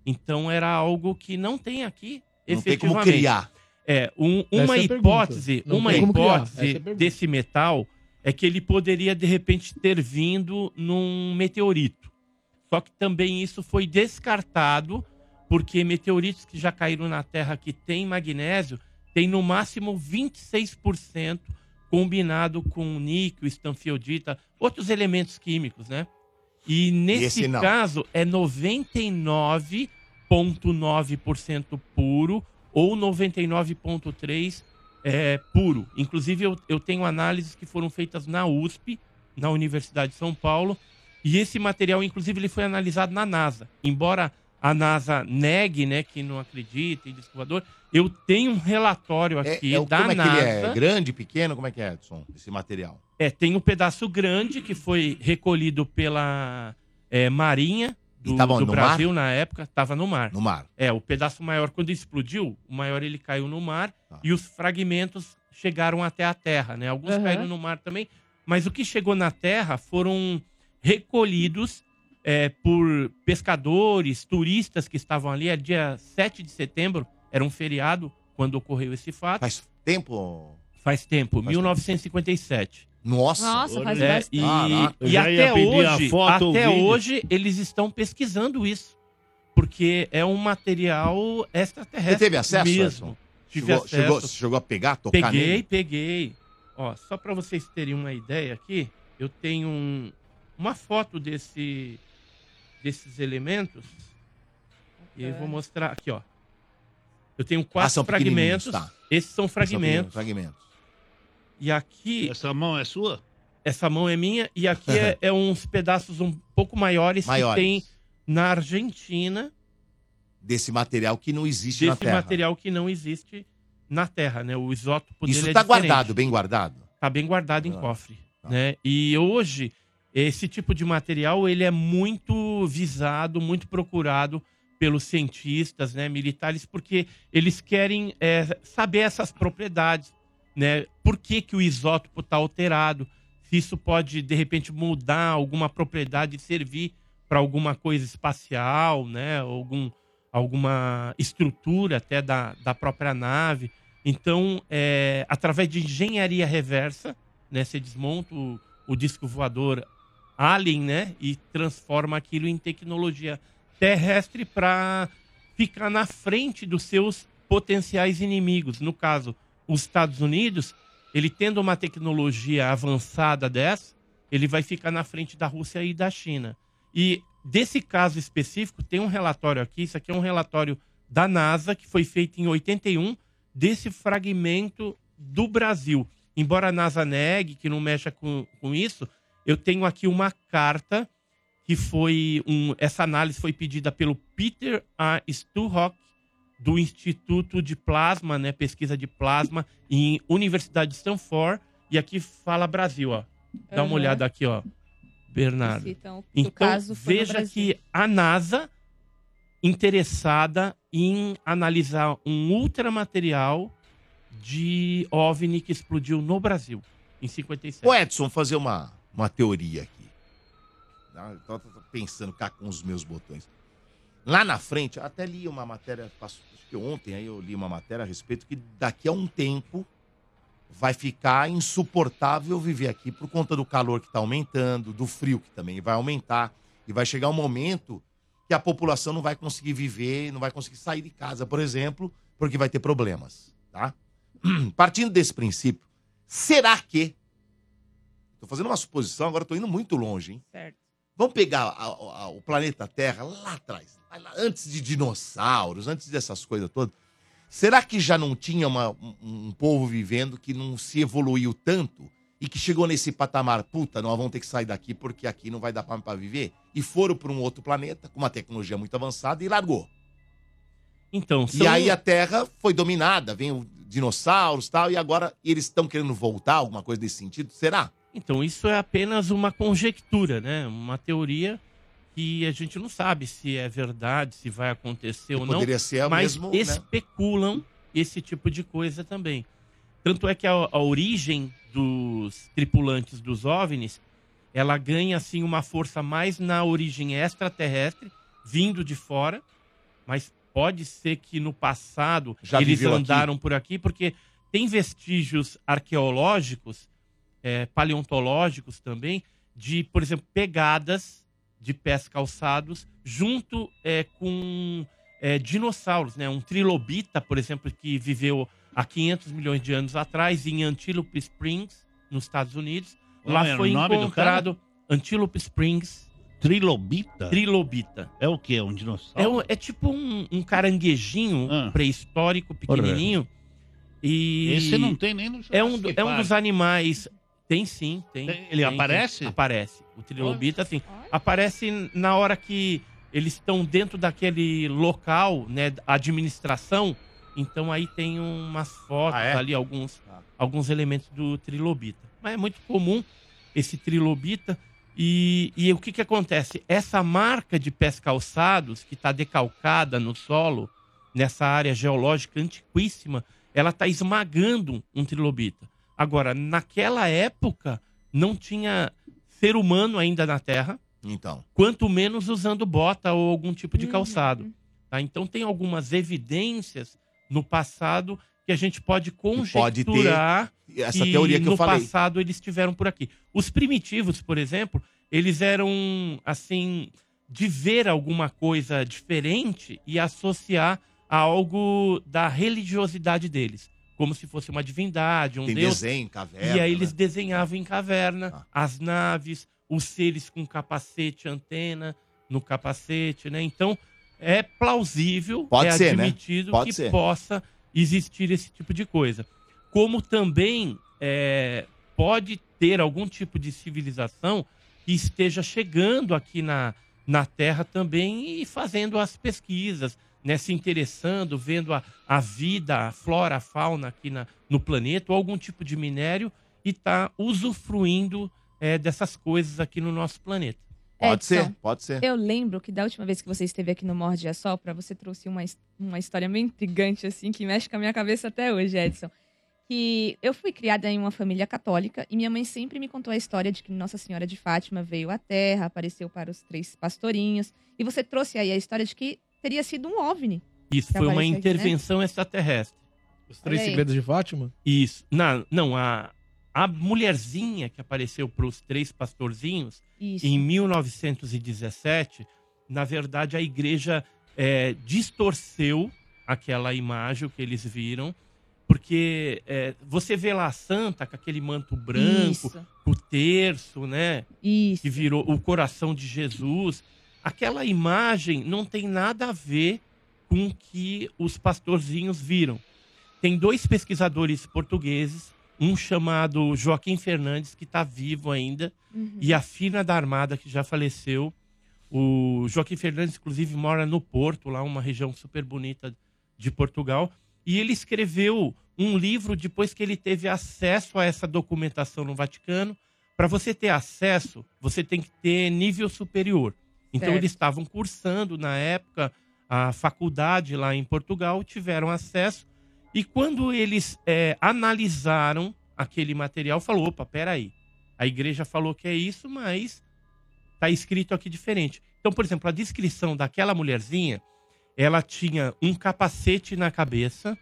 Então era algo que não tem aqui, Não tem como efetivamente. criar. É, um- uma é hipótese, Não uma tem como criar. hipótese Essa é a pergunta. desse metal é que ele poderia de repente ter vindo num meteorito. Só que também isso foi descartado porque meteoritos que já caíram na Terra que tem magnésio tem no máximo 26% combinado com níquel, estanfiodita, outros elementos químicos, né? E nesse caso é 99,9% puro ou 99,3% é, puro. Inclusive, eu, eu tenho análises que foram feitas na USP, na Universidade de São Paulo, e esse material, inclusive, ele foi analisado na NASA. Embora a NASA negue, né, que não acredita em disco voador, eu tenho um relatório É, aqui é o- da como é que NASA. ele é? Grande, pequeno? Como é que é, Edson, esse material? É, tem um pedaço grande que foi recolhido pela é, Marinha do, E tava do no Brasil na época, estava no mar. No mar. É, o pedaço maior, quando explodiu, o maior ele caiu no mar Tá. e os fragmentos chegaram até a terra, né? Alguns Aham. caíram no mar também, mas o que chegou na terra foram recolhidos é, por pescadores, turistas que estavam ali. É dia 7 de setembro, era um feriado quando ocorreu esse fato. Faz tempo? Faz tempo, 1957. Nossa. Nossa, faz É, bastante. e, Caraca. e até hoje, foto até hoje eles estão pesquisando isso, porque é um material extraterrestre. Você teve acesso, mesmo. Tive Chegou, acesso. chegou, chegou a pegar, tocar peguei, nele? peguei. Ó, só para vocês terem uma ideia aqui, eu tenho um- uma foto desse desses elementos. E eu vou mostrar aqui, ó. Eu tenho quatro Ah, são fragmentos. tá. Esses são fragmentos. Fragmentos. E aqui. Essa mão é sua? Essa mão é minha. E aqui é, é uns pedaços um pouco maiores, Maiores. que tem na Argentina. Desse material que não existe na Desse Terra. material que não existe na Terra, né? O isótopo Isso dele é tá diferente. guardado, bem guardado? Tá bem guardado em Ah, cofre, né? E hoje esse tipo de material ele é muito visado, muito procurado pelos cientistas, né, militares, porque eles querem é, saber essas propriedades, né? Por que, que o isótopo está alterado? Se isso pode de repente mudar alguma propriedade e servir para alguma coisa espacial, né? Algum, alguma estrutura até da, da própria nave. Então, é, através de engenharia reversa, né, você desmonta o, o disco voador Alien, né, e transforma aquilo em tecnologia terrestre para ficar na frente dos seus potenciais inimigos. No caso, os Estados Unidos, ele tendo uma tecnologia avançada dessa, ele vai ficar na frente da Rússia e da China. E desse caso específico, tem um relatório aqui, isso aqui é um relatório da NASA, que foi feito em 81, desse fragmento do Brasil. Embora a NASA negue que não mexa com, com isso, eu tenho aqui uma carta que foi um, essa análise foi pedida pelo Peter A. Stuhock do Instituto de Plasma, né, pesquisa de plasma em Universidade de Stanford, e aqui fala Brasil, ó. Dá uma Aham. olhada aqui, ó. Bernardo. Então, o Então, veja que a NASA interessada em analisar um ultramaterial de OVNI que explodiu no Brasil em 57. Ô Edson, fazer uma, uma teoria aqui. Ah, eu tô- tô pensando cá com os meus botões. Lá na frente, até li uma matéria, acho que ontem aí eu li uma matéria a respeito que daqui a um tempo vai ficar insuportável viver aqui por conta do calor que está aumentando, do frio que também vai aumentar. E vai chegar um momento que a população não vai conseguir viver, não vai conseguir sair de casa, por exemplo, porque vai ter problemas, tá? Partindo desse princípio, será que. Tô fazendo uma suposição, agora tô indo muito longe, hein? Certo. Vamos pegar a- a- a- o planeta Terra lá atrás, antes de dinossauros, antes dessas coisas todas. Será que já não tinha uma- um, um povo vivendo que não se evoluiu tanto e que chegou nesse patamar, puta, nós vamos ter que sair daqui porque aqui não vai dar pra, pra viver? E foram para um outro planeta com uma tecnologia muito avançada e largou. Então, E aí a Terra foi dominada, vem dinossauros e tal, e agora eles estão querendo voltar, alguma coisa desse sentido? Será? Então, isso é apenas uma conjectura, né? Uma teoria que a gente não sabe se é verdade, se vai acontecer ou não. poderia ser o mas mesmo, né? especulam esse tipo de coisa também. Tanto é que a, a origem dos tripulantes dos OVNIs, ela ganha assim uma força mais na origem extraterrestre, vindo de fora, mas pode ser que no passado Já eles viveu aqui? andaram por aqui, porque tem vestígios arqueológicos, é, paleontológicos também, de, por exemplo, pegadas de pés calçados junto é, com é, dinossauros, né? Um trilobita, por exemplo, que viveu há 500 milhões de anos atrás em Antelope Springs, nos Estados Unidos. Lá era foi encontrado Antelope Springs. Trilobita? Trilobita. É o quê? Um dinossauro? É, um- é tipo um, um caranguejinho Ah. pré-histórico, pequenininho. E Esse não tem nem no é um, é um dos animais. Tem sim, tem. Tem- ele tem, aparece? tem. Aparece. O trilobita, assim, aparece na hora que eles estão dentro daquele local, né, administração. Então aí tem umas fotos Ah, é? ali, alguns, alguns elementos do trilobita. Mas é muito comum esse trilobita. E, e o que, que acontece? Essa marca de pés calçados, que está decalcada no solo, nessa área geológica antiquíssima, ela está esmagando um trilobita. Agora, naquela época, não tinha ser humano ainda na Terra, Então. quanto menos usando bota ou algum tipo Uhum. de calçado. tá? Então, tem algumas evidências no passado que a gente pode pode ter conjecturar essa teoria que eu no falei. passado eles estiveram por aqui. Os primitivos, por exemplo, eles eram assim de ver alguma coisa diferente e associar a algo da religiosidade deles, como se fosse uma divindade, um Tem deus. desenho, caverna, E aí eles né? desenhavam em caverna Ah. as naves, os seres com capacete, antena no capacete, né? Então é plausível, Pode é ser, né? admitido Pode que ser. possa existir esse tipo de coisa. Como também é, pode ter algum tipo de civilização que esteja chegando aqui na, na Terra também e fazendo as pesquisas, né, se interessando, vendo a, a vida, a flora, a fauna aqui na, no planeta, ou algum tipo de minério, e está usufruindo é, dessas coisas aqui no nosso planeta. Edson, pode ser. Eu lembro que da última vez que você esteve aqui no Morde e Assopra, você trouxe uma, uma história meio intrigante, assim, que mexe com a minha cabeça até hoje, Edson. Que eu fui criada em uma família católica e minha mãe sempre me contou a história de que Nossa Senhora de Fátima veio à Terra, apareceu para os três pastorinhos. E você trouxe aí a história de que teria sido um OVNI. Isso foi uma apareceu aqui, né? intervenção extraterrestre. Os Três. Segredos de Fátima? Isso. Não, não a, a mulherzinha que apareceu para os três pastorzinhos Isso. em 1917, na verdade a igreja é, distorceu aquela imagem que eles viram, porque é, você vê lá a santa com aquele manto branco, Isso. o terço, né? Isso. Que virou o coração de Jesus. Aquela imagem não tem nada a ver com o que os pastorzinhos viram. Tem dois pesquisadores portugueses, um chamado Joaquim Fernandes, que está vivo ainda, Uhum. e a Fina da Armada, que já faleceu. O Joaquim Fernandes, inclusive, mora no Porto, lá uma região super bonita de Portugal. E ele escreveu um livro depois que ele teve acesso a essa documentação no Vaticano. Para você ter acesso, você tem que ter nível superior. Então, Certo. eles estavam cursando, na época, a faculdade lá em Portugal, tiveram acesso. E quando eles é, analisaram aquele material, falou: opa, peraí. A igreja falou que é isso, mas tá escrito aqui diferente. Então, por exemplo, a descrição daquela mulherzinha, ela tinha um capacete na cabeça,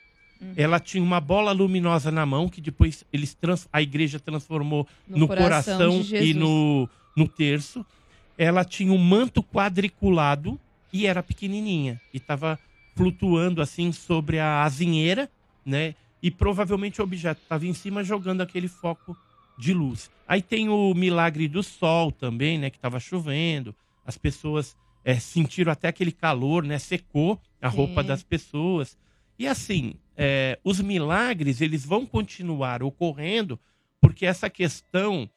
ela tinha uma bola luminosa na mão, que depois eles a igreja transformou No no, coração coração, e no, no terço. Ela tinha um manto quadriculado e era pequenininha. E estava flutuando assim sobre a azinheira, né? E provavelmente o objeto estava em cima jogando aquele foco de luz. Aí tem o milagre do sol também, né? Que estava chovendo. As pessoas é, sentiram até aquele calor, né? Secou a roupa das pessoas. E assim, é, os milagres eles vão continuar ocorrendo porque essa questão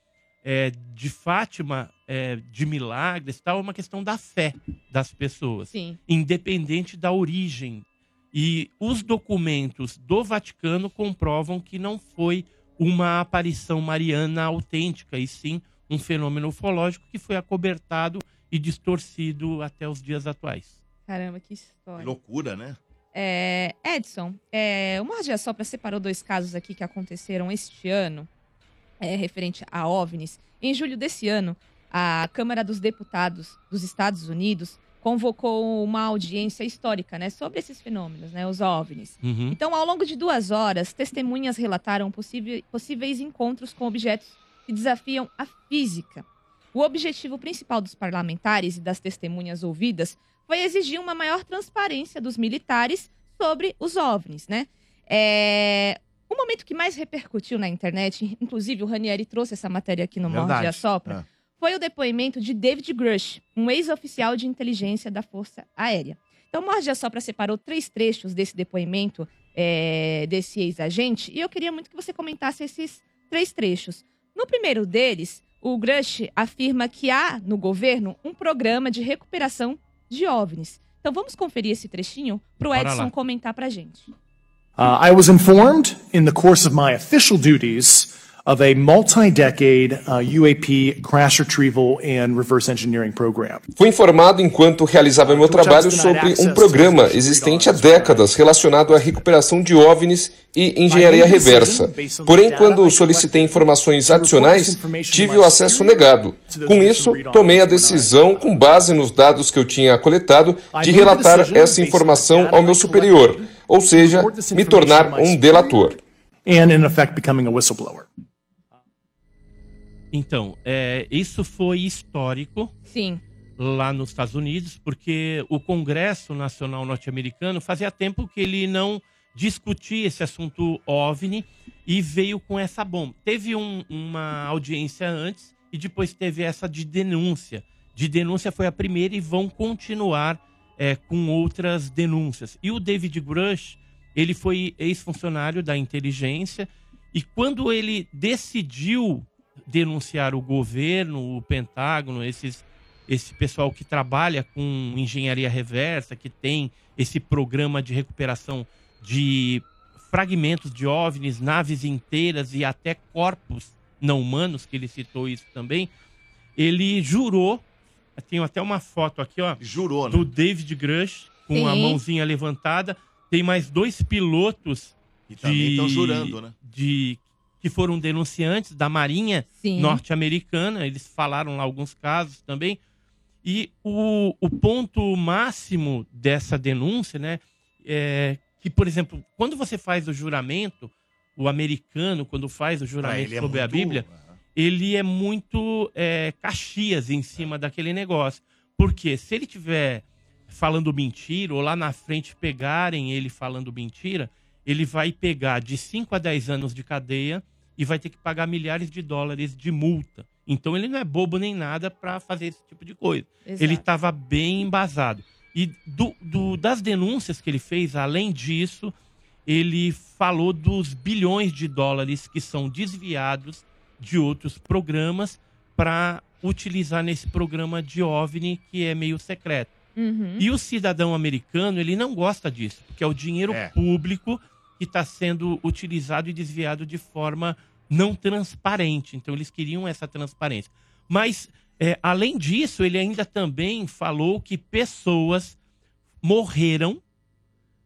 é, de Fátima, é, de milagres, tal, é uma questão da fé das pessoas, Sim. independente da origem. E os documentos do Vaticano comprovam que não foi uma aparição mariana autêntica, e sim um fenômeno ufológico que foi acobertado e distorcido até os dias atuais. Caramba, que história. Loucura, né? É, Edson, é, o Morde a Sopra separou dois casos aqui que aconteceram este ano, é, referente a OVNIs. Em julho desse ano, a Câmara dos Deputados dos Estados Unidos convocou uma audiência histórica né, sobre esses fenômenos, né, os OVNIs. Uhum. Então, ao longo de duas horas, testemunhas relataram possíveis encontros com objetos que desafiam a física. O objetivo principal dos parlamentares e das testemunhas ouvidas foi exigir uma maior transparência dos militares sobre os OVNIs, né? É, O momento que mais repercutiu na internet, inclusive o Ranieri trouxe essa matéria aqui no Morde e Verdade. Assopra, É. foi o depoimento de David Grush, um ex-oficial de inteligência da Força Aérea. Então, Morde Assopra separou três trechos desse depoimento é, desse ex-agente e eu queria muito que você comentasse esses três trechos. No primeiro deles, o Grush afirma que há no governo um programa de recuperação de OVNIs. Então vamos conferir esse trechinho para o Edson comentar para gente. Uh, I was informed in the course of my official duties of a multi-decade uh, UAP crash retrieval and reverse engineering program. Fui informado enquanto realizava meu trabalho sobre um programa existente há décadas relacionado à recuperação de OVNIs e engenharia reversa. Porém, quando solicitei informações adicionais, tive o acesso negado. Com isso, tomei a decisão, com base nos dados que eu tinha coletado, de relatar essa informação ao meu superior, ou seja, me tornar um delator. And in effect, becoming a whistleblower. Então, é, isso foi histórico Sim. lá nos Estados Unidos, porque o Congresso Nacional Norte-Americano fazia tempo que ele não discutia esse assunto OVNI e veio com essa bomba. Teve um- uma audiência antes e depois teve essa de denúncia. De denúncia foi a primeira e vão continuar é, com outras denúncias. E o David Grush, ele foi ex-funcionário da inteligência e quando ele decidiu denunciar o governo, o Pentágono, esses, esse pessoal que trabalha com engenharia reversa, que tem esse programa de recuperação de fragmentos de OVNIs, naves inteiras e até corpos não humanos, que ele citou isso também, ele jurou, tenho até uma foto aqui, ó, Jurou, né? do David Grush, com a Sim. mãozinha levantada, tem mais dois pilotos Que também estão jurando, né? de que foram denunciantes da Marinha norte-americana, eles falaram lá alguns casos também. E o, o ponto máximo dessa denúncia, né, é que, por exemplo, quando você faz o juramento, o americano, quando faz o juramento ele é sobre a muito- Bíblia, ele é muito é, caxias em cima daquele negócio. Porque se ele tiver falando mentira, ou lá na frente pegarem ele falando mentira, ele vai pegar de 5 a 10 anos de cadeia e vai ter que pagar milhares de dólares de multa. Então ele não é bobo nem nada para fazer esse tipo de coisa. Exato. Ele estava bem embasado. E do- do- das denúncias que ele fez, além disso, ele falou dos bilhões de dólares que são desviados de outros programas para utilizar nesse programa de OVNI que é meio secreto. Uhum. E o cidadão americano, ele não gosta disso, porque é o dinheiro público que está sendo utilizado e desviado de forma não transparente. Então, eles queriam essa transparência. Mas, é, além disso, ele ainda também falou que pessoas morreram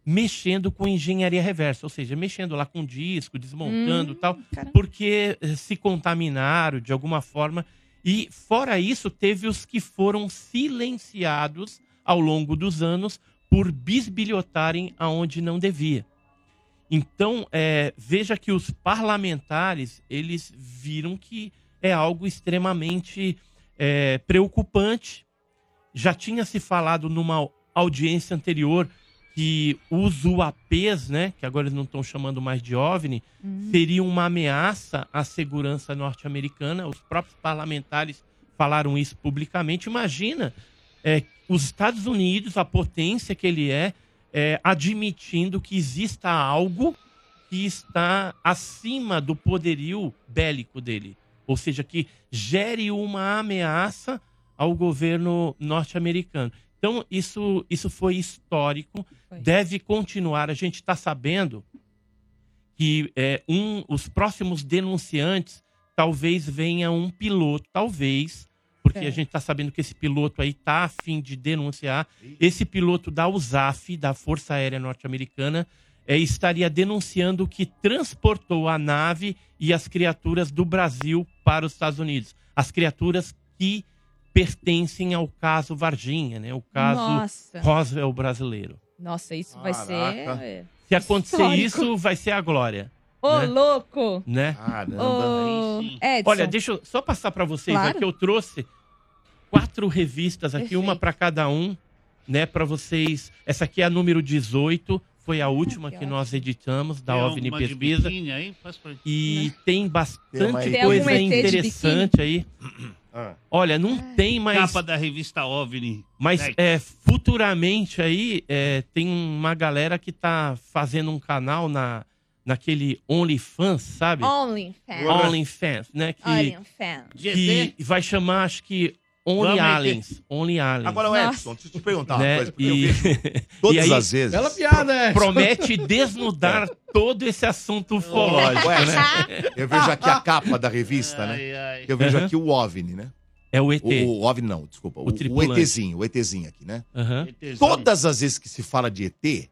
mexendo com engenharia reversa, ou seja, mexendo lá com disco, desmontando Hum, e tal, porque eh, se contaminaram de alguma forma. E fora isso, teve os que foram silenciados ao longo dos anos por bisbilhotarem aonde não devia. Então, eh, veja que os parlamentares, eles viram que é algo extremamente eh, preocupante. Já tinha se falado numa audiência anterior que os UAPs, né, que agora eles não estão chamando mais de OVNI, Hum. seriam uma ameaça à segurança norte-americana. Os próprios parlamentares falaram isso publicamente. Imagina é, os Estados Unidos, a potência que ele é, é, admitindo que exista algo que está acima do poderio bélico dele. Ou seja, que gere uma ameaça ao governo norte-americano. Então, isso, isso foi histórico, deve continuar. A gente está sabendo que é, um, os próximos denunciantes talvez venha um piloto, talvez, porque É. a gente está sabendo que esse piloto aí está a fim de denunciar. Esse piloto da USAF, da Força Aérea Norte-Americana, é, estaria denunciando que transportou a nave e as criaturas do Brasil para os Estados Unidos. As criaturas que pertencem ao caso Varginha, né? O caso Nossa. Roswell brasileiro. Nossa, isso vai ser. Caraca. é, Se acontecer histórico. isso, vai ser a glória. Ô, né? louco! né? Ô, Edson. Olha, deixa eu só passar para vocês Claro. aqui. Eu trouxe quatro revistas aqui, uma para cada um, né? Para vocês. Essa aqui é a número 18, foi a última que nós editamos da Tem OVNI Pesquisa. biquíni aí? Faz pra- E tem bastante Tem coisa interessante aí. Ah. Olha, não tem mais. Capa da revista OVNI. Mas é, futuramente aí é, tem uma galera que tá fazendo um canal na, naquele OnlyFans, sabe? OnlyFans. OnlyFans, né? Que, OnlyFans. que vai chamar, acho que Only Vamos Aliens. Only Aliens. Agora, o Edson, deixa eu te perguntar uma Né? coisa. Porque eu E- vejo todas aí- as vezes. Bela piada, Edson. Promete desnudar todo esse assunto ufológico, Edson, né? Eu vejo aqui a capa da revista, né? Eu vejo Aham. aqui o OVNI, né? É o ET. O, o OVNI não, desculpa. O, o tripulante. ETzinho, o ETzinho aqui, né? Aham. Todas as vezes que se fala de ET,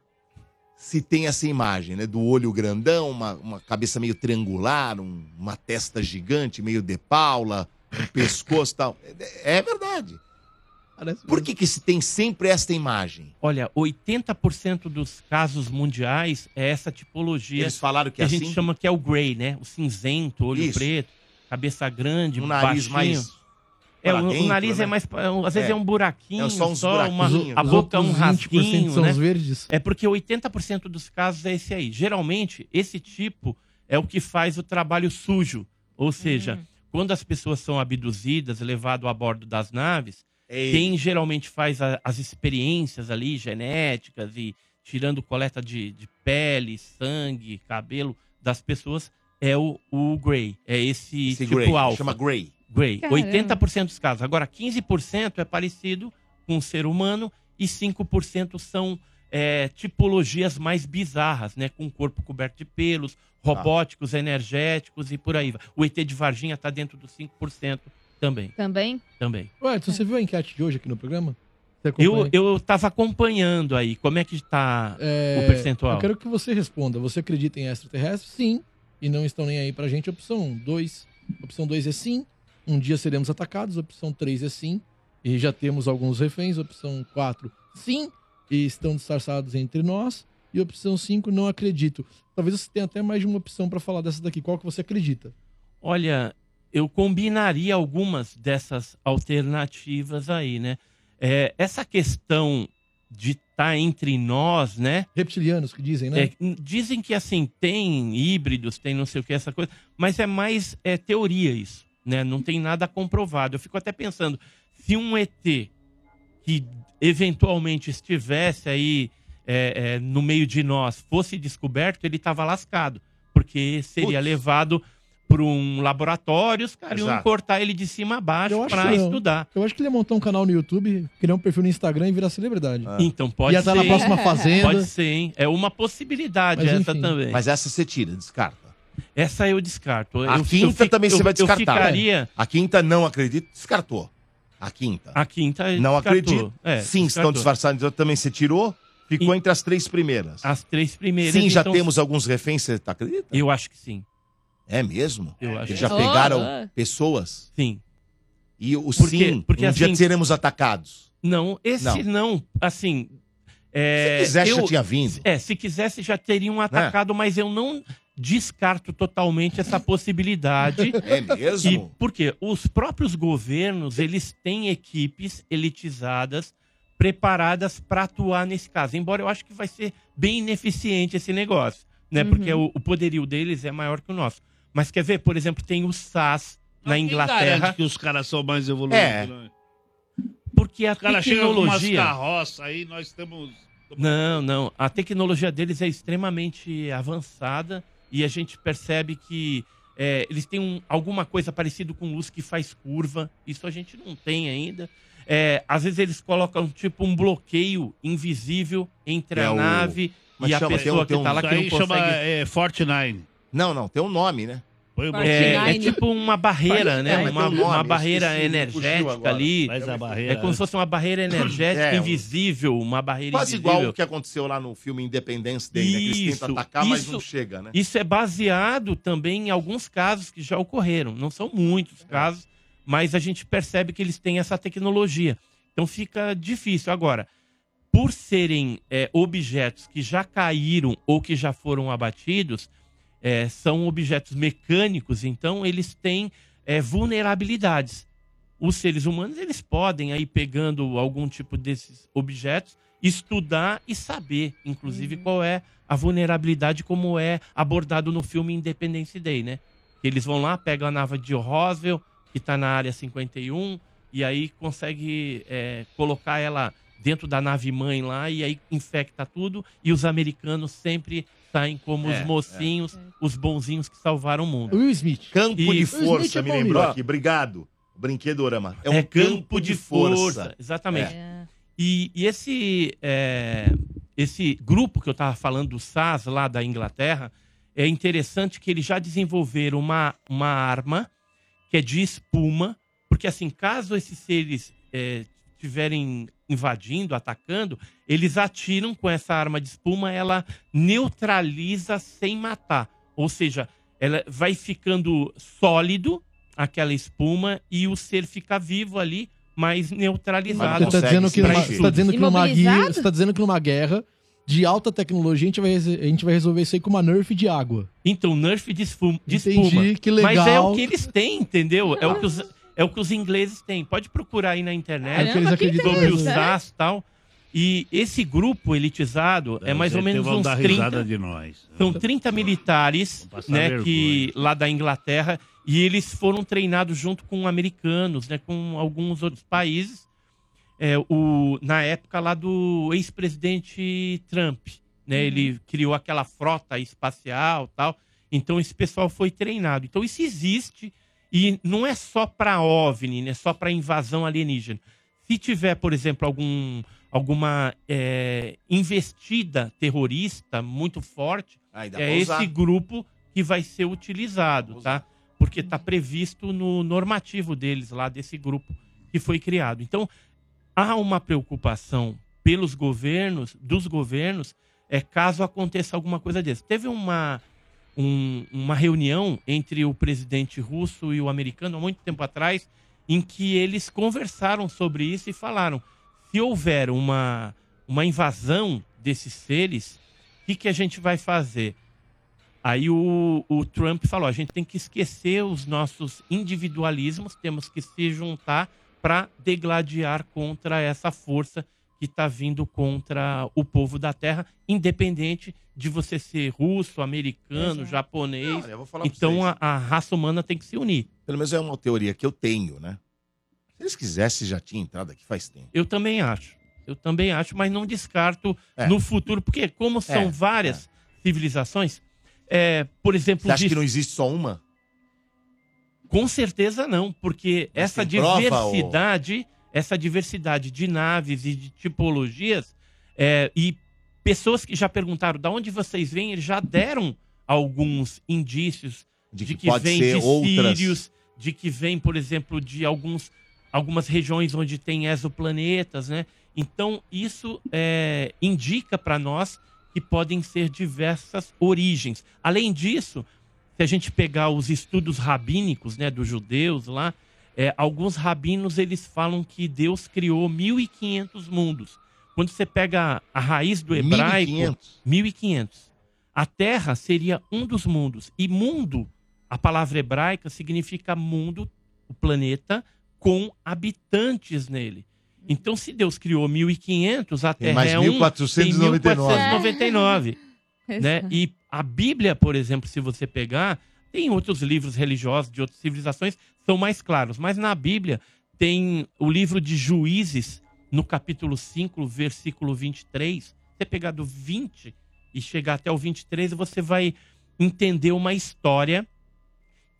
se tem essa imagem, né? Do olho grandão, uma, uma cabeça meio triangular, um- uma testa gigante, meio de paula, um pescoço e tal. É, é verdade. Por que, que se tem sempre esta imagem? Olha, 80% dos casos mundiais é essa tipologia. Eles falaram que que a é gente assim? chama que é o grey, né? O cinzento, olho Isso. preto, cabeça grande, Um nariz baixinho. mais É, pra o, o dentro, nariz né? é mais. Às vezes é, É. um buraquinho, É só uns uma, buraquinhos. a boca é um outros 20% rasguinho. são né? os verdes. É porque 80% dos casos é esse aí. Geralmente, esse tipo é o que faz o trabalho sujo. Ou seja, quando as pessoas são abduzidas, levadas a bordo das naves, Ei. quem geralmente faz a- as experiências ali genéticas e tirando coleta de, de pele, sangue, cabelo das pessoas é o, o Grey. É esse, Esse tipo Grey, alfa. chama Grey. Grey. Caramba. 80% dos casos. Agora, 15% é parecido com o ser humano e 5% são é, tipologias mais bizarras, né? Com o corpo coberto de pelos, robóticos, energéticos e por aí vai. O ET de Varginha está dentro dos 5% também. Também? Também. Ué, Edson, você viu a enquete de hoje aqui no programa? Eu, acompanha? eu tava acompanhando aí. Como é que tá É, o percentual? Eu quero que você responda. Você acredita em extraterrestres? Sim. E não estão nem aí pra gente. Opção 2. Opção 2 é sim. Um dia seremos atacados. Opção 3 é sim. E já temos alguns reféns. Opção 4, sim. E estão disfarçados entre nós. E opção 5, não acredito. Talvez você tenha até mais de uma opção pra falar dessa daqui. Qual que você acredita? Olha, eu combinaria algumas dessas alternativas aí, né? É, essa questão de estar entre nós, né? Reptilianos que dizem, né? É, dizem que assim, tem híbridos, tem não sei o que, essa coisa, mas é mais é, teoria isso, né? Não tem nada comprovado. Eu fico até pensando, se um ET que eventualmente estivesse aí é, é, no meio de nós fosse descoberto, ele estava lascado, porque seria Putz. levado para um laboratório, os caras iam cortar ele de cima a baixo para estudar. Eu acho que ele ia montar um canal no YouTube, criar um perfil no Instagram e virar celebridade. Então pode Ia ser. estar na próxima Fazenda. Pode ser, hein? É uma possibilidade Mas, essa enfim. também. Mas essa você tira, descarta. Essa eu descarto. A eu, quinta eu fico- também eu- você vai Eu descartar. ficaria... A quinta não acredito, descartou. A quinta. A quinta Não descartou. acredito. É, Sim, estão descartou. disfarçados. Então também você tirou, ficou entre as três primeiras. As três primeiras. Sim, já então- temos alguns reféns, você tá acredita? Eu acho que sim. É mesmo? Eu acho Eles que já pegaram Oh, pessoas? Sim. E o Porque- sim, porque um dia assim- seremos atacados. Não, esse não, assim. é, Se quisesse, eu- já tinha vindo. É, se quisesse, já teriam atacado, mas eu não descarto totalmente essa possibilidade. É mesmo? E porque os próprios governos, eles têm equipes elitizadas preparadas para atuar nesse caso. Embora eu acho que vai ser bem ineficiente esse negócio, né? Uhum. Porque o, o poderio deles é maior que o nosso. Mas quer ver, por exemplo, tem o SAS na Inglaterra. garante que os caras são mais evoluídos? É. né? Porque a umas tecnologia. carroças aí, nós estamos Não, não. A tecnologia deles é extremamente avançada e a gente percebe que é, eles têm um- alguma coisa parecida com luz que faz curva. Isso a gente não tem ainda. É, às vezes eles colocam tipo um bloqueio invisível entre É a o- nave e é a que chama? Tem pessoa um- tem que tá um- lá que Isso não aí consegue... chama é, Fortnite. Não, não, tem um nome, né? É, é tipo uma barreira, É, né? mas uma, tem um nome, uma barreira energética ali. Mas a barreira- É como se fosse uma barreira energética É, invisível, uma barreira Quase invisível. igual o que aconteceu lá no filme Independence Day, né? Que eles tentam atacar, mas não chega, né? Isso é baseado também em alguns casos que já ocorreram. Não são muitos casos, mas a gente percebe que eles têm essa tecnologia. Então fica difícil. Agora, por serem é, objetos que já caíram ou que já foram abatidos, é, são objetos mecânicos, então eles têm é, vulnerabilidades. Os seres humanos eles podem aí pegando algum tipo desses objetos estudar e saber, inclusive qual é a vulnerabilidade como é abordado no filme Independence Day, né? Eles vão lá, pegam a nave de Roswell que está na área 51 e aí consegue é, colocar ela dentro da nave mãe lá e aí infecta tudo e os americanos sempre saem como É, os mocinhos, os bonzinhos que salvaram o mundo. Will Smith. Campo de Isso. força, é me lembrou aqui. Obrigado. Brinquedorama. É um É campo, de força. Exatamente. É. E, e esse, é, esse grupo que eu estava falando, do SAS, lá da Inglaterra, é interessante que eles já desenvolveram uma, uma arma que é de espuma, porque assim, caso esses seres é, estiverem invadindo, atacando, eles atiram com essa arma de espuma, ela neutraliza sem matar. Ou seja, ela vai ficando sólido, aquela espuma, e o ser fica vivo ali, mas neutralizado. Você tá dizendo que numa, você tá dizendo que numa guerra, você tá dizendo que numa guerra de alta tecnologia a gente vai, a gente vai resolver isso aí com uma nerf de água. Então, nerf de espuma. De Entendi, espuma. que legal. Mas é o que eles têm, entendeu? É o que os, é o que os ingleses têm. Pode procurar aí na internet. É o que eles acreditam sobre o mesmo. SAS e tal. E esse grupo elitizado é mais ou menos uns dar 30... risada de nós. São 30 militares, né, vergonha. que lá da Inglaterra, e eles foram treinados junto com americanos, né, com alguns outros países. É, o, na época lá do ex-presidente Trump, né, ele criou aquela frota espacial, tal. Então esse pessoal foi treinado. Então isso existe e não é só para OVNI, né, só para invasão alienígena. Se tiver, por exemplo, algum, alguma é, investida terrorista muito forte, Aí é esse usar. grupo que vai ser utilizado, tá? Porque está previsto no normativo deles lá, desse grupo que foi criado. Então, há uma preocupação pelos governos, dos governos, é caso aconteça alguma coisa desse. Teve uma, um- uma reunião entre o presidente russo e o americano há muito tempo atrás, em que eles conversaram sobre isso e falaram: se houver uma, uma invasão desses seres, o que, que a gente vai fazer? Aí o, o Trump falou: a gente tem que esquecer os nossos individualismos, temos que se juntar para degladiar contra essa força que está vindo contra o povo da Terra, independente de você ser russo, americano, Exato. japonês. Olha, eu vou falar pra então a, a raça humana tem que se unir. Pelo menos é uma teoria que eu tenho, né? Se eles quisessem, já tinha entrado aqui faz tempo. Eu também acho. Eu também acho, mas não descarto É. no futuro, porque como são É, várias civilizações, é, por exemplo, Você acha de- que não existe só uma? Com certeza não, porque essa tem prova, diversidade, essa diversidade de naves e de tipologias, é, e pessoas que já perguntaram de onde vocês vêm, eles já deram alguns indícios de, que que, vem de outras. Sírios, de que vem, por exemplo, de alguns, algumas regiões onde tem exoplanetas, né? Então, isso é, indica para nós que podem ser diversas origens. Além disso, se a gente pegar os estudos rabínicos, né, dos judeus lá, é, alguns rabinos eles falam que Deus criou 1500 mundos. Quando você pega a raiz do hebraico, 1500. 1500. A Terra seria um dos mundos. E mundo, a palavra hebraica significa mundo, o planeta, com habitantes nele. Então, se Deus criou 1500, a Tem Terra mais é um, 1499. tem 1499 É. né? E a Bíblia, por exemplo, se você pegar, tem outros livros religiosos de outras civilizações são mais claros, mas na Bíblia tem o livro de Juízes, no capítulo 5, versículo 23. você pegar do 20 e chegar até o 23, você vai entender uma história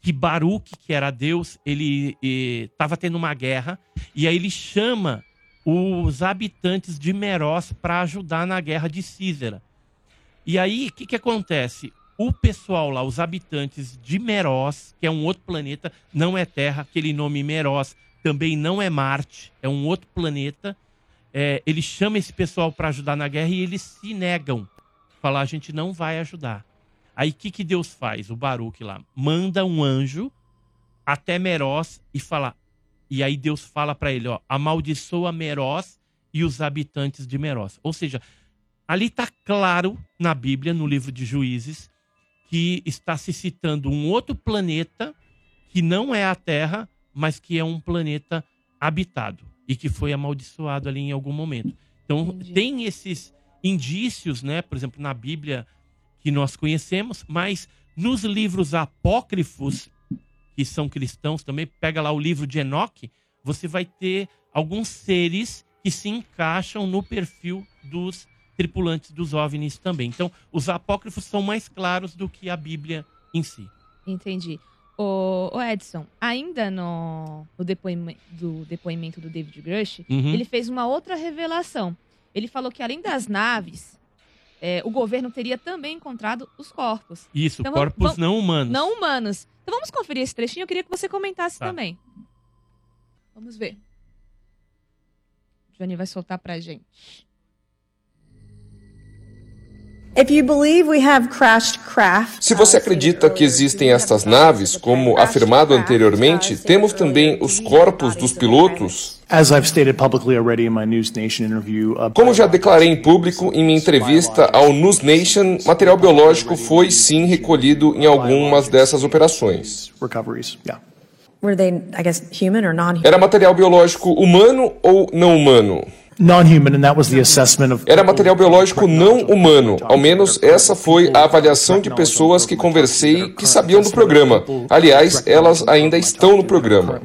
que Baruch, que era Deus, ele estava tendo uma guerra e aí ele chama os habitantes de Meroz para ajudar na guerra de Císera. E aí, o que, que acontece? O pessoal lá, os habitantes de Meroz, que é um outro planeta, não é Terra, aquele nome Meroz também não é Marte, é um outro planeta. É, ele chama esse pessoal para ajudar na guerra e eles se negam. Falar, a gente não vai ajudar. Aí o que, que Deus faz? O Baruch lá manda um anjo até Meroz e fala. E aí Deus fala para ele, ó, amaldiçoa Meroz e os habitantes de Meroz. Ou seja, ali está claro na Bíblia, no livro de Juízes, que está se citando um outro planeta que não é a Terra, mas que é um planeta habitado e que foi amaldiçoado ali em algum momento. Então tem esses indícios, né? Por exemplo, na Bíblia que nós conhecemos, mas nos livros apócrifos que são cristãos também, pega lá o livro de Enoque, você vai ter alguns seres que se encaixam no perfil dos tripulantes dos OVNIs também. Então, os apócrifos são mais claros do que a Bíblia em si. Entendi. O, o Edson, ainda no, no depoimento, do depoimento do David Grush, Uhum. ele fez uma outra revelação. Ele falou que além das naves, é, o governo teria também encontrado os corpos. Isso, Então, vamos- corpos vamos- não humanos. Não humanos. Então vamos conferir esse trechinho. Eu queria que você comentasse Tá. também. Vamos ver. Johnny vai soltar pra gente. Se você acredita que existem estas naves, como afirmado anteriormente, temos também os corpos dos pilotos. As I've stated publicly already in my News Nation interview, Como já declarei em público em minha entrevista ao News Nation, material biológico foi sim recolhido em algumas dessas operações. recoveries, yeah. were they, I guess, human or non-human? Era material biológico humano ou não humano? Non-human, and that was the assessment of Era material biológico não humano. Ao menos essa foi a avaliação de pessoas que conversei que sabiam do programa. Aliás, elas ainda estão no programa.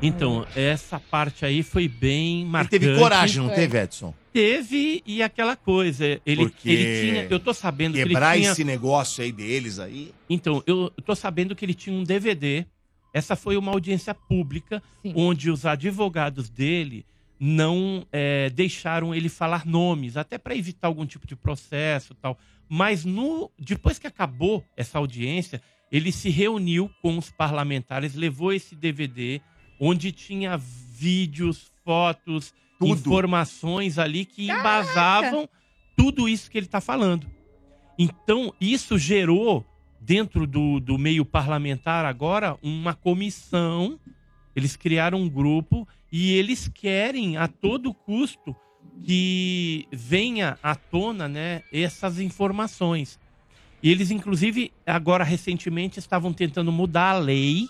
Então, essa parte aí foi bem Ele marcante. teve coragem, não teve, Edson? Teve, e aquela coisa. Ele, Porque ele tinha. Eu tô sabendo que Quebrar ele tinha. esse negócio aí deles aí. Então, eu eu tô sabendo que ele tinha um DVD. Essa foi uma audiência pública, onde os advogados dele não é, deixaram ele falar nomes, até para evitar algum tipo de processo e tal. Mas no, depois que acabou essa audiência, ele se reuniu com os parlamentares, levou esse DVD, onde tinha vídeos, fotos, informações ali que embasavam tudo isso que ele está falando. Então, isso gerou, dentro do, do meio parlamentar agora, uma comissão. Eles criaram um grupo e eles querem, a todo custo, que venha à tona né, essas informações. E eles, inclusive, agora recentemente estavam tentando mudar a lei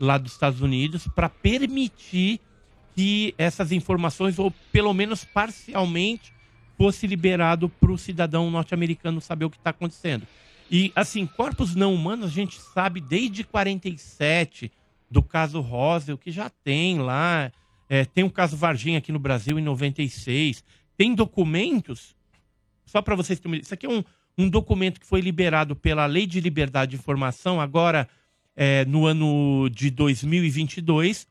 lá dos Estados Unidos para permitir que essas informações, ou pelo menos parcialmente, fosse liberado para o cidadão norte-americano saber o que está acontecendo. E, assim, corpos não humanos a gente sabe desde 47, do caso Roswell, que já tem lá. É, tem o caso Varginha aqui no Brasil em 96. Tem documentos, só para vocês terem Isso aqui é um, um documento que foi liberado pela Lei de Liberdade de Informação, agora é, no ano de 2022.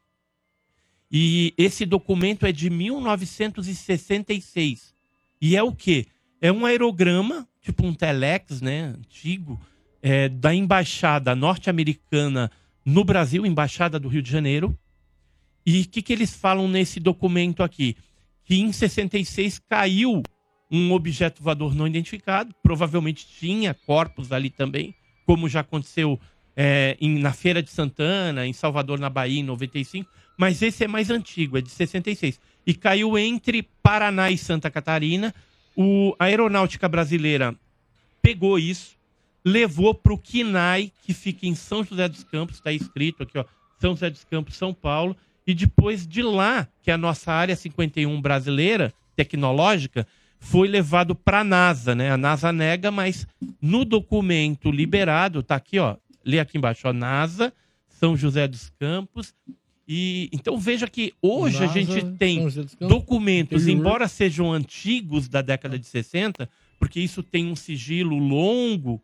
E esse documento é de 1966. E é o quê? É um aerograma, tipo um telex, né, antigo, é, da embaixada norte-americana no Brasil, embaixada do Rio de Janeiro. E o que, que eles falam nesse documento aqui? Que em 66 caiu um objeto voador não identificado, provavelmente tinha corpos ali também, como já aconteceu é, em- na Feira de Santana, em Salvador, na Bahia, em 95, mas esse é mais antigo, é de 66. E caiu entre Paraná e Santa Catarina. O, a aeronáutica brasileira pegou isso, levou para o KINAI, que fica em São José dos Campos, está escrito aqui, ó, São José dos Campos, São Paulo, e depois de lá, que é a nossa área 51 brasileira, tecnológica, foi levado para a NASA, né? A NASA nega, mas no documento liberado, tá aqui, ó, lê aqui embaixo, ó, NASA, São José dos Campos, E então veja que hoje a gente tem documentos, embora sejam antigos da década de 60, porque isso tem um sigilo longo,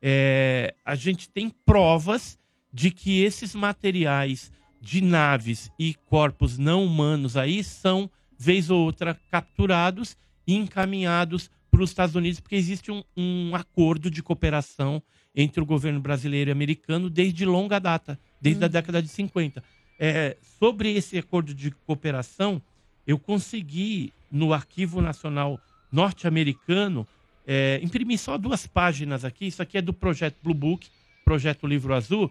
é, a gente tem provas de que esses materiais de naves e corpos não humanos aí são, vez ou outra, capturados e encaminhados para os Estados Unidos, porque existe um, um acordo de cooperação entre o governo brasileiro e americano desde longa data, desde a década de 50. É, sobre esse acordo de cooperação, eu consegui, no Arquivo Nacional Norte-Americano, é, imprimir só duas páginas aqui. Isso aqui é do projeto Blue Book, projeto Livro Azul,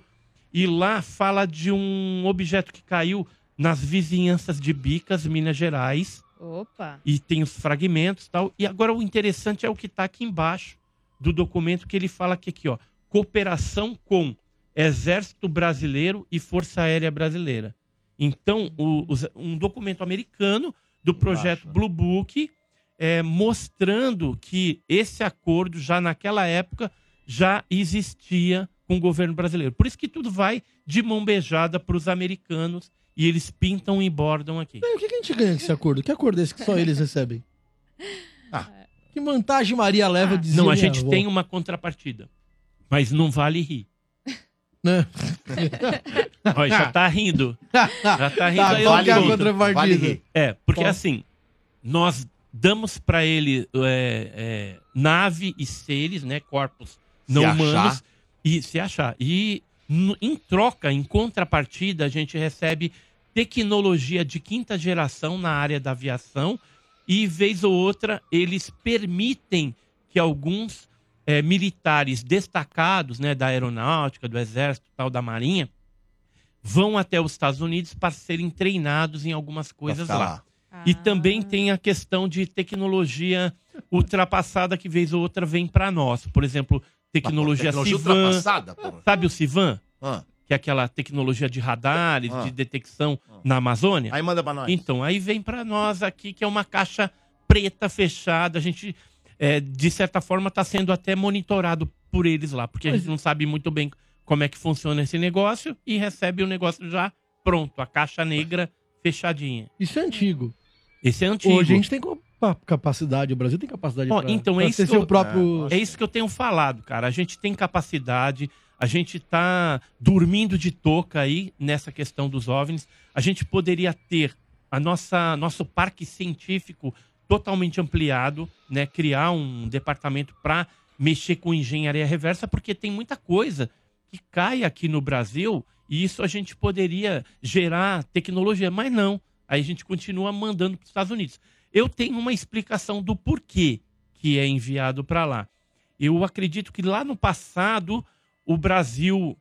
e lá fala de um objeto que caiu nas vizinhanças de Bicas, Minas Gerais, Opa. e tem os fragmentos e tal. E agora o interessante é o que está aqui embaixo do documento, que ele fala que aqui, ó, cooperação com Exército Brasileiro e Força Aérea Brasileira. Então, o- um documento americano do projeto Blue Book é, mostrando que esse acordo já naquela época já existia com o governo brasileiro. Por isso que tudo vai de mão beijada para os americanos e eles pintam e bordam aqui. E o que, que a gente ganha com esse acordo? Que acordo é esse que só eles recebem? Que vantagem Maria leva de Não, a gente tem uma contrapartida. Mas não vale rir. Né? Olha, já tá rindo. Já tá rindo Tá, aí é a contrapartida? Vale rir. É, porque assim, nós damos pra ele é, é, nave e seres, né, corpos não achar. humanos, e se achar. E no- em troca, em contrapartida, a gente recebe tecnologia de quinta geração na área da aviação e, vez ou outra, eles permitem que alguns eh, militares destacados né, da aeronáutica, do exército tal, da marinha, vão até os Estados Unidos para serem treinados em algumas coisas ficar lá. E também tem a questão de tecnologia ultrapassada que vez ou outra vem para nós. Por exemplo, tecnologia, tecnologia Civan. Sabe o Civan? Ah. Que é aquela tecnologia de radares, Ah. de detecção na Amazônia. Aí manda pra nós. Então, aí vem para nós aqui, que é uma caixa preta fechada. A gente, é, de certa forma, está sendo até monitorado por eles lá, porque a gente não sabe muito bem como é que funciona esse negócio e recebe o negócio já pronto, a caixa negra fechadinha. Isso é antigo. Esse é antigo. Hoje a gente tem capacidade, o Brasil tem capacidade pra, então pra é isso, que eu, próprio... é isso que eu tenho falado, cara. A gente tem capacidade, a gente tá dormindo de toca aí nessa questão dos OVNIs. A gente poderia ter a nossa nosso parque científico totalmente ampliado, né? Criar um departamento para mexer com engenharia reversa, porque tem muita coisa que cai aqui no Brasil e isso a gente poderia gerar tecnologia, mas não. Aí a gente continua mandando para os Estados Unidos. Eu tenho uma explicação do porquê que é enviado para lá. Eu acredito que lá no passado o Brasil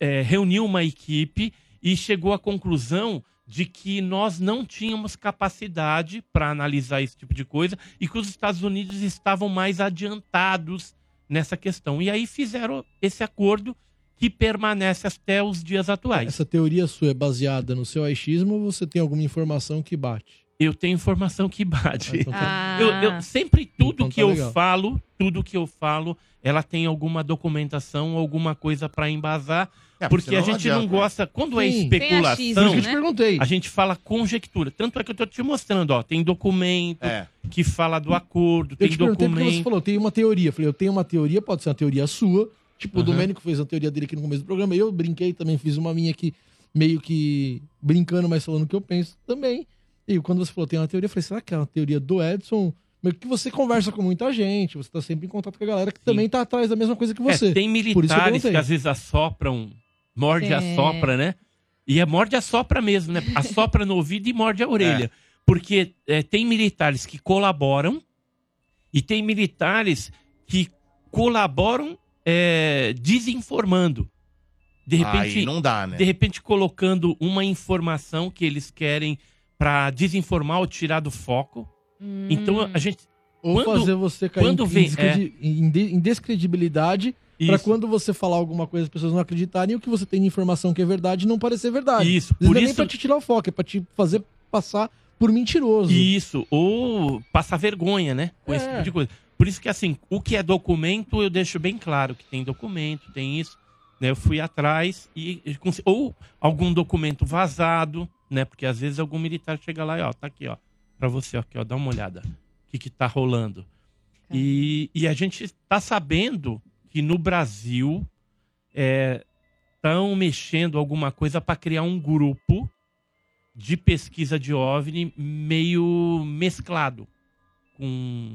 eh, reuniu uma equipe e chegou à conclusão de que nós não tínhamos capacidade para analisar esse tipo de coisa e que os Estados Unidos estavam mais adiantados nessa questão. E aí fizeram esse acordo que permanece até os dias atuais. Essa teoria sua é baseada no seu achismo ou você tem alguma informação que bate? Eu tenho informação que bate. então tá- Eu, eu- sempre tudo Então que tá eu legal. falo, tudo que eu falo, ela tem alguma documentação, alguma coisa para embasar. É, porque a gente não não adianta, né? gosta. Quando é Sim. especulação, Tem achismo, que eu te né? perguntei. a gente fala conjectura. Tanto é que eu tô te mostrando, ó. Tem documento É. que fala do acordo, Eu tem te porque você documento. falou, tem uma teoria. Eu falei, eu tenho uma teoria, pode ser uma teoria sua. Tipo, o Aham. Domênico fez a teoria dele aqui no começo do programa. Eu brinquei também, fiz uma minha aqui, meio que brincando, mas falando o que eu penso também. E quando você falou, tem uma teoria, eu falei, será que é uma teoria do Edson? Mas que você conversa com muita gente, você tá sempre em contato com a galera que também tá atrás da mesma coisa que você. É, tem Por isso que eu militares que, perguntei. às vezes assopram, morde e É. assopra, né? E é morde e assopra mesmo, né? Assopra no ouvido e morde a orelha. Porque é, tem militares que colaboram e tem militares que colaboram é, desinformando. De repente, Aí não dá, né? de repente colocando uma informação que eles querem para desinformar ou tirar do foco. Então a gente Ou quando- fazer você cair quando em, vem- descredi- em de- em descredibilidade pra Isso. quando você falar alguma coisa as pessoas não acreditarem e o que você tem de informação que é verdade não parecer verdade. Isso, por não é nem isso- pra te tirar o foco, é pra te fazer passar por mentiroso. Isso, ou passar vergonha, né? Com esse É. tipo de coisa. Por isso que, assim, o que é documento, eu deixo bem claro que tem documento, tem isso. né, eu fui atrás e ou algum documento vazado, né? Porque às vezes algum militar chega lá e ó, tá aqui, ó, para você, ó, aqui, ó, dá uma olhada, o que que tá rolando. E, e a gente está sabendo que no Brasil estão mexendo alguma coisa para criar um grupo de pesquisa de OVNI meio mesclado com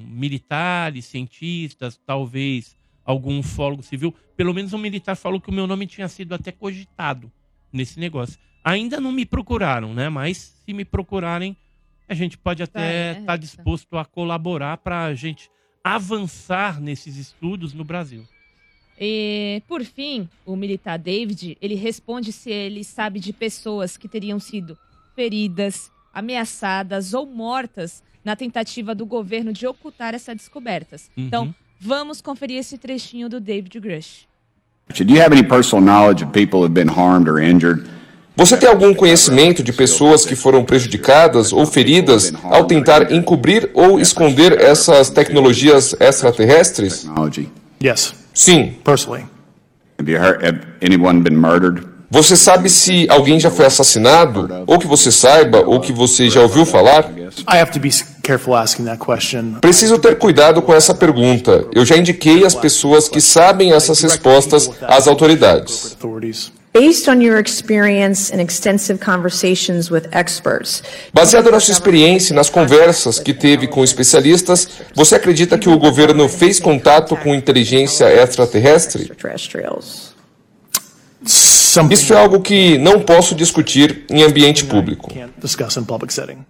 militares, cientistas, talvez algum ufólogo civil. Pelo menos um militar falou que o meu nome tinha sido até cogitado nesse negócio. Ainda não me procuraram, né? Mas se me procurarem, a gente pode até Tá, estar é. disposto a colaborar para a gente avançar nesses estudos no Brasil. E, por fim, o militar David, ele responde se ele sabe de pessoas que teriam sido feridas, ameaçadas ou mortas na tentativa do governo de ocultar essas descobertas. Uhum. Então, vamos conferir esse trechinho do David Grush. Do you have any personal knowledge of people who have been harmed or injured? Você tem algum conhecimento de pessoas que foram prejudicadas ou feridas ao tentar encobrir ou esconder essas tecnologias extraterrestres? Yes. Sim. Personally. Have you heard, have anyone been murdered? Você sabe se alguém já foi assassinado? Ou que você saiba, ou que você já ouviu falar? I have to be s- careful asking that question. Preciso ter cuidado com essa pergunta. Eu já indiquei às pessoas que sabem essas respostas às autoridades. Authorities. Based on your experience and extensive conversations with experts, Baseado na sua experiência e nas conversas que teve com especialistas, você acredita que o governo fez contato com inteligência extraterrestre? extraterrestrials. Isso é algo que não posso discutir em ambiente público. Can't discuss in public setting.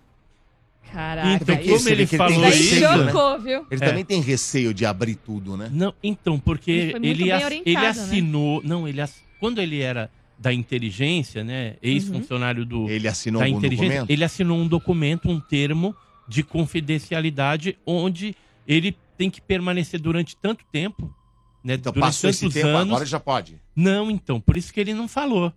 Caraca, Então, como ele Ele tem falou receio, isso, né? chocou, viu? Ele É. também tem receio de abrir tudo, né? Não, então, porque Ele ele, ele né? assinou. Não, ele ass- quando ele era da inteligência, né? Ex-funcionário do. Ele assinou da algum inteligência, documento? Ele assinou um documento, um termo de confidencialidade, onde ele tem que permanecer durante tanto tempo. Né, Então durante passou esse tantos tempo, anos. agora já pode. Não, então, por isso que ele não falou.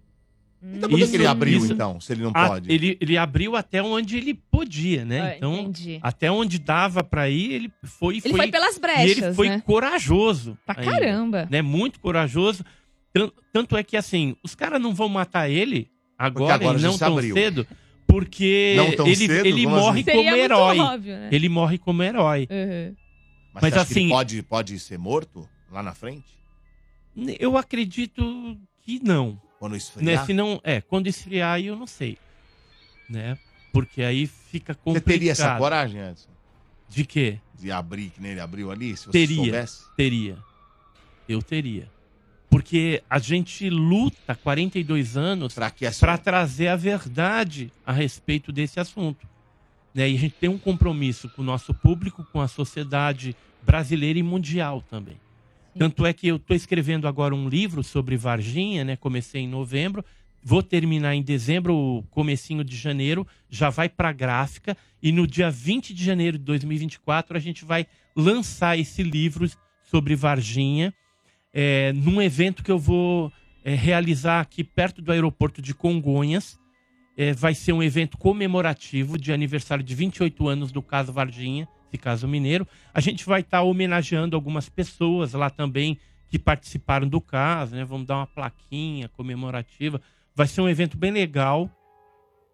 Então por que que ele abriu, então, se ele não a- pode? Ele, ele abriu até onde ele podia, né? Ah, então, entendi. até onde dava pra ir, ele foi. Ele foi pelas E ele brechas, foi né? corajoso. Pra caramba. Né? Muito corajoso. Tan- Tanto é que, assim, os caras não vão matar ele agora, agora e não tão abriu. cedo, porque Não tão ele, cedo? ele Como morre assim? como Seria muito herói. óbvio, né? Ele morre como herói. Uhum. Mas, Mas você acha que ele assim- pode, pode ser morto lá na frente? Eu acredito que não. Quando Né? esfriar? Se não, é, quando esfriar eu não sei. Né? Porque aí fica Você complicado. teria essa coragem, Edson? De quê? De abrir que nem ele abriu ali, se você teria, soubesse? teria. Eu teria. Porque a gente luta 42 anos para trazer a verdade a respeito desse assunto. Né? E a gente tem um compromisso com o nosso público, com a sociedade brasileira e mundial também. Tanto é que eu estou escrevendo agora um livro sobre Varginha, né? Comecei em novembro, vou terminar em dezembro, comecinho de janeiro, já vai para gráfica e no dia 20 de janeiro de 2024 a gente vai lançar esse livro sobre Varginha é, num evento que eu vou é, realizar aqui perto do aeroporto de Congonhas. É, vai ser um evento comemorativo de aniversário de 28 anos do caso Varginha, esse caso mineiro. A gente vai estar homenageando algumas pessoas lá também que participaram do caso, né? Vamos dar uma plaquinha comemorativa. Vai ser um evento bem legal.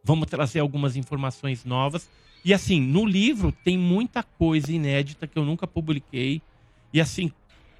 Vamos trazer algumas informações novas. E assim, no livro tem muita coisa inédita que eu nunca publiquei. E assim,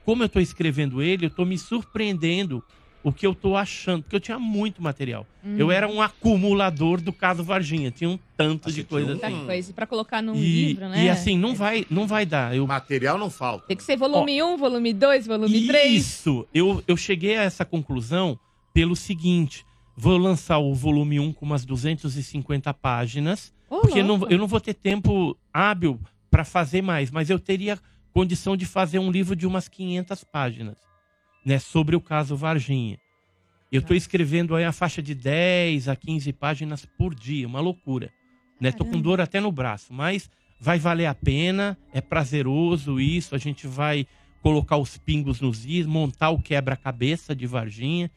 como eu estou escrevendo ele, eu estou me surpreendendo o que eu estou achando, porque eu tinha muito material. Hum. Eu era um acumulador do caso Varginha, tinha um tanto de coisa Muita assim. coisa. Pra colocar num E, livro, né? e assim, não vai, não vai dar. Eu, Material não falta. Tem que ser volume 1, volume 2, volume 3. Isso! Eu, eu cheguei a essa conclusão pelo seguinte: vou lançar o volume 1 com umas 250 páginas, Ô, porque não, eu não vou ter tempo hábil para fazer mais, mas eu teria condição de fazer um livro de umas 500 páginas, né, sobre o caso Varginha. Eu estou escrevendo aí a faixa de 10 a 15 páginas por dia, uma loucura. Né? Tô com dor até no braço, mas vai valer a pena, é prazeroso isso, a gente vai colocar os pingos nos is, montar o quebra-cabeça de Varginha.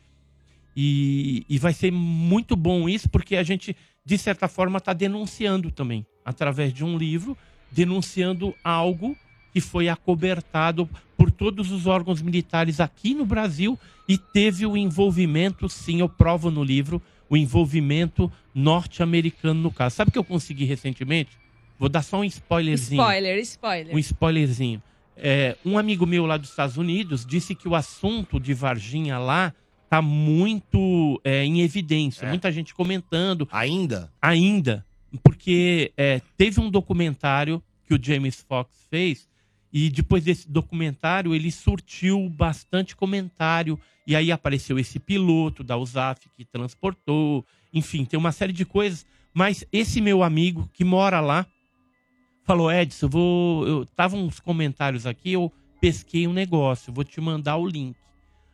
E, e vai ser muito bom isso, porque a gente, de certa forma, está denunciando também, através de um livro, denunciando algo que foi acobertado por todos os órgãos militares aqui no Brasil e teve o envolvimento, sim, eu provo no livro, o envolvimento norte-americano no caso. Sabe o que eu consegui recentemente? Vou dar só um spoilerzinho. Spoiler, spoiler. Um spoilerzinho. É, um amigo meu lá dos Estados Unidos disse que o assunto de Varginha lá tá muito é, em evidência. Muita gente comentando. Ainda? Ainda. Porque é, teve um documentário que o James Fox fez e depois desse documentário ele surtiu bastante comentário e aí apareceu esse piloto da USAF que transportou, enfim, tem uma série de coisas. Mas esse meu amigo que mora lá falou: Edson, eu vou. Eu tava uns comentários aqui, eu pesquei um negócio, vou te mandar o link.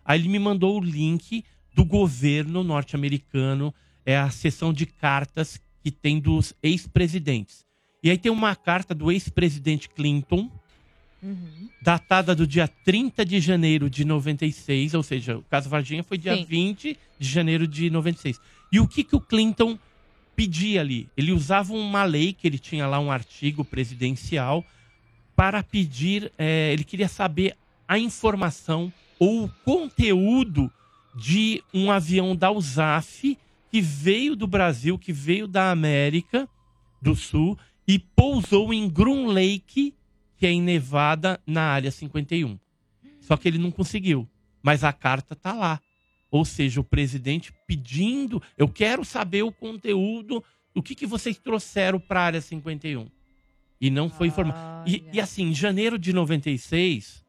Aí ele me mandou o link do governo norte-americano, é a seção de cartas que tem dos ex-presidentes. E aí tem uma carta do ex-presidente Clinton, datada do dia 30 de janeiro de 96, ou seja, o caso Varginha foi dia Sim. 20 de janeiro de 96. E o que, que o Clinton pedia ali? Ele usava uma lei, que ele tinha lá um artigo presidencial, para pedir, eh, ele queria saber a informação ou o conteúdo de um avião da USAF que veio do Brasil, que veio da América do Sul e pousou em Groom Lake, que é em Nevada, na área 51. Só que ele não conseguiu. Mas a carta tá lá. Ou seja, o presidente pedindo, eu quero saber o conteúdo, o que, que vocês trouxeram para a área 51. E não foi informado. E, e assim, em janeiro de 96,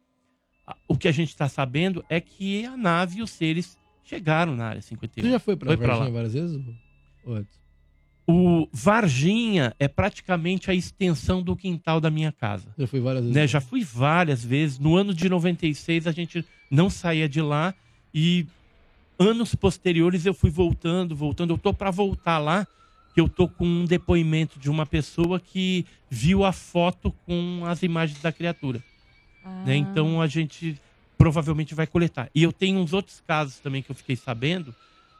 a- o que a gente está sabendo é que a nave e os seres chegaram na área 51. Você já foi Varginha lá. várias vezes? Edson? O Varginha é praticamente a extensão do quintal da minha casa. Já fui várias vezes. Né? Já fui várias vezes. No ano de 96 a gente não saía de lá e anos posteriores eu fui voltando, voltando. Eu tô para voltar lá, que eu tô com um depoimento de uma pessoa que viu a foto com as imagens da criatura. né? Então a gente provavelmente vai coletar. E eu tenho uns outros casos também que eu fiquei sabendo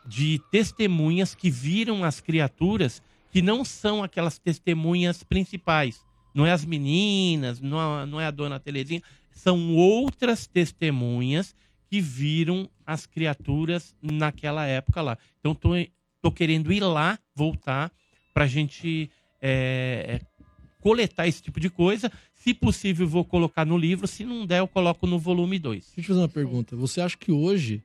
de testemunhas que viram as criaturas que não são aquelas testemunhas principais. Não é as meninas, não é, não é a dona Telezinha, são outras testemunhas que viram as criaturas naquela época lá. Então tô, tô querendo ir lá, voltar, pra gente é, coletar esse tipo de coisa. Se possível, vou colocar no livro. Se não der, eu coloco no volume 2. Deixa eu fazer uma pergunta. Você acha que hoje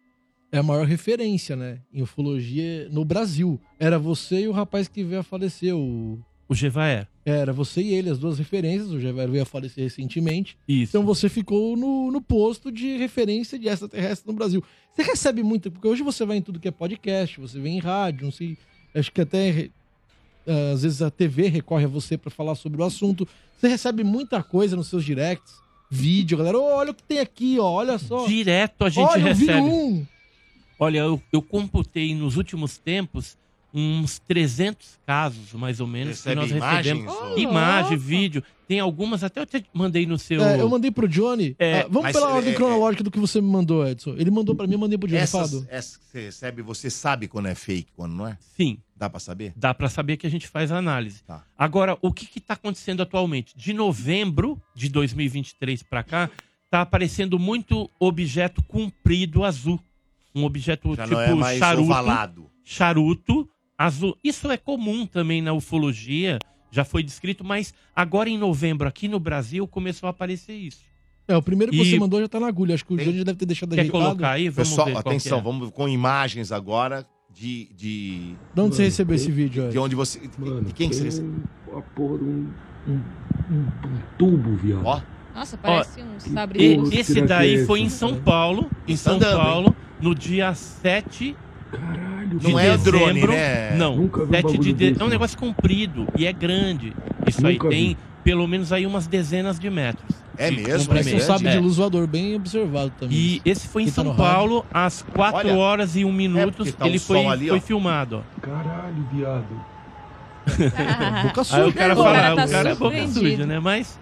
é a maior referência, né? Em ufologia no Brasil. Era você e o rapaz que veio a falecer, o. O Gevaer. Era você e ele, as duas referências. O Gevaer veio a falecer recentemente. Isso. Então você ficou no, no posto de referência de extraterrestre no Brasil. Você recebe muito, porque hoje você vai em tudo que é podcast, você vem em rádio, não sei. Acho que até eh, às vezes a TV recorre a você para falar sobre o assunto. Você recebe muita coisa nos seus directs, vídeo, galera. "Ô, olha o que tem aqui, ó, olha só. Direto a gente Olha, eu vi recebe. um. Olha, eu, eu computei nos últimos tempos uns 300 casos, mais ou menos, Recebe que nós imagens, recebemos. ou- Imagem, vídeo. Tem algumas, até eu te mandei no seu... É, eu mandei pro Johnny. É, Ah, vamos mas, pela é, ordem é, cronológica do que você me mandou, Edson. Ele mandou pra mim, eu mandei pro Johnny. Essas, Fado. essas que você recebe, você sabe quando é fake, quando não é? Sim. Dá pra saber? Dá pra saber que a gente faz a análise. Tá. Agora, o que está acontecendo atualmente? De novembro de 2023 para cá, tá aparecendo muito objeto comprido azul. Um objeto Já tipo não é mais charuto. ovalado. Charuto azul. Isso é comum também na ufologia, já foi descrito, mas agora em novembro aqui no Brasil começou a aparecer isso. É, o primeiro que E- você mandou já tá na agulha. Acho que o Johnny já deve ter deixado Quer ajeitado. colocar aí? Vamos Pessoal, ver atenção, é. vamos com imagens agora de. De, De onde você recebeu esse vídeo, de onde você. de quem que você recebeu? A porra de um, um, um, um tubo, viado. Ó. Nossa, parece um sabre esse daí foi em São Paulo, em Tá São andando, hein? No dia 7 de Não é dezembro. drone, né? Não, Nunca vi um 7 de bagulho de... desse, É um negócio comprido e é grande. Isso Nunca aí tem vi. pelo menos aí umas dezenas de metros. É mesmo? Parece um sabre É. de luz voador, bem observado também. E esse foi em tá São rádio. Paulo, às 4 Olha, horas e 1 minuto. porque tá o ele foi, ali, foi filmado. ó. Caralho, viado. Boca Aí suja, o cara hein, fala, cara ah, tá o cara é boca suja, né? Mas,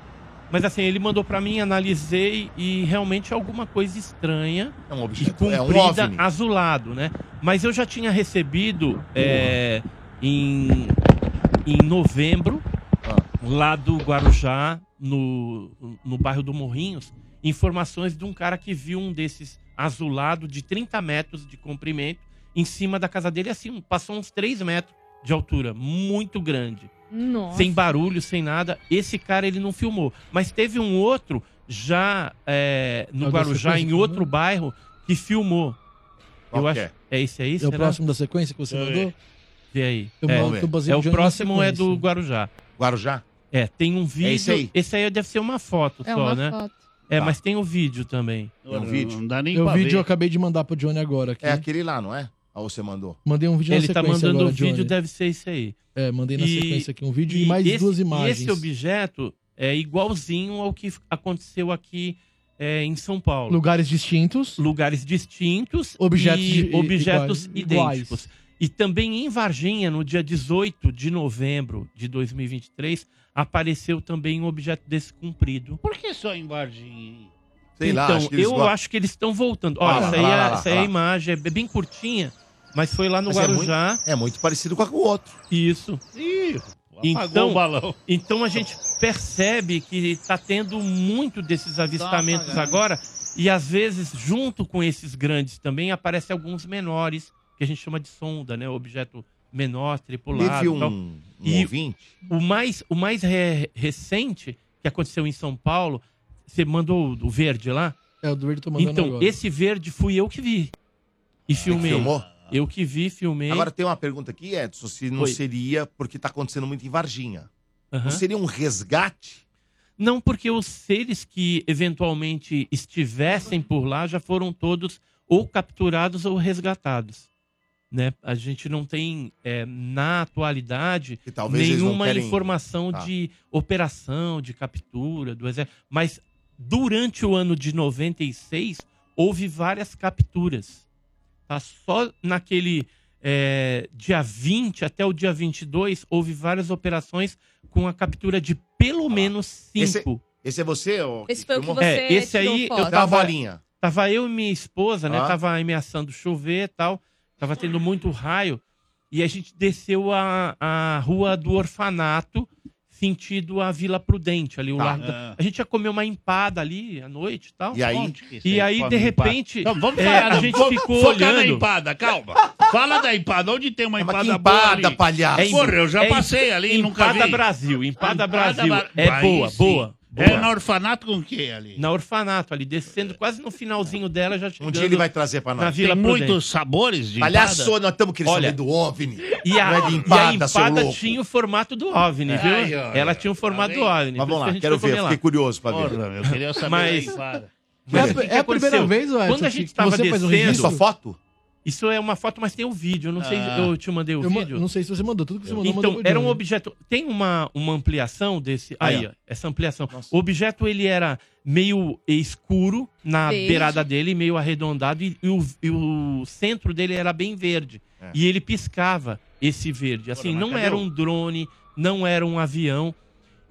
mas assim, ele mandou pra mim, analisei e realmente é alguma coisa estranha É um e objeto. É um comprida, azulado, né? Mas eu já tinha recebido é, em, em novembro, Ah. lá do Guarujá, no, no bairro do Morrinhos informações de um cara que viu um desses azulado de 30 metros de comprimento em cima da casa dele, assim, passou uns 3 metros de altura, muito grande. Nossa. Sem barulho, sem nada. Esse cara ele não filmou. Mas teve um outro já é, É no o da Guarujá, em outro bairro, que filmou. Qual Eu que acho. é? É esse aí? É o será? próximo da sequência que você eu mandou? Vê aí. Eu é, eu é, o próximo é do Guarujá. Guarujá? É, tem um vídeo. esse aí? Esse aí deve ser uma foto É só, uma né? foto. É, Tá. mas tem o vídeo também. Tem um vídeo? Não dá nem O pra vídeo eu ver. acabei de mandar pro Johnny agora. Aqui. É aquele lá, não é? Ou você mandou? Mandei um vídeo na Ele tá sequência mandando agora, o vídeo, Johnny. deve ser esse aí. É, mandei na E- sequência aqui um vídeo e, mais esse, duas e imagens. esse objeto é igualzinho ao que aconteceu aqui é, em São Paulo. Lugares distintos. Lugares distintos Objetos e de- objetos iguais- idênticos. iguais. E também em Varginha, no dia 18 de novembro de 2023, apareceu também um objeto desse comprido. Por que só em Varginha? Sei lá, então, acho que eles eu gostam. acho que eles estão voltando. Olha lá, essa aí, lá, é, lá, lá, essa aí é a lá. imagem, é bem curtinha, mas foi lá no Mas é Guarujá. muito, é muito parecido com a- com o outro. Isso. Ih, apagou Então, o balão. então a gente percebe que está tendo muito desses avistamentos apagando. agora e às vezes junto com esses grandes também aparecem alguns menores que a gente chama de sonda, né, objeto menor tripulado. Teve um, tal. um E ouvinte. o mais o mais re- recente que aconteceu em São Paulo, você mandou o verde lá? É, o do verde eu tô mandando Então, agora. esse verde fui eu que vi. E filmei. filmou? Eu que vi, filmei. Agora tem uma pergunta aqui, Edson, se não Oi. seria porque tá acontecendo muito em Varginha. Aham. Não seria um resgate? Não, porque os seres que eventualmente estivessem por lá já foram todos ou capturados ou resgatados. Né? A gente não tem, é, na atualidade, nenhuma querem- informação Tá. de operação, de captura do exército. Mas durante o ano de 96, houve várias capturas. Tá? Só naquele é, dia 20 até o dia 22, houve várias operações com a captura de pelo menos Esse, cinco. esse é você? Ou Esse foi o que você É, esse aí foto. eu tava, bolinha. tava eu e minha esposa, né? Ah. Tava ameaçando chover e tal. Tava tendo muito raio. E a gente desceu a, a rua do orfanato, sentido a Vila Prudente, ali o Tá. largo. da- Ah. A gente ia comer uma empada ali à noite e tal. E aí? E aí, de empada? repente, Então, vamos é, falar a da- gente vamos ficou focar na olhando. empada, calma. Fala da empada. Onde tem uma É, mas empada que boa empada, palhaço? É Porra, eu já é passei ali e nunca vi. Empada Brasil, Empada, Brasil. Bra- É boa, sim. Boa. É boa. na orfanato com o que ali? Na orfanato, ali, descendo quase no finalzinho dela, já Um chegando dia ele vai trazer pra na nós. Vila Tem Prudente. muitos sabores de Palhaço, empada? nós estamos querendo Olha, saber do OVNI. E a, Não é de e a empada, seu empada louco. tinha o formato do OVNI, viu? Ai, ai, Ela tinha o tá formato do vendo? OVNI. Mas por vamos que a lá, gente quero foi ver, comer lá. fiquei curioso pra ver. Porra, meu, eu queria saber Mas- da empada. Mas É a- o que que é a primeira vez, Edson, Quando a que gente tava você faz um descendo... registro? Isso a foto? Isso é uma foto, mas tem o vídeo. Eu não sei Ah. se eu te mandei o Eu vídeo. não sei se você mandou. Tudo que você mandou, Então, mandou era um objeto. Tem uma, uma ampliação desse. Aí, Aí, ó. ó, essa ampliação. Nossa. O objeto ele era meio escuro na Verde. beirada dele, meio arredondado, e, e o, e o centro dele era bem verde. É. E ele piscava esse verde. Assim, mas não era um drone, não era um avião.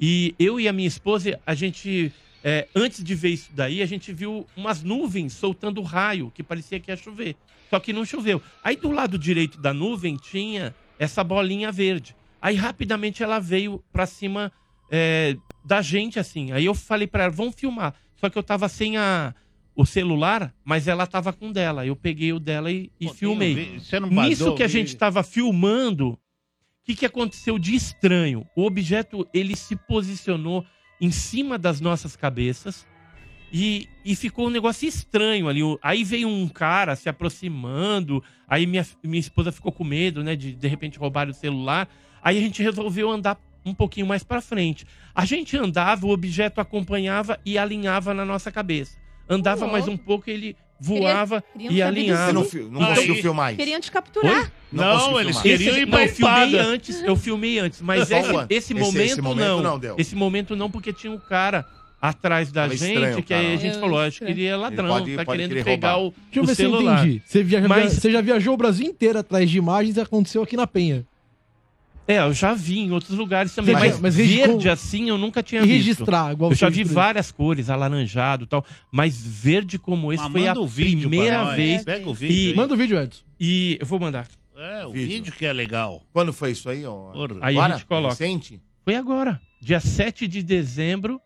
E eu e a minha esposa, a gente. é, antes de ver isso daí, a gente viu umas nuvens soltando raio, que parecia que ia chover. Só que não choveu. Aí do lado direito da nuvem tinha essa bolinha verde. Aí rapidamente ela veio pra cima é, da gente, assim. Aí eu falei pra ela, vamos filmar. Só que eu tava sem a, o celular, mas ela tava com o dela. Eu peguei o dela e, e Pô, filmei. Você não Nisso que a gente tava filmando, o que, que aconteceu de estranho? O objeto, ele se posicionou em cima das nossas cabeças e, e ficou um negócio estranho ali. Aí veio um cara se aproximando, aí minha, minha esposa ficou com medo, né, de de repente roubar o celular. Aí a gente resolveu andar um pouquinho mais pra frente. A gente andava, o objeto acompanhava e alinhava na nossa cabeça. Andava Ô, mais um pouco, ele voava queriam e alinhava. Não, não conseguiu filmar isso? Queriam te capturar. Oi? Não, Não, conseguiu eles filmar. queriam ir pra eu filmei antes, eu filmei antes, mas esse, esse, Esse- momento, esse momento não. não deu. Esse momento não, porque tinha um cara atrás da gente, estranho, que aí a gente É, falou, acho que ele é ladrão, pode- tá pode querendo querer pegar roubar. o, Deixa eu o ver celular. se eu entendi. Você, via- Mas- você já viajou o Brasil inteiro atrás de imagens e aconteceu aqui na Penha. É, eu já vi em outros lugares também, mas, mas regi- verde assim eu nunca tinha E visto. registrar, igual Eu já vi várias cores, alaranjado e tal, mas verde como esse Mas foi a manda o vídeo pra primeira nós. vez. Pega o vídeo E, aí. Manda o vídeo, Edson. e eu vou mandar. É, o Vídeo. vídeo que é legal. Quando foi isso aí? ó? Porra. Aí Agora? a gente coloca. Recente? Foi agora, dia 7 de dezembro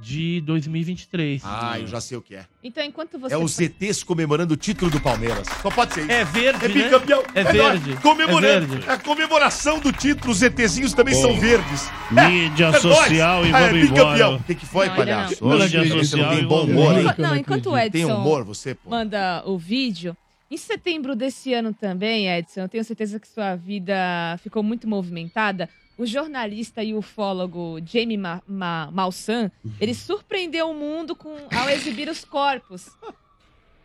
de 2023. Ah, eu já sei o que é. Então, enquanto você. É os ETs comemorando o título do Palmeiras. Só pode ser isso. É verde, É né? bicampeão. É nóis. verde, Comemorando. é verde. A comemoração do título, os ETzinhos também são verdes. mídia É nóis. social e Ah, é vamos bicampeão. embora. O que, que foi, Não, palhaço? não. Mídia Hoje você não social tem e bom humor, hein? Enquanto- não, enquanto o Edson Tem humor, você, pô. manda o vídeo. Em setembro desse ano também, Edson, eu tenho certeza que sua vida ficou muito movimentada. O jornalista e ufólogo Jamie Ma Ma Malsan, ele surpreendeu o mundo com, ao exibir os corpos.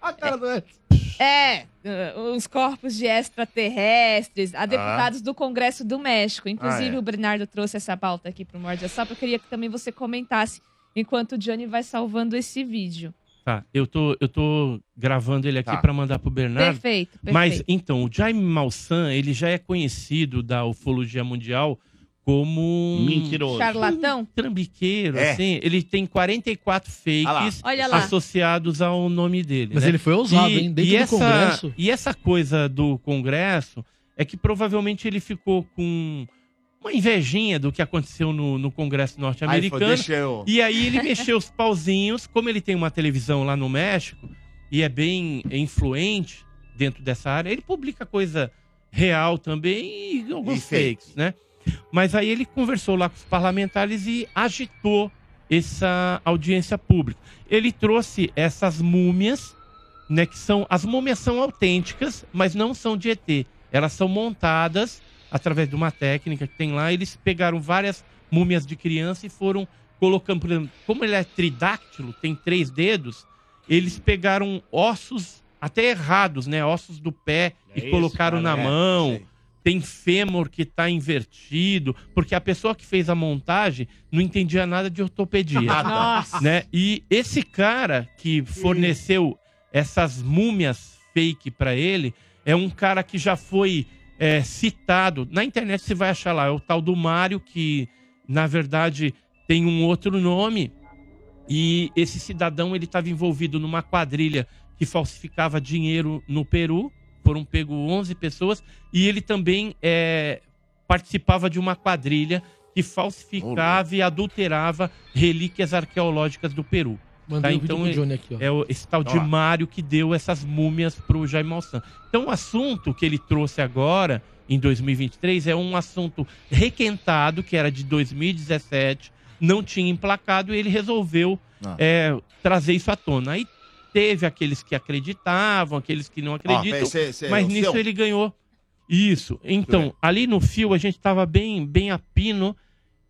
A cara do Edson. É, uh, os corpos de extraterrestres, a deputados do Congresso do México. Inclusive, Ah, é. o Bernardo trouxe essa pauta aqui pro Morde a Sopra. Eu queria que também você comentasse enquanto o Johnny vai salvando esse vídeo. Tá, eu tô, eu tô gravando ele aqui Tá. pra mandar pro Bernardo. Perfeito, perfeito. Mas, então, o Jaime Malsan, ele já é conhecido da ufologia mundial como um... Mentiroso. Charlatão? Um trambiqueiro, É. assim. Ele tem 44 fakes Olha lá. associados ao nome dele. Mas né? ele foi ousado, E- hein? Dentro e do essa, Congresso. E essa coisa do Congresso é que provavelmente ele ficou com uma invejinha do que aconteceu no, no Congresso norte-americano. E aí ele mexeu os pauzinhos, como ele tem uma televisão lá no México e é bem influente dentro dessa área, ele publica coisa real também e alguns E fake. fakes, né? Mas aí ele conversou lá com os parlamentares e agitou essa audiência pública. Ele trouxe essas múmias, né, que são as múmias são autênticas, mas não são de ET. Elas são montadas através de uma técnica que tem lá. Eles pegaram várias múmias de criança e foram colocando, por exemplo, como ele é tridáctilo, tem três dedos, eles pegaram ossos até errados, né, ossos do pé É e esse, colocaram cara, na é, mão. Tem fêmur que tá invertido, porque a pessoa que fez a montagem não entendia nada de ortopedia. Nossa. Né? E esse cara que forneceu essas múmias fake pra ele é um cara que já foi é, citado. Na internet você vai achar lá, é o tal do Mário, que na verdade tem um outro nome. E esse cidadão ele estava envolvido numa quadrilha que falsificava dinheiro no Peru. Foram pego 11 pessoas. E ele também é, participava de uma quadrilha que falsificava e adulterava relíquias arqueológicas do Peru. Mandei Tá? o vídeo Então, Johnny aqui, ó. é o- esse tal de. Mário que deu essas múmias pro Jaime Malsan. Então, o assunto que ele trouxe agora, em 2023, é um assunto requentado, que era de 2017, não tinha emplacado, e ele resolveu Ah. é, trazer isso à tona. Aí teve aqueles que acreditavam, aqueles que não acreditam, peraí, cê- cê- mas nisso seu? ele ganhou. Isso. Então, ali no fio a gente tava bem, bem a pino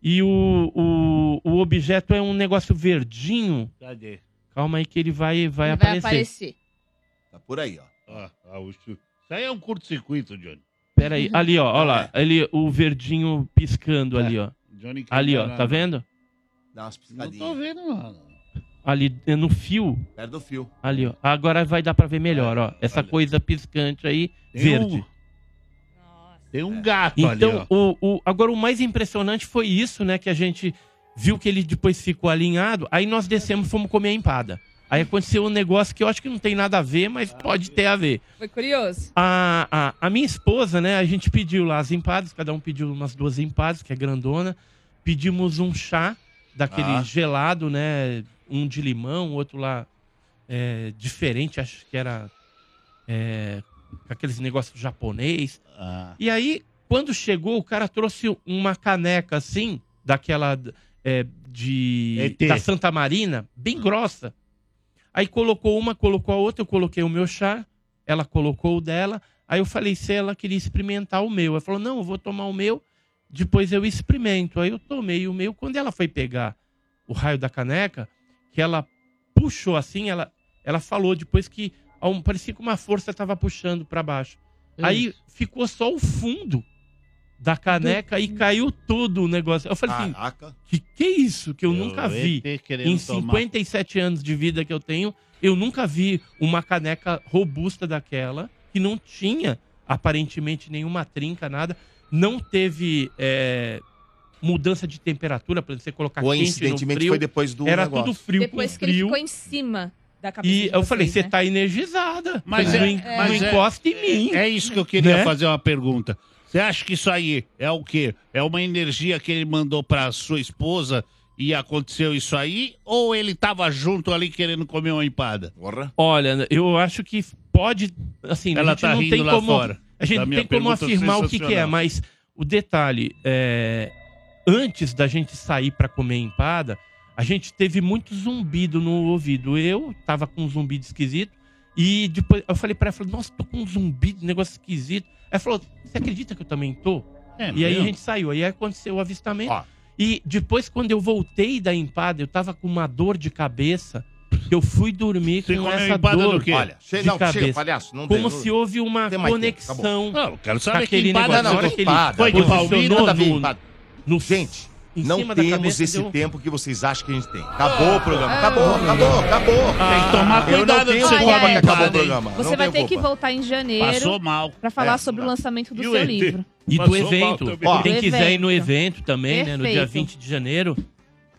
e o, o, o objeto é um negócio verdinho. Cadê? Calma aí que ele vai, vai, Vai aparecer. aparecer. Tá por aí, ó. Ah, ah, Isso aí é um curto-circuito, Johnny. Pera aí, ali ó, ó lá, ali o verdinho piscando ali ó. Johnny Ali ó, tá não. vendo? Dá umas Não piscadinhas. tô vendo, mano. Ali é no fio. Perto do fio. Ali ó. Agora vai dar pra ver melhor, ó. Essa coisa piscante aí, Tem verde. um- Tem um gato Então, ali, ó. o, o, agora o mais impressionante foi isso, né? Que a gente viu que ele depois ficou alinhado. Aí nós descemos e fomos comer a empada. Aí aconteceu um negócio que eu acho que não tem nada a ver, mas pode ter a ver. Foi curioso? A, a, a minha esposa, né? A gente pediu lá as empadas, cada um pediu umas duas empadas, que é grandona. Pedimos um chá daquele Ah. gelado, né? Um de limão, outro lá é, diferente, acho que era é, aqueles negócios japonês. Ah. E aí, quando chegou, o cara trouxe uma caneca assim, daquela é, de ET. da Santa Marina, bem grossa. Aí colocou uma, colocou a outra, eu coloquei o meu chá, ela colocou o dela. Aí eu falei se ela queria experimentar o meu. Ela falou: não, eu vou tomar o meu, depois eu experimento. Aí eu tomei o meu. Quando ela foi pegar o raio da caneca, que ela puxou assim, ela, ela falou depois que um- parecia que uma força estava puxando para baixo. Aí ficou só o fundo da caneca e caiu tudo o negócio. Eu falei assim, Caraca. que que é isso que eu, Eu nunca vi em tomar. 57 anos de vida que eu tenho, eu nunca vi uma caneca robusta daquela que não tinha aparentemente nenhuma trinca, nada, não teve é, mudança de temperatura para você colocar quente no Coincidentemente, frio. foi depois do Era negócio. tudo frio Depois com que ele frio. ficou em cima da cabeça E de eu falei, vocês, você né? tá energizada. Mas não, é- en- mas não é- encosta em mim. É isso que eu queria Né? fazer uma pergunta. Você acha que isso aí é o quê? É uma energia que ele mandou pra sua esposa e aconteceu isso aí? Ou ele tava junto ali querendo comer uma empada? Olha, eu acho que pode. Assim, Ela a gente tá não rindo tem lá como. fora A gente da não minha tem como pergunta afirmar o que, que é, sensacional. mas o detalhe é. Antes da gente sair pra comer empada, a gente teve muito zumbido no ouvido. Eu tava com um zumbido esquisito. E depois eu falei pra ela, falei, nossa, tô com um zumbido, um negócio esquisito. Ela falou, você acredita que eu também tô? É e aí a gente saiu. Aí aconteceu o avistamento. E depois, quando eu voltei da empada, eu tava com uma dor de cabeça. Eu fui dormir Você com essa empada dor do quê? Olha, chega- de não, chega, cabeça. palhaço, não tem- Como não- se houve uma tem tempo, conexão. Não, eu quero saber que empada negócio. não, empada. Foi de Palmito? A ver, no- Gente, em não temos esse deu- tempo que vocês acham que a gente tem. Acabou o programa. Acabou, Ah. acabou, acabou. Tem que tomar Eu cuidado não tenho que você culpa come que acabou o programa. Você Não vai ter que voltar em janeiro. Passou mal. Pra falar É, sobre o lançamento do E seu ET? livro. E do Passou evento. Ó, Quem quiser ir no evento. também, né? No dia Perfeito. 20 de janeiro.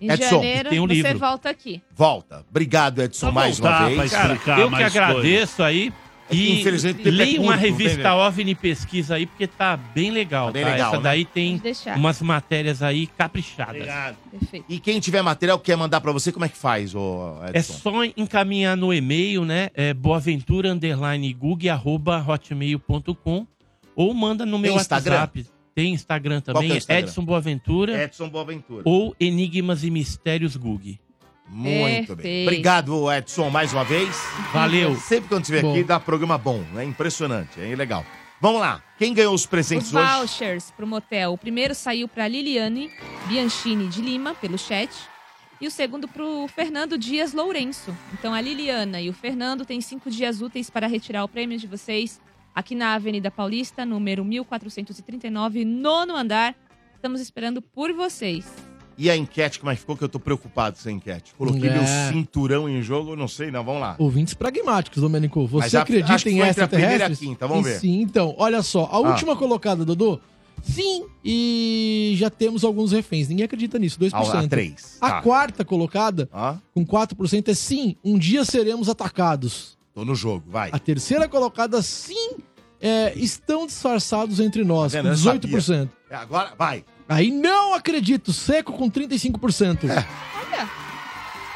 Em Edson, janeiro, tem um você livro. volta aqui. Volta. Obrigado, Edson, Só mais uma voltar vez. Cara, eu que agradeço aí. É que, E infelizmente, é uma curto, revista jeito. OVNI Pesquisa aí, porque tá bem legal, Tá bem tá? legal, Essa né? daí tem umas matérias aí caprichadas. Obrigado. Perfeito. E quem tiver material quer mandar pra você, como é que faz, ô É Edson? só encaminhar no e-mail, né? É boaventura underline gug, arroba hotmail.com ou manda no meu Tem? WhatsApp. Tem Instagram Qual também, é é Instagram? Edson Boaventura Edson Boaventura. ou Enigmas e Mistérios Gug. Muito bem. Perfeito. Obrigado, Edson, mais uma vez. Valeu. Sempre quando estiver Bom. aqui, dá programa bom. É impressionante, é legal. Vamos lá. Quem ganhou os presentes Os hoje? vouchers pro motel. O primeiro saiu pra Liliane Bianchini de Lima, pelo chat. E o segundo pro Fernando Dias Lourenço. Então a Liliana e o Fernando têm cinco dias úteis para retirar o prêmio de vocês aqui na Avenida Paulista, número 1439, nono andar. Estamos esperando por vocês. E a enquete, como é que ficou? Que eu tô preocupado com essa enquete. Coloquei É. meu cinturão em jogo, não sei, não. Vamos lá. Ouvintes pragmáticos, Domênico. Mas Você a- acredita acho que em foi entre a primeira e a extraterrestres? quinta, vamos E ver. Sim, então, olha só. A Ah. última colocada, Dodô, sim, e já temos alguns reféns. Ninguém acredita nisso, 2%. A, a três. A Tá. quarta colocada, Ah, com 4%, é sim, um dia seremos atacados. tô no jogo, vai. A terceira colocada, sim, é, estão disfarçados entre nós, Tá com vendo? Eu 18%. É, Agora, vai. Aí não acredito, seco com 35%. É. Olha,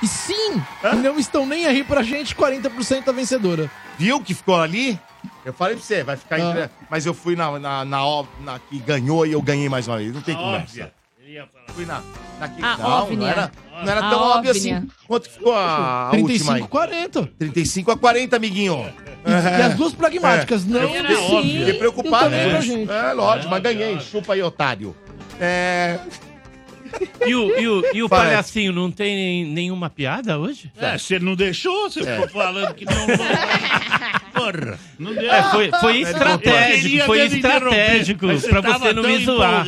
E sim, e não estão nem aí pra gente, 40% a vencedora. Viu que ficou ali? Eu falei pra você, vai ficar Ah. entre... Mas eu fui na, na, na, na que ganhou e eu ganhei mais uma vez. Não tem conversa. Ia falar. Fui na, na que... A não, não óbvia. era, não era tão óbvio óbvia. assim. Quanto ficou a, a última aí? 35, 40. 35 a 40, amiguinho. E as duas pragmáticas, não Era sim, óbvio. Fiquei preocupado. gente. É, lógico, mas ganhei. Chupa aí, otário. É... E o, e o, e o palhacinho não tem nenhuma piada hoje? É, você não deixou, você É. ficou falando que não. Porra, não deu. É, foi, foi estratégico, foi estratégico pra você não me zoar.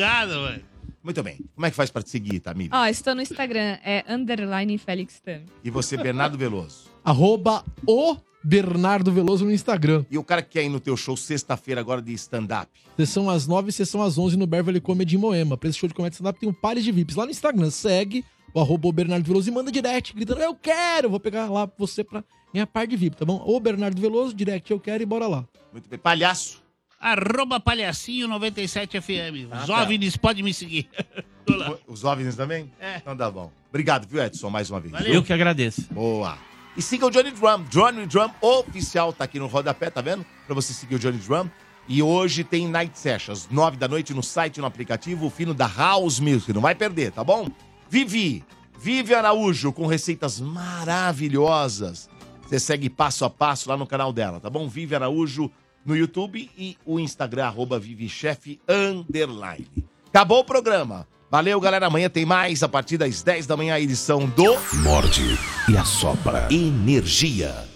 Muito bem. Como é que faz pra te seguir, Tamir? ó, estou no Instagram, é underline Felix Tam. E você, Bernardo Veloso. Arroba o Bernardo Veloso no Instagram. E o cara que quer ir no teu show sexta-feira agora de stand-up? Sessão às 9 sessão às 11 no Beverly Comedy em Moema. Pra esse show de comédia stand-up tem um pares de VIPs. Lá no Instagram, segue o arroba Bernardo Veloso e manda direct, gritando, eu quero! Vou pegar lá você pra minha par de VIP, tá bom? O Bernardo Veloso, direct, eu quero e bora lá. Muito bem. Palhaço. Arroba palhacinho 97 FM. Ah, Os tá. OVNIs podem me seguir. Os OVNIs também? É. Então tá bom. Obrigado, viu, Edson, mais uma vez. Valeu. Eu que agradeço. Boa. E siga o Johnny Drum. Johnny Drum oficial tá aqui no rodapé, tá vendo? Pra você seguir o Johnny Drum. E hoje tem Night Sessions, nove da noite no site, no aplicativo, o fino da House Music. Não vai perder, tá bom? Vivi, Vivi Araújo, com receitas maravilhosas. Você segue passo a passo lá no canal dela, tá bom? Vivi Araújo no YouTube e o Instagram, arroba ViviChef, underline. Acabou o programa. Valeu, galera. Amanhã tem mais, a partir das 10 da manhã, a edição do... Morde e assopra. Energia.